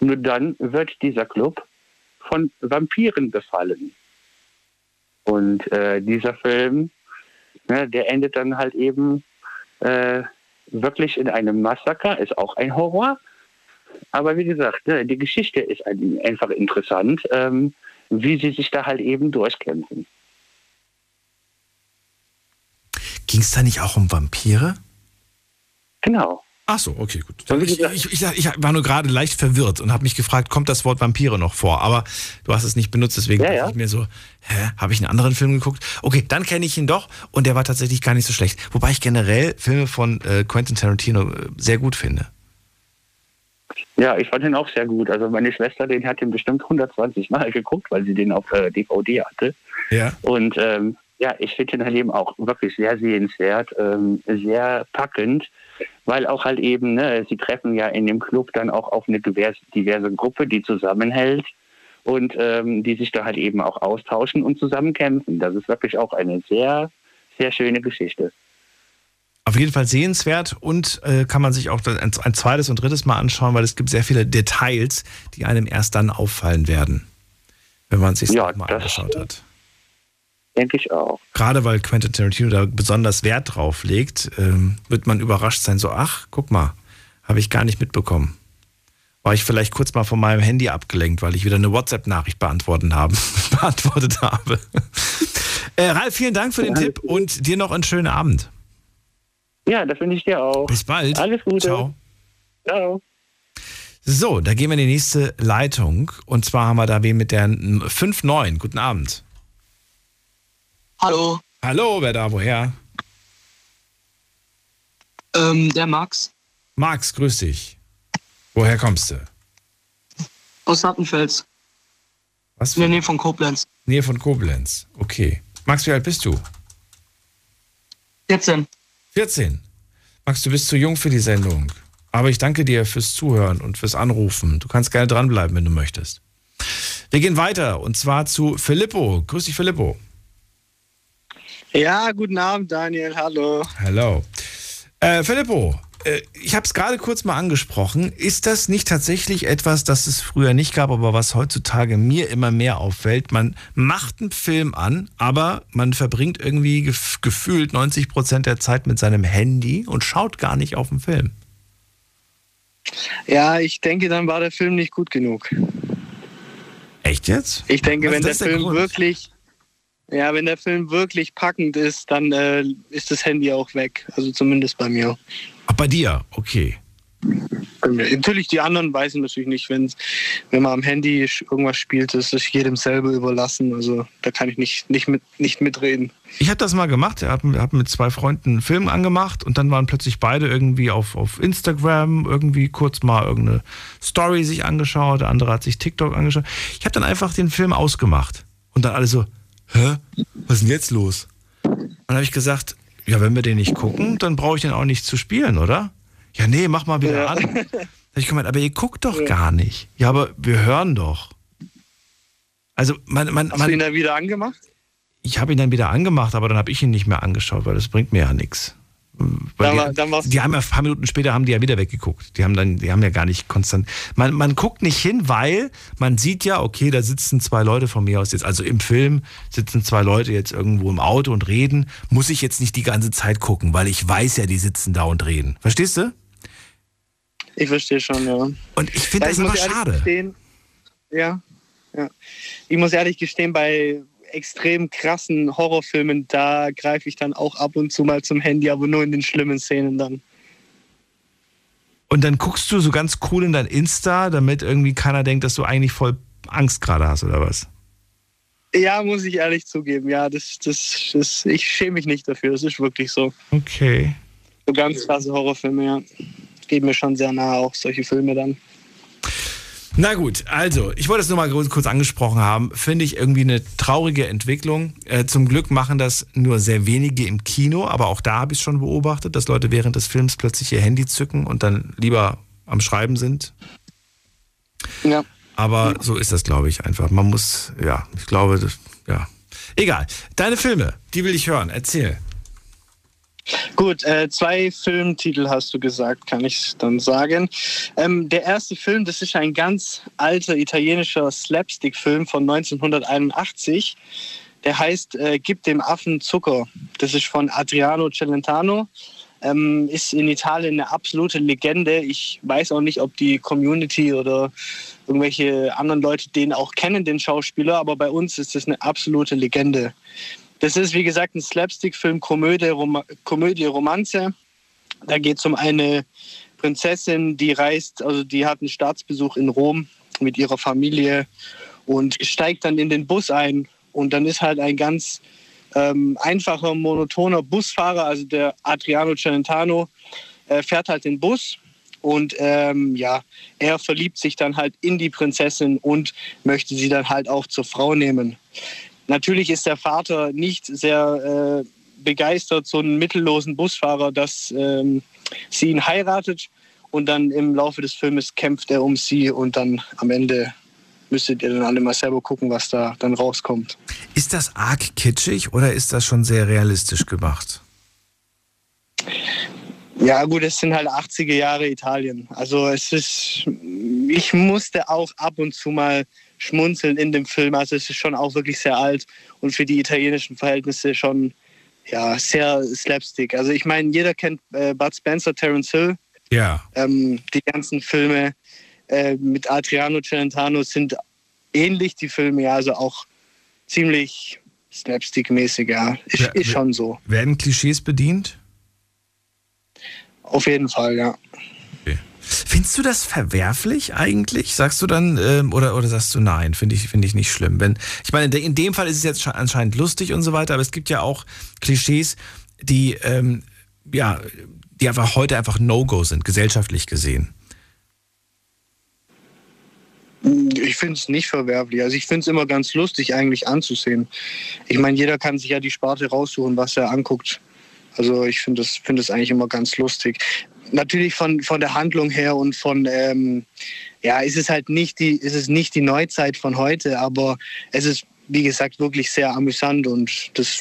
Nur dann wird dieser Club von Vampiren befallen. Und äh, dieser Film, ne, der endet dann halt eben äh, wirklich in einem Massaker, ist auch ein Horror. Aber wie gesagt, ne, die Geschichte ist einfach interessant, ähm, wie sie sich da halt eben durchkämpfen. Ging es da nicht auch um Vampire? Genau. Ach so, okay, gut. Ich, ich, ich, war nur gerade leicht verwirrt und habe mich gefragt, kommt das Wort Vampire noch vor? Aber du hast es nicht benutzt, deswegen ja, ja. ich mir so, hä, habe ich einen anderen Film geguckt? Okay, dann kenne ich ihn doch und der war tatsächlich gar nicht so schlecht. Wobei ich generell Filme von äh, Quentin Tarantino äh, sehr gut finde. Ja, ich fand ihn auch sehr gut. Also meine Schwester, den hat ihn bestimmt 120 Mal geguckt, weil sie den auf äh, DVD hatte. Ja. Und ähm, ja, ich finde den halt eben auch wirklich sehr sehenswert, ähm, sehr packend, weil auch halt eben, ne, sie treffen ja in dem Club dann auch auf eine diverse, diverse Gruppe, die zusammenhält und ähm, die sich da halt eben auch austauschen und zusammen kämpfen. Das ist wirklich auch eine sehr, sehr schöne Geschichte. Auf jeden Fall sehenswert und äh, kann man sich auch ein, ein, zweites und drittes Mal anschauen, weil es gibt sehr viele Details, die einem erst dann auffallen werden, wenn man es sich ja, mal angeschaut hat. Denke ich auch. Gerade weil Quentin Tarantino da besonders Wert drauf legt, ähm, wird man überrascht sein, so, ach, guck mal, habe ich gar nicht mitbekommen. War ich vielleicht kurz mal von meinem Handy abgelenkt, weil ich wieder eine WhatsApp-Nachricht beantwortet habe. beantwortet habe. äh, Ralf, vielen Dank für den ja, Tipp und dir noch einen schönen Abend. Ja, das wünsche ich dir auch. Bis bald. Alles Gute. Ciao. Ciao. So, da gehen wir in die nächste Leitung. Und zwar haben wir da wen mit der 5-9. Guten Abend. Hallo. Hallo, wer da, woher? Ähm, der Max. Max, grüß dich. Woher kommst du? Aus Sattenfels. Was? In der Nähe von Koblenz. Nähe von Koblenz, okay. Max, wie alt bist du? 14. 14. Max, du bist zu jung für die Sendung. Aber ich danke dir fürs Zuhören und fürs Anrufen. Du kannst gerne dranbleiben, wenn du möchtest. Wir gehen weiter und zwar zu Filippo. Grüß dich, Filippo. Ja, guten Abend, Daniel. Hallo. Hallo. Äh, Filippo, äh, ich habe es gerade kurz mal angesprochen. Ist das nicht tatsächlich etwas, das es früher nicht gab, aber was heutzutage mir immer mehr auffällt? Man macht einen Film an, aber man verbringt irgendwie gef gefühlt 90 Prozent der Zeit mit seinem Handy und schaut gar nicht auf den Film. Ja, ich denke, dann war der Film nicht gut genug. Echt jetzt? Ich denke, wenn der, der Film Grund? wirklich ja, wenn der Film wirklich packend ist, dann äh, ist das Handy auch weg. Also zumindest bei mir. Ach, bei dir? Okay. Natürlich, die anderen weiß ich natürlich nicht, wenn, wenn man am Handy irgendwas spielt, ist es jedem selber überlassen. Also da kann ich nicht, nicht, mit, nicht mitreden. Ich habe das mal gemacht. Ich habe hab mit zwei Freunden einen Film angemacht und dann waren plötzlich beide irgendwie auf, auf Instagram, irgendwie kurz mal irgendeine Story sich angeschaut, der andere hat sich TikTok angeschaut. Ich habe dann einfach den Film ausgemacht und dann alle so, hä, was ist denn jetzt los? Und dann habe ich gesagt, ja, wenn wir den nicht gucken, dann brauche ich den auch nicht zu spielen, oder? Ja, nee, mach mal wieder ja. an. Da habe ich gemeint, aber ihr guckt doch ja. gar nicht. Ja, aber wir hören doch. Also man, man, Hast man, du ihn dann wieder angemacht? Ich habe ihn dann wieder angemacht, aber dann habe ich ihn nicht mehr angeschaut, weil das bringt mir ja nichts. Dann, die, dann die haben ja ein paar Minuten später haben die ja wieder weggeguckt. Die haben dann, die haben ja gar nicht konstant. Man, man guckt nicht hin, weil man sieht ja, okay, da sitzen zwei Leute von mir aus jetzt, also im Film sitzen zwei Leute jetzt irgendwo im Auto und reden. Muss ich jetzt nicht die ganze Zeit gucken, weil ich weiß ja, die sitzen da und reden. Verstehst du? Ich verstehe schon, ja. Und ich finde ja, das immer schade. Gestehen, ja, ja. Ich muss ehrlich gestehen, bei extrem krassen Horrorfilmen, da greife ich dann auch ab und zu mal zum Handy, aber nur in den schlimmen Szenen dann. Und dann guckst du so ganz cool in dein Insta, damit irgendwie keiner denkt, dass du eigentlich voll Angst gerade hast, oder was? Ja, muss ich ehrlich zugeben. Ja, das, das, das, ich schäme mich nicht dafür. Das ist wirklich so. Okay. So ganz krasse Horrorfilme, ja. Geht mir schon sehr nahe, auch solche Filme dann. Na gut, also, ich wollte es nur mal kurz angesprochen haben. Finde ich irgendwie eine traurige Entwicklung. Äh, zum Glück machen das nur sehr wenige im Kino, aber auch da habe ich es schon beobachtet, dass Leute während des Films plötzlich ihr Handy zücken und dann lieber am Schreiben sind. Ja. Aber so ist das, glaube ich, einfach. Man muss, ja, ich glaube, das, ja. Egal. Deine Filme, die will ich hören. Erzähl. Gut, äh, zwei Filmtitel hast du gesagt, kann ich dann sagen. Ähm, der erste Film, das ist ein ganz alter italienischer Slapstick-Film von 1981. Der heißt äh, Gib dem Affen Zucker. Das ist von Adriano Celentano. Ähm, ist in Italien eine absolute Legende. Ich weiß auch nicht, ob die Community oder irgendwelche anderen Leute den auch kennen, den Schauspieler, aber bei uns ist das eine absolute Legende. Das ist, wie gesagt, ein Slapstick-Film, Komödie, Rom Komödie, Romanze. Da geht es um eine Prinzessin, die reist, also die hat einen Staatsbesuch in Rom mit ihrer Familie und steigt dann in den Bus ein. Und dann ist halt ein ganz ähm, einfacher, monotoner Busfahrer, also der Adriano Celentano, äh, fährt halt den Bus und ähm, ja, er verliebt sich dann halt in die Prinzessin und möchte sie dann halt auch zur Frau nehmen. Natürlich ist der Vater nicht sehr äh, begeistert, so einen mittellosen Busfahrer, dass ähm, sie ihn heiratet. Und dann im Laufe des Filmes kämpft er um sie und dann am Ende müsstet ihr dann alle mal selber gucken, was da dann rauskommt. Ist das arg kitschig oder ist das schon sehr realistisch gemacht? Ja, gut, es sind halt 80er Jahre Italien. Also es ist, ich musste auch ab und zu mal schmunzeln in dem Film. Also es ist schon auch wirklich sehr alt und für die italienischen Verhältnisse schon ja, sehr slapstick. Also ich meine, jeder kennt äh, Bud Spencer, Terence Hill. Ja. Ähm, die ganzen Filme äh, mit Adriano Celentano sind ähnlich, die Filme, ja, also auch ziemlich slapstick-mäßig, ja. Ist, Ja, ist schon so. Werden Klischees bedient? Auf jeden Fall, ja. Findest du das verwerflich eigentlich? Sagst du dann, ähm, oder, oder sagst du nein, finde ich, finde ich nicht schlimm. Wenn, ich meine, in dem Fall ist es jetzt sche- anscheinend lustig und so weiter, aber es gibt ja auch Klischees, die, ähm, ja, die einfach heute einfach No-Go sind, gesellschaftlich gesehen. Ich finde es nicht verwerflich. Also ich finde es immer ganz lustig eigentlich anzusehen. Ich meine, jeder kann sich ja die Sparte raussuchen, was er anguckt. Also ich finde es find eigentlich immer ganz lustig. Natürlich von, von der Handlung her und von, ähm, ja, ist es halt nicht die, ist es nicht die Neuzeit von heute, aber es ist, wie gesagt, wirklich sehr amüsant und das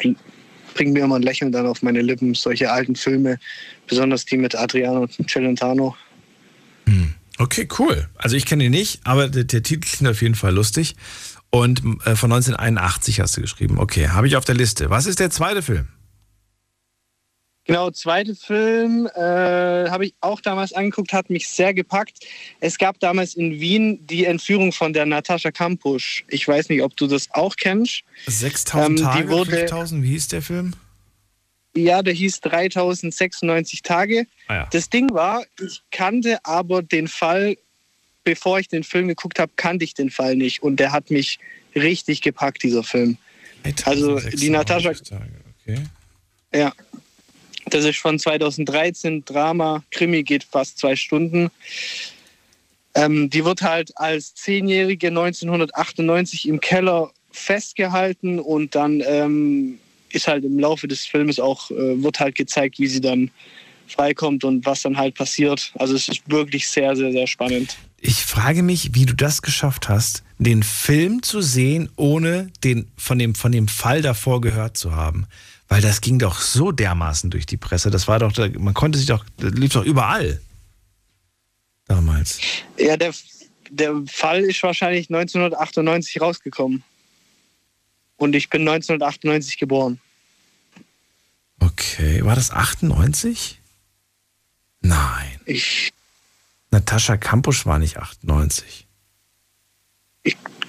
bringt mir immer ein Lächeln dann auf meine Lippen, solche alten Filme, besonders die mit Adriano Celentano. Okay, cool. Also ich kenne ihn nicht, aber der, der Titel klingt auf jeden Fall lustig. Und äh, von 1981 hast du geschrieben. Okay, habe ich auf der Liste. Was ist der zweite Film? Genau, zweite Film äh, habe ich auch damals angeguckt, hat mich sehr gepackt. Es gab damals in Wien die Entführung von der Natascha Kampusch. Ich weiß nicht, ob du das auch kennst. 6000 Ähm, Tage, wurde- 5000, wie hieß der Film? Ja, der hieß 3096 Tage. Ah ja. Das Ding war, ich kannte aber den Fall, bevor ich den Film geguckt habe, kannte ich den Fall nicht. Und der hat mich richtig gepackt, dieser Film. Also die Natascha. Okay. Ja. Das ist von 2013, Drama, Krimi geht fast zwei Stunden. Ähm, die wird halt als Zehnjährige 1998 im Keller festgehalten und dann ähm, ist halt im Laufe des Filmes auch, äh, wird halt gezeigt, wie sie dann freikommt und was dann halt passiert. Also es ist wirklich sehr, sehr, sehr spannend. Ich frage mich, wie du das geschafft hast, den Film zu sehen, ohne den, von, dem, von dem Fall davor gehört zu haben. Weil das ging doch so dermaßen durch die Presse. Das war doch, man konnte sich doch, das lief doch überall. Damals. Ja, der, der Fall ist wahrscheinlich 1998 rausgekommen. Und ich bin 1998 geboren. Okay, war das 98? Nein. Ich Natascha Kampusch war nicht 98.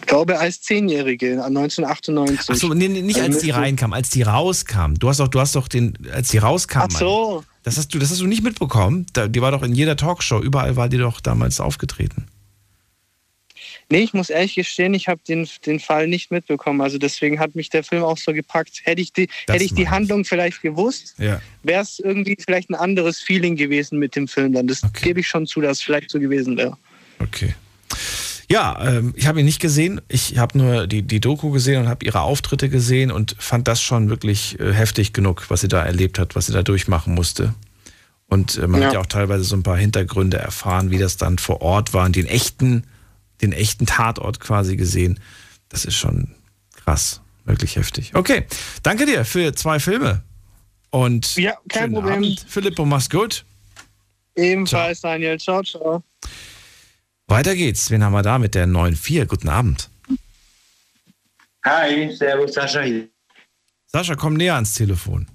glaube, als Zehnjährige, 1998. Achso, nee, nee, nicht Also als die reinkam, als die rauskam. Du hast doch, du hast doch den, als die rauskam. Ach so. Das hast du, das hast du nicht mitbekommen. Die war doch in jeder Talkshow, überall war die doch damals aufgetreten. Nee, ich muss ehrlich gestehen, ich habe den, den Fall nicht mitbekommen. Also deswegen hat mich der Film auch so gepackt. Hätte ich die, Das hätte ich die Handlung vielleicht gewusst, Ja. wäre es irgendwie vielleicht ein anderes Feeling gewesen mit dem Film dann. Das gebe ich schon zu, dass es vielleicht so gewesen wäre. Okay. Ja, ähm, ich habe ihn nicht gesehen. Ich habe nur die, die Doku gesehen und habe ihre Auftritte gesehen und fand das schon wirklich äh, heftig genug, was sie da erlebt hat, was sie da durchmachen musste. Und äh, man hat Ja. ja auch teilweise so ein paar Hintergründe erfahren, wie das dann vor Ort war und den echten, den echten Tatort quasi gesehen. Das ist schon krass, wirklich heftig. Okay, danke dir für zwei Filme. Und Ja, kein schönen Problem. Abend. Philipp, und mach's gut. Ebenfalls, Daniel. Ciao, ciao. Weiter geht's. Wen haben wir da mit der 9.4? Guten Abend. Hi, servus Sascha hier. Sascha, komm näher ans Telefon.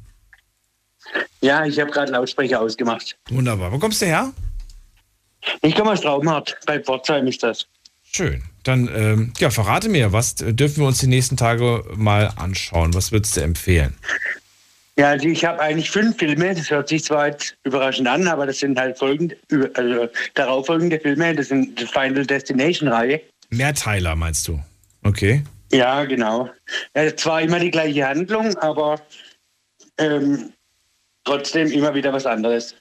Ja, ich habe gerade Lautsprecher ausgemacht. Wunderbar. Wo kommst du her? Ich komme aus Traumhardt, bei Pforzheim ist das. Schön. Dann, ähm, ja, verrate mir, was äh, dürfen wir uns die nächsten Tage mal anschauen? Was würdest du empfehlen? Ja, also ich habe eigentlich fünf Filme, das hört sich zwar jetzt überraschend an, aber das sind halt folgende, also darauffolgende Filme, das sind die Final Destination-Reihe. Mehrteiler, meinst du? Okay. Ja, genau. Ja, zwar immer die gleiche Handlung, aber ähm, trotzdem immer wieder was anderes.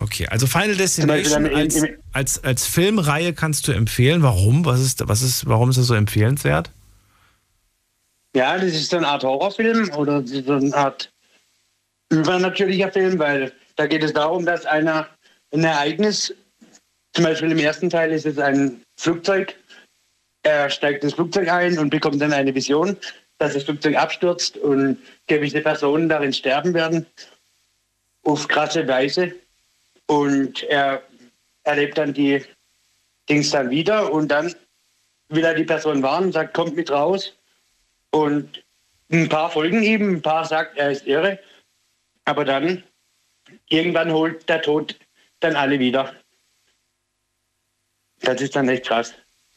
Okay, also Final Destination als, als, als Filmreihe kannst du empfehlen. Warum? Was ist, was ist, warum ist das so empfehlenswert? Ja, das ist so eine Art Horrorfilm oder so eine Art übernatürlicher Film, weil da geht es darum, dass einer ein Ereignis, zum Beispiel im ersten Teil ist es ein Flugzeug, er steigt ins Flugzeug ein und bekommt dann eine Vision, dass das Flugzeug abstürzt und gewisse Personen darin sterben werden, auf krasse Weise. Und er erlebt dann die Dings dann wieder und dann will er die Person warnen, sagt, kommt mit raus. Und ein paar folgen ihm, ein paar sagt, er ist irre. Aber dann, irgendwann holt der Tod dann alle wieder. Das ist dann echt krass.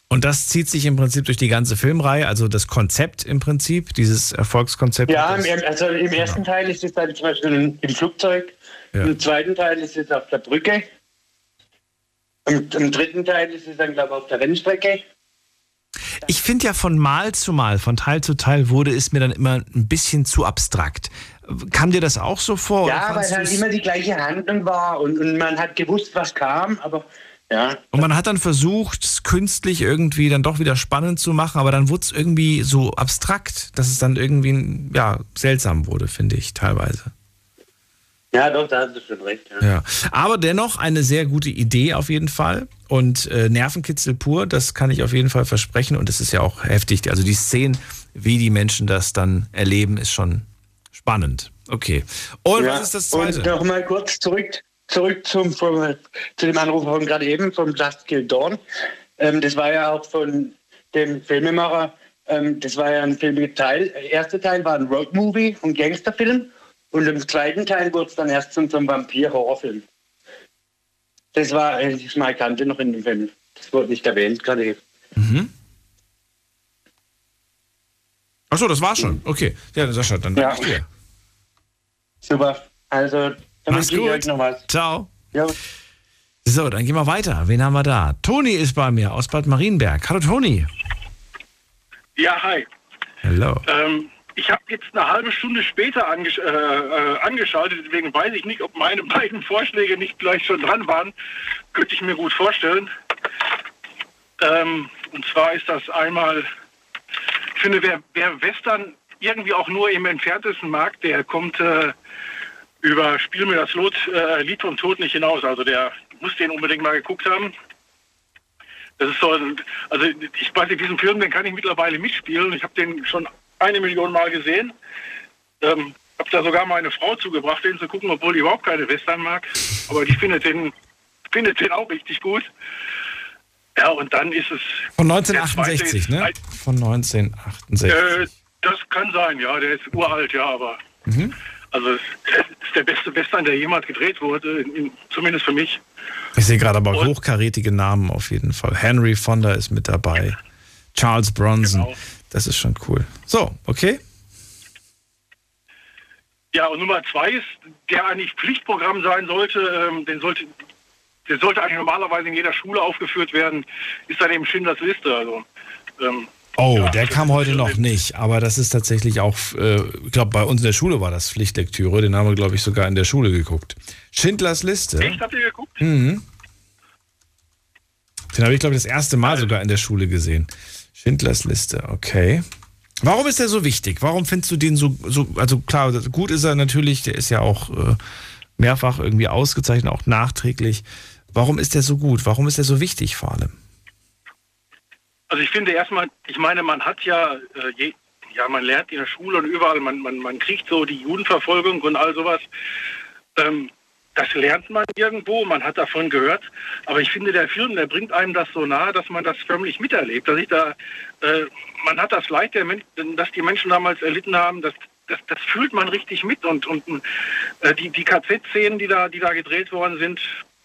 Und das zieht sich im Prinzip durch die ganze Filmreihe, also das Konzept im Prinzip, dieses Erfolgskonzept. Ja, im, also im ersten genau. Teil ist es dann zum Beispiel im Flugzeug, ja. im zweiten Teil ist es auf der Brücke, im, im dritten Teil ist es dann, glaube ich, auf der Rennstrecke. Ich finde ja von Mal zu Mal, von Teil zu Teil wurde es mir dann immer ein bisschen zu abstrakt. Kam dir das auch so vor? Ja, weil halt immer die gleiche Handlung war und, und man hat gewusst, was kam, aber ja. Und man hat dann versucht, es künstlich irgendwie dann doch wieder spannend zu machen, aber dann wurde es irgendwie so abstrakt, dass es dann irgendwie ja, seltsam wurde, finde ich, teilweise. Ja, doch, da hast du schon recht. Ja. ja. Aber dennoch eine sehr gute Idee auf jeden Fall. Und äh, Nervenkitzel pur, das kann ich auf jeden Fall versprechen. Und es ist ja auch heftig. Also die Szenen, wie die Menschen das dann erleben, ist schon spannend. Okay. Und ja. was ist das Zweite? Und nochmal kurz zurück zurück zum, vom, zu dem Anruf von gerade eben, vom Just Kill Dawn. Ähm, das war ja auch von dem Filmemacher, ähm, das war ja ein Filmteil. Der erste Teil war ein Roadmovie, ein Gangsterfilm. Und im zweiten Teil wurde es dann erst zum, zum Vampir-Horrorfilm. Das war äh, das Markante noch in dem Film. Das wurde nicht erwähnt gerade eben. Mhm. Achso, das war schon. Okay. Ja, Sascha, dann danke ja. dir. Super. Also dann Mach's gut. Euch noch was. Ciao. Ja. So, dann gehen wir weiter. Wen haben wir da? Toni ist bei mir aus Bad Marienberg. Hallo Toni. Ja, hi. Hallo. Ähm, ich habe jetzt eine halbe Stunde später angesch äh, äh, angeschaltet, deswegen weiß ich nicht, ob meine beiden Vorschläge nicht gleich schon dran waren. Könnte ich mir gut vorstellen. Ähm, und zwar ist das einmal, ich finde, wer, wer Western irgendwie auch nur im entferntesten mag, der kommt äh, über Spiel mir das Lot, äh, Lied vom Tod nicht hinaus. Also der muss den unbedingt mal geguckt haben. Das ist so, ein, also ich weiß nicht, diesen Film, den kann ich mittlerweile mitspielen. Ich habe den schon eine Million Mal gesehen. Ähm, habe da sogar meine Frau zugebracht, den zu gucken, obwohl die überhaupt keine Western mag. Aber die findet den, findet den auch richtig gut. Ja, und dann ist es. Von 1968, ne? Von 1968. Äh, das kann sein, ja. Der ist uralt, ja, aber. Mhm. Also es ist der beste Western, der jemals gedreht wurde, zumindest für mich. Ich sehe gerade aber Und, hochkarätige Namen auf jeden Fall. Henry Fonda ist mit dabei. Charles Bronson. Genau. Das ist schon cool. So, okay. Ja, und Nummer zwei ist, der eigentlich Pflichtprogramm sein sollte, ähm, den sollte, der sollte eigentlich normalerweise in jeder Schule aufgeführt werden, ist dann eben Schindlers Liste. Also ähm, Oh, ja, der kam heute noch nicht, aber das ist tatsächlich auch, äh, ich glaube, bei uns in der Schule war das Pflichtlektüre, den haben wir, glaube ich, sogar in der Schule geguckt. Schindlers Liste. Echt, habt ihr geguckt? Mhm. Den habe ich, glaube ich, das erste Mal sogar in der Schule gesehen. Schindlers Liste, okay. Warum ist der so wichtig? Warum findest du den so, so also klar, gut ist er natürlich, der ist ja auch äh, mehrfach irgendwie ausgezeichnet, auch nachträglich. Warum ist der so gut? Warum ist er so wichtig vor allem? Also ich finde erstmal, ich meine, man hat ja, äh, je, ja, man lernt in der Schule und überall, man, man, man kriegt so die Judenverfolgung und all sowas. Ähm, das lernt man irgendwo, man hat davon gehört. Aber ich finde, der Film, der bringt einem das so nahe, dass man das förmlich miterlebt. Dass ich da, äh, man hat das Leid, der, das die Menschen damals erlitten haben, das, das, das fühlt man richtig mit. Und, und äh, die, die KZ-Szenen, die da, die da gedreht worden sind,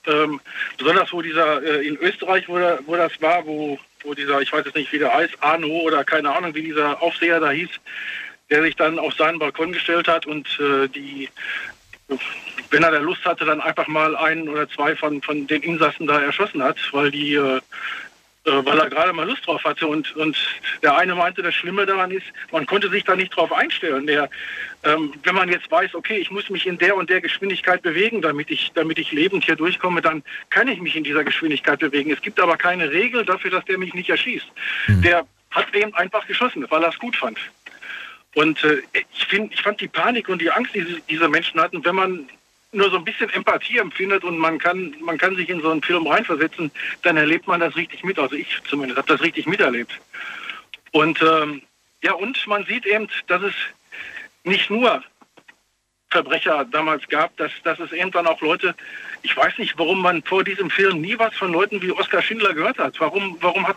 ähm, besonders wo dieser äh, in Österreich, wo, wo das war, wo wo dieser, ich weiß jetzt nicht, wie der heißt, Arno oder keine Ahnung, wie dieser Aufseher da hieß, der sich dann auf seinen Balkon gestellt hat und äh, die, wenn er da Lust hatte, dann einfach mal einen oder zwei von, von den Insassen da erschossen hat, weil die äh, weil er gerade mal Lust drauf hatte. Und, und der eine meinte, das Schlimme daran ist, man konnte sich da nicht drauf einstellen. Der, ähm, wenn man jetzt weiß, okay, ich muss mich in der und der Geschwindigkeit bewegen, damit ich, damit ich lebend hier durchkomme, dann kann ich mich in dieser Geschwindigkeit bewegen. Es gibt aber keine Regel dafür, dass der mich nicht erschießt. Mhm. Der hat eben einfach geschossen, weil er es gut fand. Und äh, ich, find, ich fand die Panik und die Angst, die diese Menschen hatten, wenn man nur so ein bisschen Empathie empfindet und man kann, man kann sich in so einen Film reinversetzen, dann erlebt man das richtig mit. Also ich zumindest habe das richtig miterlebt. Und ähm, ja, und man sieht eben, dass es nicht nur Verbrecher damals gab, dass, dass es irgendwann auch Leute, ich weiß nicht, warum man vor diesem Film nie was von Leuten wie Oskar Schindler gehört hat. Warum, warum, hat,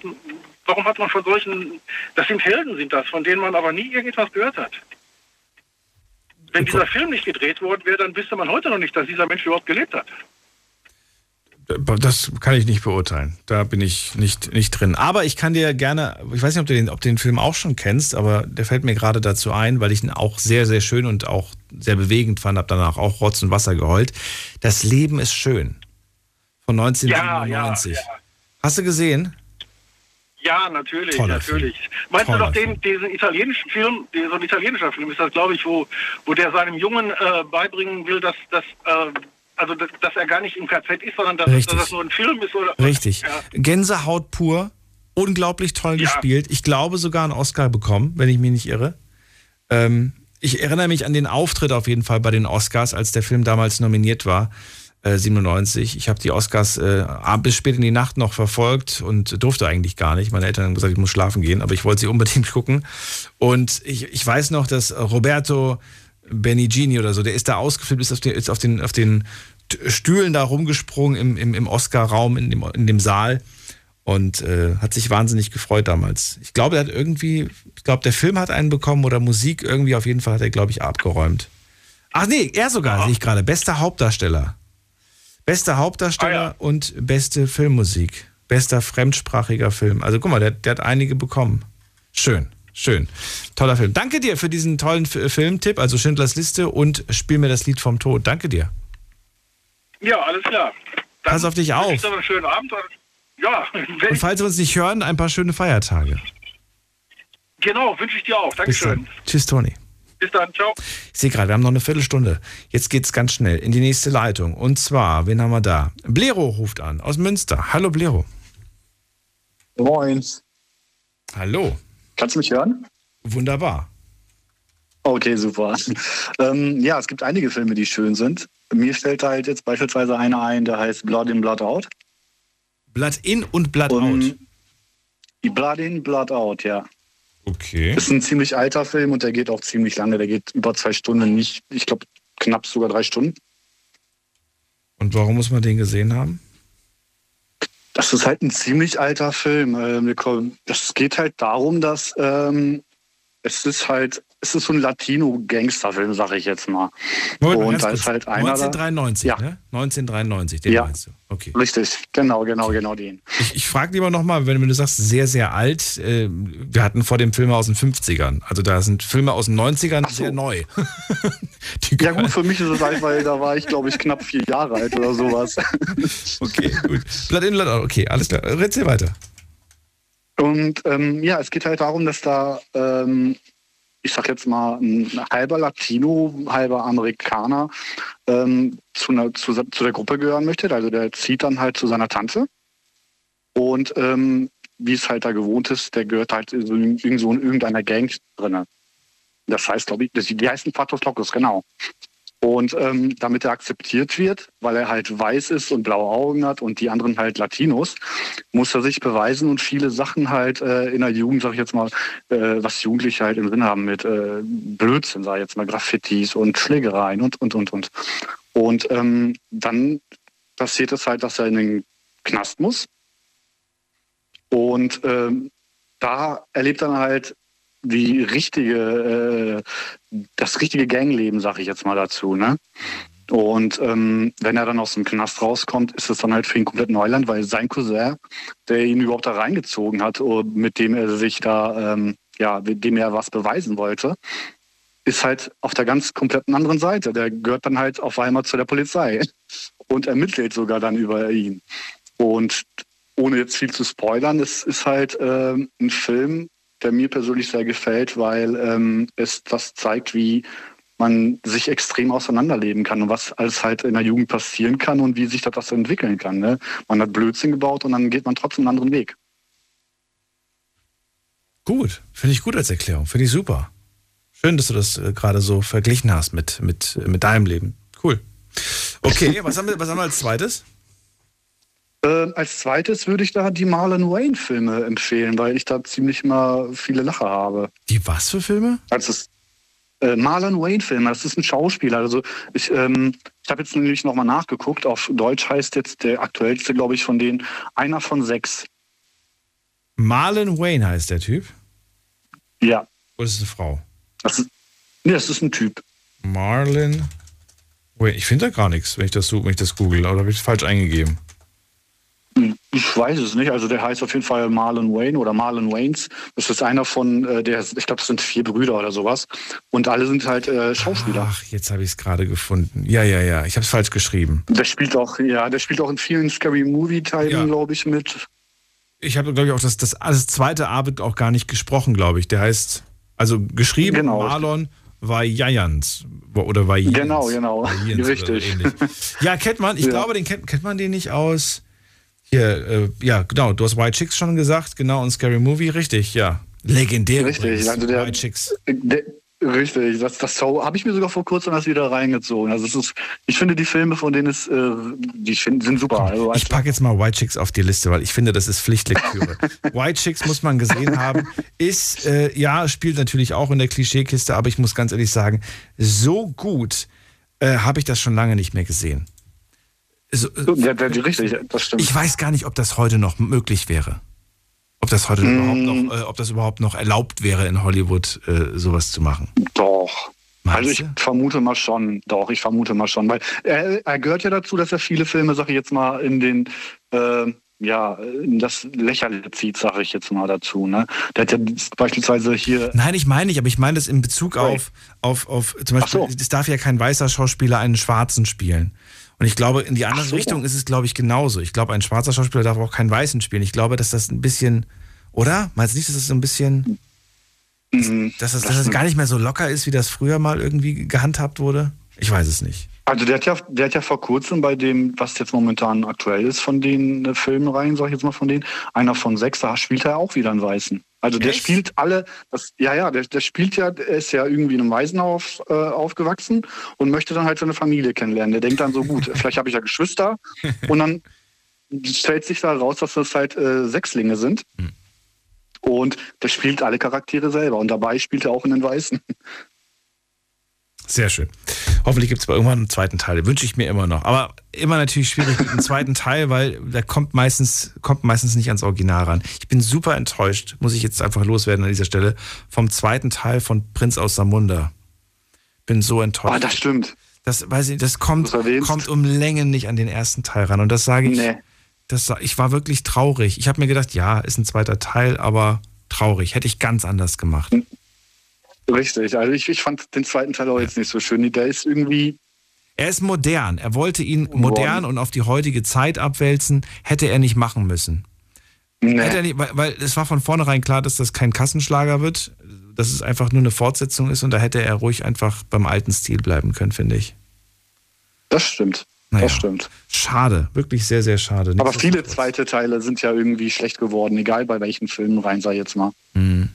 warum hat man von solchen, das sind Helden, sind das, von denen man aber nie irgendetwas gehört hat. Wenn dieser Film nicht gedreht worden wäre, dann wüsste man heute noch nicht, dass dieser Mensch überhaupt gelebt hat. Das kann ich nicht beurteilen. Da bin ich nicht, nicht drin. Aber ich kann dir gerne, ich weiß nicht, ob du, den, ob du den Film auch schon kennst, aber der fällt mir gerade dazu ein, weil ich ihn auch sehr, sehr schön und auch sehr bewegend fand, habe danach auch Rotz und Wasser geheult. Das Leben ist schön. Von 1997. Ja, ja, ja. Hast du gesehen? Ja, natürlich, Toller natürlich. Film. Meinst Toller du doch den, diesen italienischen Film, so ein italienischer Film ist das, glaube ich, wo, wo der seinem Jungen äh, beibringen will, dass, dass äh, also dass, dass, er gar nicht im KZ ist, sondern dass, dass das nur ein Film ist. Oder, Richtig. Ja. Gänsehaut pur, unglaublich toll ja. gespielt. Ich glaube sogar einen Oscar bekommen, wenn ich mich nicht irre. Ähm, ich erinnere mich an den Auftritt auf jeden Fall bei den Oscars, als der Film damals nominiert war. 97. Äh, ich habe die Oscars äh, bis spät in die Nacht noch verfolgt und durfte eigentlich gar nicht. Meine Eltern haben gesagt, ich muss schlafen gehen, aber ich wollte sie unbedingt gucken. Und ich, ich weiß noch, dass Roberto Benigini oder so, der ist da ausgeflippt, ist auf den, ist auf den, auf den Stühlen da rumgesprungen im, im, im Oscar-Raum, in dem, in dem Saal und äh, hat sich wahnsinnig gefreut damals. Ich glaube, er hat irgendwie, ich glaube, der Film hat einen bekommen oder Musik irgendwie, auf jeden Fall hat er, glaube ich, abgeräumt. Ach nee, er sogar, sehe ich gerade. Bester Hauptdarsteller. Bester Hauptdarsteller ah, ja. und beste Filmmusik. Bester fremdsprachiger Film. Also guck mal, der, der hat einige bekommen. Schön. Schön. Toller Film. Danke dir für diesen tollen Filmtipp, also Schindlers Liste und Spiel mir das Lied vom Tod. Danke dir. Ja, alles klar. Dann Pass auf dich auf. Ich einen schönen Abend. Ja. Und falls wir uns nicht hören, ein paar schöne Feiertage. Genau, wünsche ich dir auch. Dankeschön. Tschüss, Toni. Bis dann, ciao. Ich sehe gerade, wir haben noch eine Viertelstunde. Jetzt geht's ganz schnell in die nächste Leitung. Und zwar, wen haben wir da? Blero ruft an aus Münster. Hallo, Blero. Moin. Hallo. Kannst du mich hören? Wunderbar. Okay, super. ähm, ja, es gibt einige Filme, die schön sind. Mir fällt halt jetzt beispielsweise einer ein, der heißt Blood in, Blood out. Blood in und Blood und out? Blood in, Blood out, ja. Okay. Ist ein ziemlich alter Film und der geht auch ziemlich lange. Der geht über zwei Stunden, nicht, ich glaube, knapp sogar drei Stunden. Und warum muss man den gesehen haben? Das ist halt ein ziemlich alter Film. Ähm, das geht halt darum, dass ähm, es ist halt es ist so ein Latino-Gangsterfilm, sag ich jetzt mal. Moment, und da ist halt einer 1993, da, ja. ne? 1993, den ja. meinst du. Okay. Richtig, genau, genau, genau den. Ich, ich frage lieber nochmal, wenn, wenn, du sagst, sehr, sehr alt, äh, wir hatten vor dem Filme aus den 50ern. Also da sind Filme aus den 90ern so. sehr neu. ja gut, für mich ist es halt, weil da war ich, glaube ich, knapp vier Jahre alt oder sowas. okay, gut. Blood in, Blood out. Okay, alles klar. Erzähl weiter. Und ähm, ja, es geht halt darum, dass da ähm, ich sag jetzt mal, ein halber Latino, halber Amerikaner ähm, zu, einer, zu, zu, der Gruppe gehören möchte. Also der zieht dann halt zu seiner Tante. Und ähm, wie es halt da gewohnt ist, der gehört halt in, in, so in irgendeiner Gang drin. Das heißt, glaube ich, die heißen Patos Locos, genau. Und ähm, damit er akzeptiert wird, weil er halt weiß ist und blaue Augen hat und die anderen halt Latinos, muss er sich beweisen und viele Sachen halt äh, in der Jugend, sag ich jetzt mal, äh, was Jugendliche halt im Sinn haben mit äh, Blödsinn, sag ich jetzt mal, Graffitis und Schlägereien und, und, und, und. Und ähm, dann passiert es halt, dass er in den Knast muss. Und ähm, da erlebt er halt die richtige, äh, das richtige Gangleben, sag ich jetzt mal dazu. Ne? Und ähm, wenn er dann aus dem Knast rauskommt, ist es dann halt für ihn komplett Neuland, weil sein Cousin, der ihn überhaupt da reingezogen hat, oh, mit dem er sich da, ähm, ja, dem er was beweisen wollte, ist halt auf der ganz kompletten anderen Seite. Der gehört dann halt auf einmal zu der Polizei und ermittelt sogar dann über ihn. Und ohne jetzt viel zu spoilern, es ist halt äh, ein Film, der mir persönlich sehr gefällt, weil ähm, es das zeigt, wie man sich extrem auseinanderleben kann und was alles halt in der Jugend passieren kann und wie sich das entwickeln kann. Ne? Man hat Blödsinn gebaut und dann geht man trotzdem einen anderen Weg. Gut, finde ich gut als Erklärung, finde ich super. Schön, dass du das äh, gerade so verglichen hast mit, mit, mit deinem Leben. Cool. Okay, was haben wir, was haben wir als zweites? Äh, als zweites würde ich da die Marlon Wayne-Filme empfehlen, weil ich da ziemlich immer viele Lacher habe. Die was für Filme? Also es, äh, Marlon Wayne-Filme, das ist ein Schauspieler. Also ich, ähm, ich habe jetzt nämlich nochmal nachgeguckt. Auf Deutsch heißt jetzt der aktuellste, glaube ich, von denen einer von sechs. Marlon Wayne heißt der Typ? Ja. Oder ist es eine Frau? Das ist, nee, das ist ein Typ. Marlon Wayne. Ich finde da gar nichts, wenn ich das, wenn ich das google. Oder habe ich es falsch eingegeben? Ich weiß es nicht. Also der heißt auf jeden Fall Marlon Wayne oder Marlon Waynes. Das ist einer von, äh, der, ich glaube, das sind vier Brüder oder sowas. Und alle sind halt äh, Schauspieler. Ach, jetzt habe ich es gerade gefunden. Ja, ja, ja. Ich habe es falsch geschrieben. Der spielt auch, ja, der spielt auch in vielen Scary Movie-Teilen, ja. glaube ich, mit. Ich habe, glaube ich, auch das, das, das zweite Abend auch gar nicht gesprochen, glaube ich. Der heißt, also geschrieben genau. Marlon Vajayans oder Vajans. Genau, genau. Vajans Richtig. Ja, kennt man. Ich ja. glaube, den kennt, kennt man den nicht aus hier, äh, ja, genau, du hast White Chicks schon gesagt, genau, und Scary Movie, richtig, ja. Legendär. Richtig, also der, White Chicks. Der, richtig, das, das habe ich mir sogar vor kurzem erst wieder reingezogen. Also es ist, ich finde die Filme von denen ist, äh, die sind super. Also, ich packe jetzt mal White Chicks auf die Liste, weil ich finde, das ist Pflichtlektüre. White Chicks muss man gesehen haben, ist, äh, ja, spielt natürlich auch in der Klischeekiste, aber ich muss ganz ehrlich sagen, so gut äh, habe ich das schon lange nicht mehr gesehen. So, ja, richtig, das stimmt. Ich weiß gar nicht, ob das heute noch möglich wäre. Ob das heute mm. überhaupt noch, äh, ob das überhaupt noch erlaubt wäre, in Hollywood äh, sowas zu machen. Doch. Meinst also ich du? vermute mal schon, doch, ich vermute mal schon, weil er, er, gehört ja dazu, dass er viele Filme, sag ich jetzt mal, in den äh, ja, in das Lächerliche zieht, sage ich jetzt mal dazu. Ne? Der hat ja beispielsweise hier. Nein, ich meine nicht, aber ich meine das in Bezug auf, auf, auf zum Beispiel, so. es darf ja kein weißer Schauspieler einen Schwarzen spielen. Und ich glaube, in die andere so. Richtung ist es, glaube ich, genauso. Ich glaube, ein schwarzer Schauspieler darf auch keinen Weißen spielen. Ich glaube, dass das ein bisschen, oder? Meinst du nicht, dass das so ein bisschen, mhm. dass, das, dass das gar nicht mehr so locker ist, wie das früher mal irgendwie gehandhabt wurde? Ich weiß es nicht. Also der hat ja, der hat ja vor kurzem bei dem, was jetzt momentan aktuell ist von den äh, Filmreihen, sag ich jetzt mal von denen, einer von sechs, da spielt er auch wieder einen Weißen. Also der Echt? spielt alle, das, ja, ja, der, der spielt ja, der ist ja irgendwie in einem Waisenhaus äh, aufgewachsen und möchte dann halt seine Familie kennenlernen. Der denkt dann so, gut, vielleicht habe ich ja Geschwister und dann stellt sich da raus, dass das halt äh, Sechslinge sind. Hm. Und der spielt alle Charaktere selber und dabei spielt er auch in den Weißen. Sehr schön. Hoffentlich gibt es irgendwann einen zweiten Teil. Wünsche ich mir immer noch. Aber immer natürlich schwierig mit einem zweiten Teil, weil da kommt meistens, kommt meistens nicht ans Original ran. Ich bin super enttäuscht, muss ich jetzt einfach loswerden an dieser Stelle, vom zweiten Teil von Prinz aus Samunda. Bin so enttäuscht. Ah, das stimmt. Das, weiß ich, das kommt, kommt um Längen nicht an den ersten Teil ran. Und das sage ich. Nee. Das, ich war wirklich traurig. Ich habe mir gedacht, ja, ist ein zweiter Teil, aber traurig. Hätte ich ganz anders gemacht. Richtig, also ich, ich fand den zweiten Teil auch jetzt nicht so schön. Der ist irgendwie. Er ist modern. Er wollte ihn modern und auf die heutige Zeit abwälzen. Hätte er nicht machen müssen. Nee. Hätte er nicht, weil, weil es war von vornherein klar, dass das kein Kassenschlager wird, dass es einfach nur eine Fortsetzung ist und da hätte er ruhig einfach beim alten Stil bleiben können, finde ich. Das stimmt. Naja. Das stimmt. Schade, wirklich sehr, sehr schade. Nicht Aber viele zweite Teile sind ja irgendwie schlecht geworden, egal bei welchen Filmen rein, sei jetzt mal. Mhm.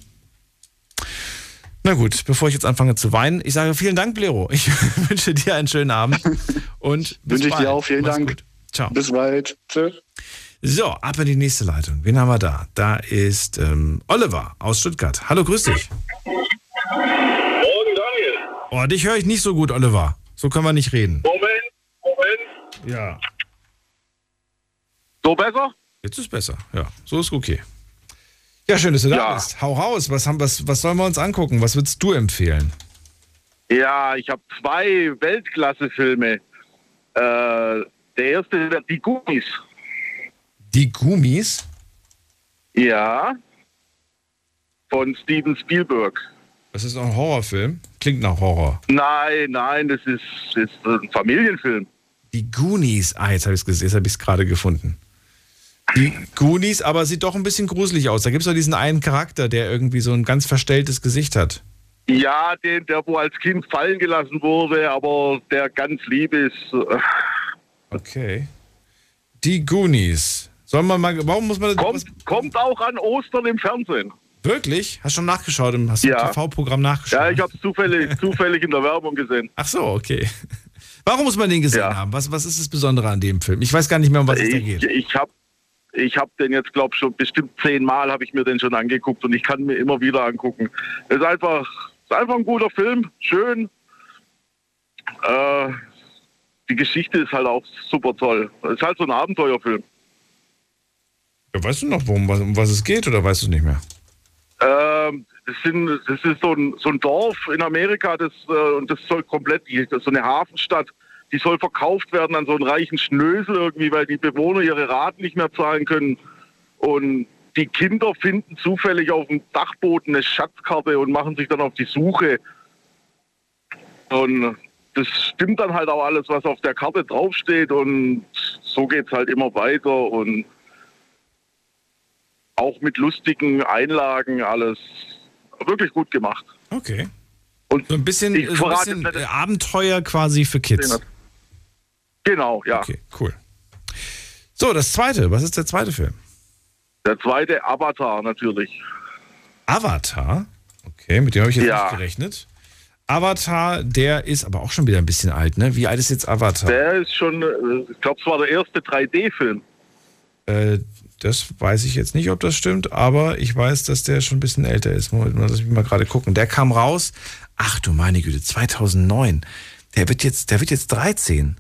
Na gut, bevor ich jetzt anfange zu weinen, ich sage vielen Dank, Blero. Ich wünsche dir einen schönen Abend und wünsche ich dir auch. Vielen Mach's Dank. Gut. Ciao. Bis bald. Tschüss. So, ab in die nächste Leitung. Wen haben wir da? Da ist ähm, Oliver aus Stuttgart. Hallo, grüß dich. Morgen, Daniel. Oh, dich höre ich nicht so gut, Oliver. So können wir nicht reden. Moment, Moment. Ja. So besser? Jetzt ist besser, ja. So ist okay. Ja, schön, dass du ja. da bist. Hau raus, was, haben, was, was sollen wir uns angucken? Was würdest du empfehlen? Ja, ich habe zwei Weltklasse-Filme. Äh, der erste wird Die Gummis. Die Gummis? Ja. Von Steven Spielberg. Das ist ein Horrorfilm? Klingt nach Horror. Nein, nein, das ist, ist ein Familienfilm. Die Goonies. Ah, jetzt habe ich es hab gerade gefunden. Die Goonies, aber sieht doch ein bisschen gruselig aus. Da gibt es doch diesen einen Charakter, der irgendwie so ein ganz verstelltes Gesicht hat. Ja, den, der wo als Kind fallen gelassen wurde, aber der ganz lieb ist. Okay. Die Goonies. Soll man mal, warum muss man das? Kommt, kommt auch an Ostern im Fernsehen. Wirklich? Hast du schon nachgeschaut? Hast du Ja. im TV-Programm nachgeschaut? Ja, ich habe es zufällig, zufällig in der Werbung gesehen. Ach so, okay. Warum muss man den gesehen haben? Was, was ist das Besondere an dem Film? Ich weiß gar nicht mehr, um was es da Ich, geht. ich habe ich hab den jetzt, glaube ich, schon bestimmt zehnmal habe ich mir den schon angeguckt und ich kann mir immer wieder angucken. Es ist einfach, ist einfach ein guter Film, schön. Äh, die Geschichte ist halt auch super toll. Es ist halt so ein Abenteuerfilm. Ja, weißt du noch, worum, um was es geht oder weißt du es nicht mehr? Ähm, das, sind, das ist so ein, so ein Dorf in Amerika, das, äh, und das soll komplett, das so eine Hafenstadt, die soll verkauft werden an so einen reichen Schnösel irgendwie, weil die Bewohner ihre Raten nicht mehr zahlen können. Und die Kinder finden zufällig auf dem Dachboden eine Schatzkarte und machen sich dann auf die Suche. Und das stimmt dann halt auch alles, was auf der Karte draufsteht. Und so geht es halt immer weiter. Und auch mit lustigen Einlagen alles wirklich gut gemacht. Okay. Und so ein bisschen, so ein bisschen Abenteuer quasi für Kids. Genau, ja. Okay, cool. So, das zweite. Was ist der zweite Film? Der zweite Avatar natürlich. Avatar? Okay, mit dem habe ich jetzt Ja. nicht gerechnet. Avatar, der ist aber auch schon wieder ein bisschen alt, ne? Wie alt ist jetzt Avatar? Der ist schon, äh, ich glaube, es war der erste 3D-Film. Äh, das weiß ich jetzt nicht, ob das stimmt, aber ich weiß, dass der schon ein bisschen älter ist. Moment, mal, lass mich mal gerade gucken. Der kam raus, ach du meine Güte, 2009. Der wird jetzt, der wird jetzt 13.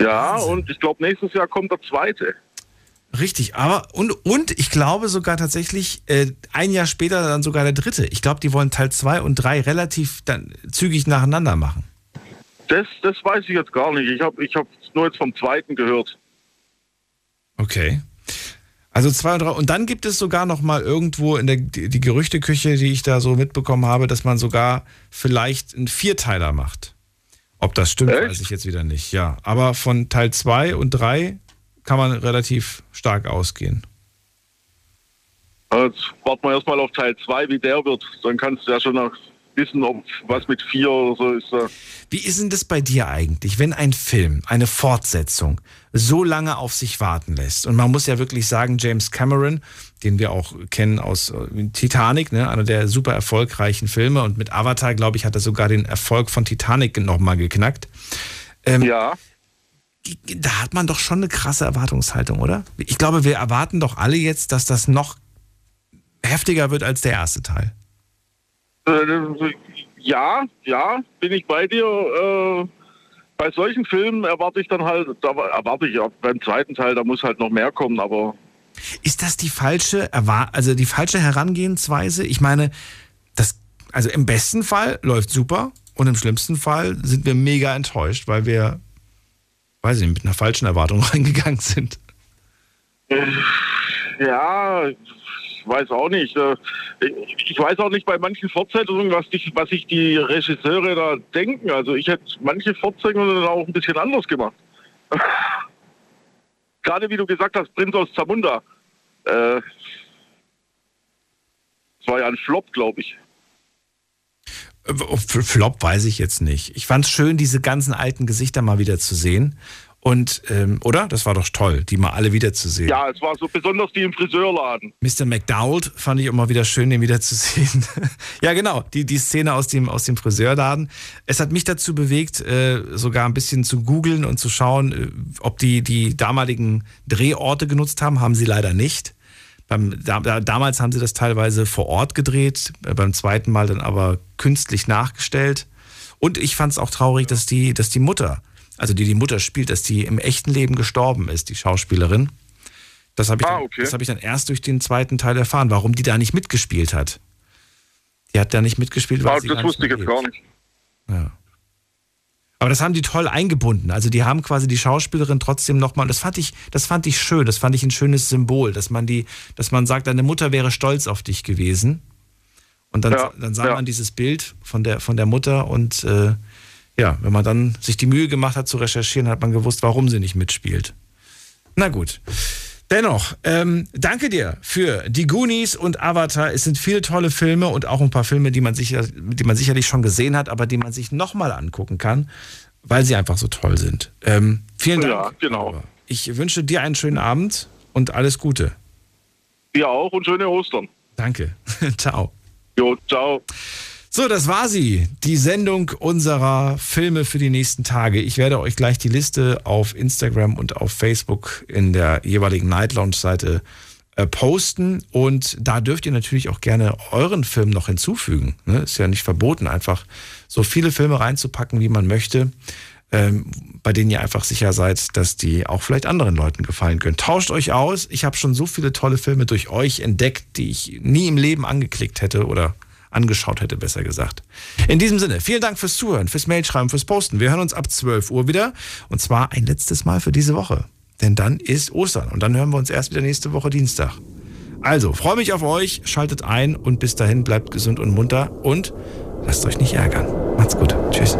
Ja, und ich glaube, nächstes Jahr kommt der zweite. Richtig, aber und, und ich glaube sogar tatsächlich äh, ein Jahr später dann sogar der dritte. Ich glaube, die wollen Teil 2 und 3 relativ dann zügig nacheinander machen. Das, das weiß ich jetzt gar nicht. Ich habe ich hab nur jetzt vom zweiten gehört. Okay. Also zwei und drei. Und dann gibt es sogar noch mal irgendwo in der die, die Gerüchteküche, die ich da so mitbekommen habe, dass man sogar vielleicht einen Vierteiler macht. Ob das stimmt, weiß ich jetzt wieder nicht. Ja, aber von Teil 2 und 3 kann man relativ stark ausgehen. Jetzt warten wir erstmal auf Teil 2, wie der wird. Dann kannst du ja schon noch wissen, ob was mit 4 oder so ist. äh. Wie ist denn das bei dir eigentlich, wenn ein Film, eine Fortsetzung so lange auf sich warten lässt? Und man muss ja wirklich sagen, James Cameron, den wir auch kennen aus äh, Titanic, ne, einer der super erfolgreichen Filme, und mit Avatar, glaube ich, hat er sogar den Erfolg von Titanic nochmal geknackt. Ähm, ja. Da hat man doch schon eine krasse Erwartungshaltung, oder? Ich glaube, wir erwarten doch alle jetzt, dass das noch heftiger wird als der erste Teil. Äh, ja, ja, bin ich bei dir. Äh, bei solchen Filmen erwarte ich dann halt, da erwarte ich auch beim zweiten Teil, da muss halt noch mehr kommen, aber Ist das die falsche, also die falsche Herangehensweise? Ich meine, das, also im besten Fall läuft super und im schlimmsten Fall sind wir mega enttäuscht, weil wir, weiß ich nicht, mit einer falschen Erwartung reingegangen sind. ja, ich weiß auch nicht. Äh, Ich weiß auch nicht bei manchen Fortsetzungen, was, was sich die Regisseure da denken. Also ich hätte manche Fortsetzungen auch ein bisschen anders gemacht. Gerade wie du gesagt hast, Prinz aus Zamunda. Äh, das war ja ein Flop, glaube ich. Äh, Flop weiß ich jetzt nicht. Ich fand es schön, diese ganzen alten Gesichter mal wieder zu sehen. Und, ähm, oder? Das war doch toll, die mal alle wiederzusehen. Ja, es war so besonders die im Friseurladen. Mr. McDowell fand ich immer wieder schön, den wiederzusehen. ja, genau, die, die Szene aus dem, aus dem Friseurladen. Es hat mich dazu bewegt, äh, sogar ein bisschen zu googeln und zu schauen, äh, ob die die damaligen Drehorte genutzt haben. Haben sie leider nicht. Beim, da, da, damals haben sie das teilweise vor Ort gedreht, äh, beim zweiten Mal dann aber künstlich nachgestellt. Und ich fand es auch traurig, dass die, dass die Mutter, also die die Mutter spielt, dass die im echten Leben gestorben ist, die Schauspielerin. Das habe ich, Ah, dann- okay. das hab ich dann erst durch den zweiten Teil erfahren, warum die da nicht mitgespielt hat. Die hat da nicht mitgespielt, weil Ja, sie das wusste ich jetzt gar nicht. Ja. Aber das haben die toll eingebunden. Also die haben quasi die Schauspielerin trotzdem nochmal, das fand ich, das fand ich schön, das fand ich ein schönes Symbol, dass man die, dass man sagt, deine Mutter wäre stolz auf dich gewesen. Und dann, Ja, dann sah ja. man dieses Bild von der, von der Mutter und äh, ja, wenn man dann sich die Mühe gemacht hat zu recherchieren, hat man gewusst, warum sie nicht mitspielt. Na gut. Dennoch, ähm, danke dir für die Goonies und Avatar. Es sind viele tolle Filme und auch ein paar Filme, die man, sicher, die man sicherlich schon gesehen hat, aber die man sich nochmal angucken kann, weil sie einfach so toll sind. Ähm, vielen Dank. Ja, genau. Ich wünsche dir einen schönen Abend und alles Gute. Dir auch und schöne Ostern. Danke. ciao. Jo, ciao. So, das war sie. Die Sendung unserer Filme für die nächsten Tage. Ich werde euch gleich die Liste auf Instagram und auf Facebook in der jeweiligen Night Lounge Seite äh, posten. Und da dürft ihr natürlich auch gerne euren Film noch hinzufügen. Ne? Ist ja nicht verboten, einfach so viele Filme reinzupacken, wie man möchte. Ähm, bei denen ihr einfach sicher seid, dass die auch vielleicht anderen Leuten gefallen können. Tauscht euch aus. Ich habe schon so viele tolle Filme durch euch entdeckt, die ich nie im Leben angeklickt hätte oder angeschaut hätte, besser gesagt. In diesem Sinne, vielen Dank fürs Zuhören, fürs Mailschreiben, fürs Posten. Wir hören uns ab 12 Uhr wieder. Und zwar ein letztes Mal für diese Woche. Denn dann ist Ostern. Und dann hören wir uns erst wieder nächste Woche Dienstag. Also, freue mich auf euch, schaltet ein und bis dahin bleibt gesund und munter und lasst euch nicht ärgern. Macht's gut. Tschüss.